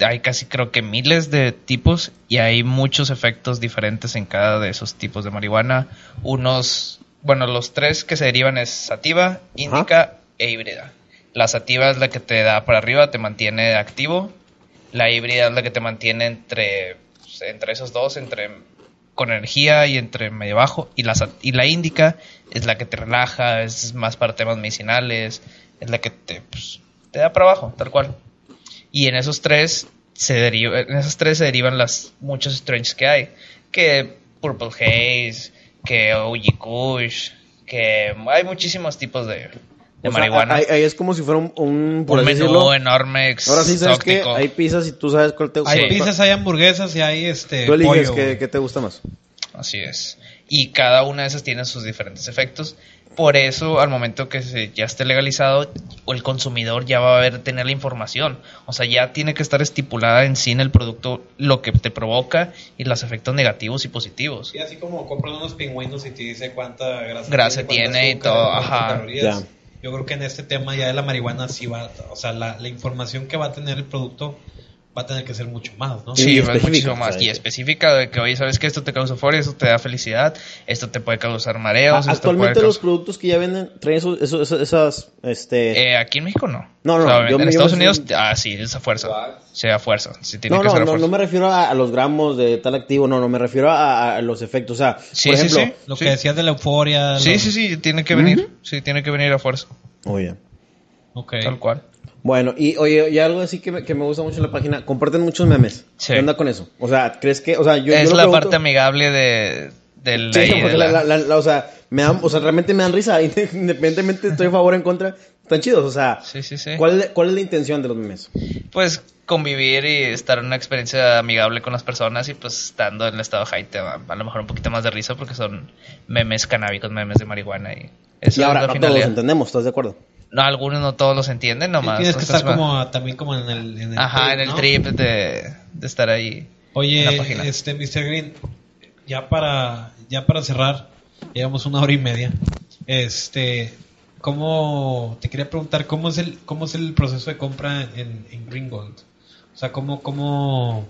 Hay casi creo que miles de tipos y hay muchos efectos diferentes en cada de esos tipos de marihuana. Unos, bueno, los tres que se derivan es sativa, índica e híbrida. La sativa es la que te da para arriba, te mantiene activo. La híbrida es la que te mantiene entre, entre esos dos, entre con energía y entre medio bajo. Y la, sa- y la índica es la que te relaja, es más para temas medicinales, es la que te, pues, da para abajo, tal cual. Y en esos tres se deriva, esos tres se derivan las muchos strains que hay, que Purple Haze, que OG Kush, que hay muchísimos tipos de, de O sea, marihuana. ahí, ahí es como si fuera un, un, por un menú decirlo. enorme, Ahora sí, ¿sabes exótico. Hay pizzas y tú sabes cuál te gusta. Hay pizzas, hay hamburguesas y hay este Tú eliges pollo, qué, te gusta más. Así es. Y cada una de esas tiene sus diferentes efectos. Por eso, al momento que se, ya esté legalizado, el consumidor ya va a ver, tener la información. O sea, ya tiene que estar estipulada en sí en el producto lo que te provoca y los efectos negativos y positivos. Sí, así como compras unos pingüinos y te dice cuánta grasa, Grasa cuánta tiene y todo, ajá. calorías. Ya. Yo creo que en este tema ya de la marihuana sí va, o sea, la, la información que va a tener el producto va a tener que ser mucho más, ¿no? Sí, Sí, muchísimo más. Y específica de que, oye, ¿sabes que Esto te causa euforia, esto te da felicidad, esto te puede causar mareos. Ah, esto puede Actualmente los productos que ya venden traen esos, esas, este... Eh, aquí en México no. No, no, O sea, yo en me- Estados Unidos, ah, sí, es a fuerza. Sí, a fuerza. Sí, tiene no, que no, ser no, fuerza. no me refiero a, a los gramos de tal activo, no, no, me refiero a, a los efectos. O sea, Sí, por sí, ejemplo... sí. Lo Sí. que decías de la euforia. Sí, lo- sí, sí, tiene que venir. Sí, tiene que venir a fuerza. Oye. Ok. Tal cual. Bueno, y oye, y algo así que me, que me gusta mucho en la página, comparten muchos memes. Sí. ¿Qué onda con eso? O sea, ¿crees que, o sea, yo, es la pregunto- parte amigable de, del Sí, porque la- la- la- la- o sea, me dan, o sea, realmente me dan risa, independientemente estoy a favor o en contra, están chidos, o sea, Sí, sí, sí. ¿cuál, ¿cuál es la intención de los memes? Pues convivir y estar en una experiencia amigable con las personas y pues estando en el estado high te va a lo mejor un poquito más de risa porque son memes canábicos, memes de marihuana y eso y ahora es la no todos entendemos, ¿estás de acuerdo? No, algunos no todos los entienden, nomás. Tienes que estar como, también como en el, en el Ajá, trip, en el ¿no? trip de, de estar ahí. Oye, este Mr. Green, ya para ya para cerrar, llevamos una hora y media. Este, ¿cómo te quería preguntar cómo es el cómo es el proceso de compra en, en Green Gold? O sea, cómo cómo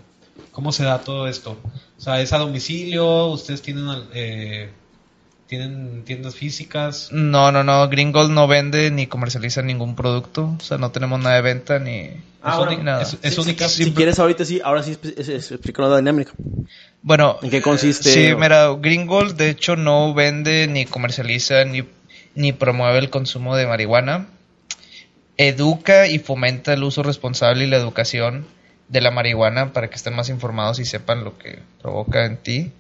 cómo se da todo esto? O sea, es a domicilio, ustedes tienen eh, tienen tiendas físicas. No, no, no. Green Gold no vende ni comercializa ningún producto. O sea, no tenemos nada de venta ni, Ah, ni bueno, nada. es- única- Si, si quieres ahorita sí, ahora sí explícanos la dinámica. Bueno, ¿En qué consiste? sí, mira, Green Gold de hecho no vende ni comercializa ni, ni promueve el consumo de marihuana. Educa y fomenta el uso responsable y la educación de la marihuana para que estén más informados y sepan lo que provoca en ti.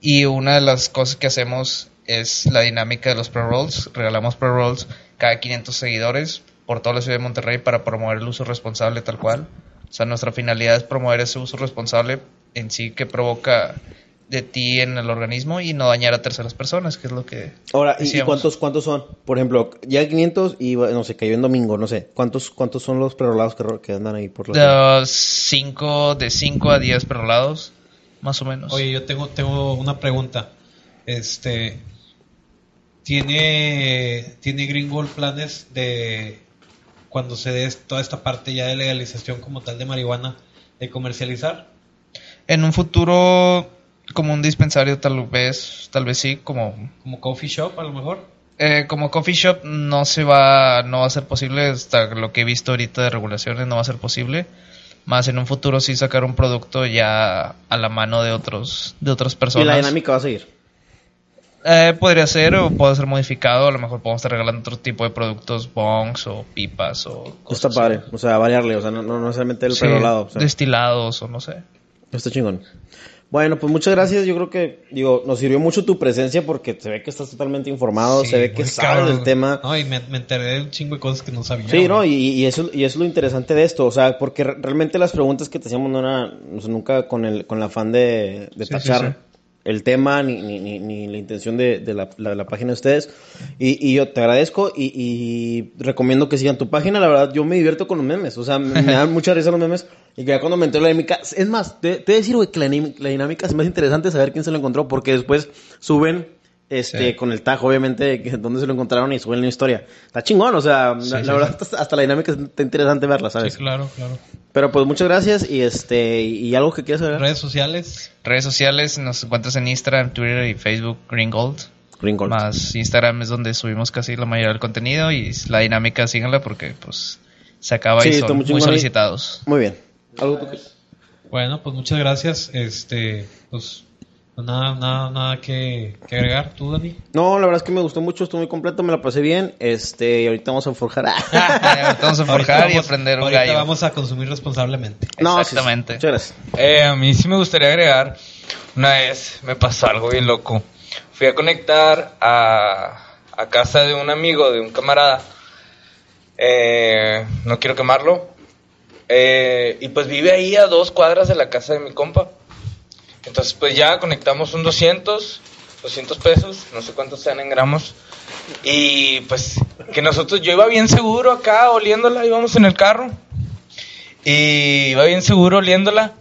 Y una de las cosas que hacemos es la dinámica de los pre-rolls. Regalamos pre-rolls cada 500 seguidores por toda la ciudad de Monterrey para promover el uso responsable tal cual. O sea, nuestra finalidad es promover ese uso responsable en sí que provoca de ti en el organismo y no dañar a terceras personas, que es lo que Ahora, ¿y- ¿y decíamos. cuántos, cuántos son? Por ejemplo, ya hay 500 y, no sé, cayó en domingo, no sé. ¿Cuántos, cuántos son los prerolados que, ro- que andan ahí por la... De 5 de 5 a 10 perolados, más o menos. Oye, yo tengo, tengo una pregunta. Este, ¿tiene, ¿tiene Green Gold planes de cuando se dé toda esta parte ya de legalización como tal de marihuana, de comercializar? En un futuro como un dispensario tal vez, tal vez sí, como Como coffee shop, a lo mejor. eh, como coffee shop no se va no va a ser posible hasta lo que he visto ahorita de regulaciones no va a ser posible. Más en un futuro sí sacar un producto ya a la mano de otros de otras Y personas. la dinámica va a seguir. Eh, podría ser o puede ser modificado, a lo mejor podemos estar regalando otro tipo de productos, bongs o pipas o Está cosas padre. O sea, variarle. O sea, no, no no necesariamente el Sí, prerolado. O sea, destilados o no sé. está chingón. Bueno, pues muchas gracias. Yo creo que, digo, nos sirvió mucho tu presencia porque se ve que estás totalmente informado, Sí, se ve que sabes cabrón. del tema. No, y me, me enteré de un chingo de cosas que no sabía. Sí, ¿no? Y, y eso, y eso es lo interesante de esto, o sea, porque re- realmente las preguntas que te hacíamos no eran o sea, nunca con el, con el afán de, de Sí, tachar sí, sí. El tema ni, ni, ni, ni la intención de, de la, la- la página de ustedes. Y, y yo te agradezco y, y recomiendo que sigan tu página, la verdad, yo me divierto con los memes, o sea, me, me dan mucha risa los memes. Y que ya cuando me entró la dinámica, es más, te, te voy a decir, güey, que la, la dinámica es más interesante saber quién se lo encontró, porque después suben este, Sí. con el tag, obviamente, que dónde se lo encontraron y suben la historia. Está chingón, o sea, la, Sí, la sí, verdad, hasta, hasta la dinámica está interesante verla, ¿sabes? Sí, claro, claro. Pero pues muchas gracias y este, y algo que quieras saber. Redes sociales. Redes sociales nos encuentras en Instagram, Twitter y Facebook Green Gold. Green Gold. Más Instagram es donde subimos casi la mayoría del contenido y la dinámica síganla porque pues se acaba Sí, y son muy solicitados. Muy bien. ¿Algo tú Bueno, pues muchas gracias. Este, pues nada, nada, nada que, que agregar. ¿Tú, Dani? No, la verdad es que me gustó mucho, estuvo muy completo, me la pasé bien. Este, y ahorita vamos a forjar. Ahorita vamos a forjar y aprender un ahorita gallo. vamos a consumir responsablemente. no, sí, sí. Exactamente. Muchas gracias. Eh, a mí sí me gustaría agregar, una vez me pasó algo bien loco. Fui a conectar a, a casa de un amigo, de un camarada. Eh, no quiero quemarlo. Eh, y pues vive ahí a dos cuadras de la casa de mi compa. Entonces pues ya conectamos un 200, 200 pesos, no sé cuántos sean en gramos. Y pues que nosotros, yo iba bien seguro acá oliéndola, íbamos en el carro. Y iba bien seguro oliéndola.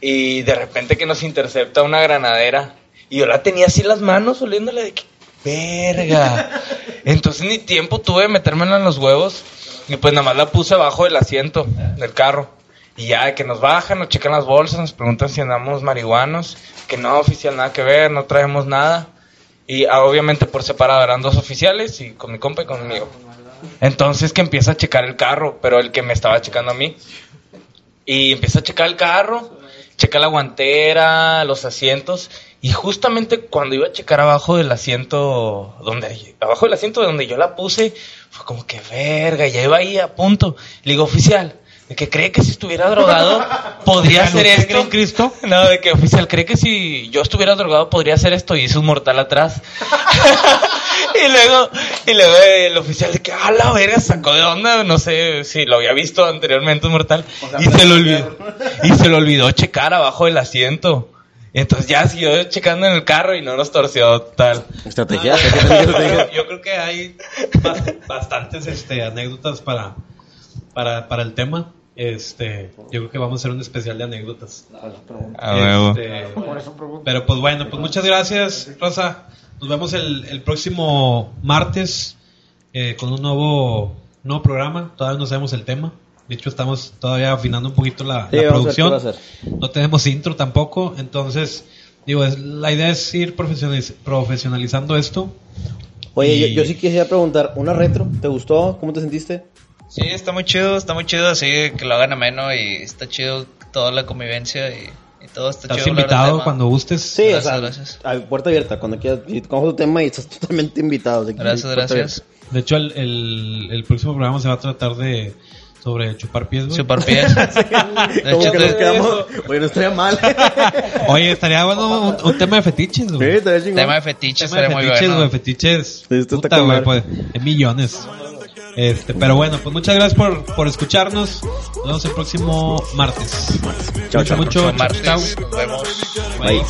Y de repente que nos intercepta una granadera. Y yo la tenía así en las manos oliéndola de que, verga. Entonces ni tiempo tuve de metérmela en los huevos. Y pues nada más la puse abajo del asiento del carro. Y ya que nos bajan, nos checan las bolsas, nos preguntan si andamos marihuanos. Que no, oficial, nada que ver, no traemos nada. Y ah, obviamente por separado eran dos oficiales y con mi compa y conmigo. Entonces que empieza a checar el carro, pero el que me estaba checando a mí. Y empieza a checar el carro, checa la guantera, los asientos. Y justamente cuando iba a checar abajo del asiento, donde, abajo del asiento donde yo la puse, fue como que verga, ya iba ahí a punto. Le digo, oficial, de que cree que si estuviera drogado podría hacer ¿Usted esto. en Cristo? No, de que oficial, cree que si yo estuviera drogado podría hacer esto y hizo un mortal atrás. y luego, y luego el oficial de que, a la verga, sacó de onda, no sé si lo había visto anteriormente un mortal. y se lo olvidó. Y se lo olvidó checar abajo del asiento. Y entonces ya siguió checando en el carro y no nos torció tal. Estrategia. yo, yo creo que hay bas- bastantes este, anécdotas para, para, para el tema. Este, yo creo que vamos a hacer un especial de anécdotas. Este, pero pues bueno, pues muchas gracias, Rosa. Nos vemos el, el próximo martes eh, con un nuevo, nuevo programa. Todavía no sabemos el tema. De hecho, estamos todavía afinando un poquito la, Sí, producción. hacer. No tenemos intro tampoco. Entonces, digo, es- la idea es ir profesionaliz- profesionalizando esto. Oye, Y- yo, yo sí quisiera preguntar, ¿una retro? ¿Te gustó? ¿Cómo te sentiste? Sí, está muy chido, está muy chido así que lo hagan ameno y está chido toda la convivencia y, y todo está Estás chido. invitado cuando gustes. Sí, Gracias, o sea, gracias. a puerta abierta, cuando quieras. Y cojo tu tema y estás totalmente invitado. así Gracias, gracias. De hecho, el, el, el próximo programa se va a tratar de sobre chupar pies. güey. Chupar pies. De abierta. hecho, que nos quedamos. Oye, no estaría mal. Oye, estaría bueno un, un tema de fetiches, sí, güey. estaría chingón. tema de fetiches tema de sería muy fetiches, bueno. güey, fetiches. Sí, esto Puta, güey, pues, en millones. Este, pero bueno, pues muchas gracias por, por escucharnos. Nos vemos el próximo martes. Chao, chao. Mucho, mucho, martes. Chao. Nos vemos. Bye.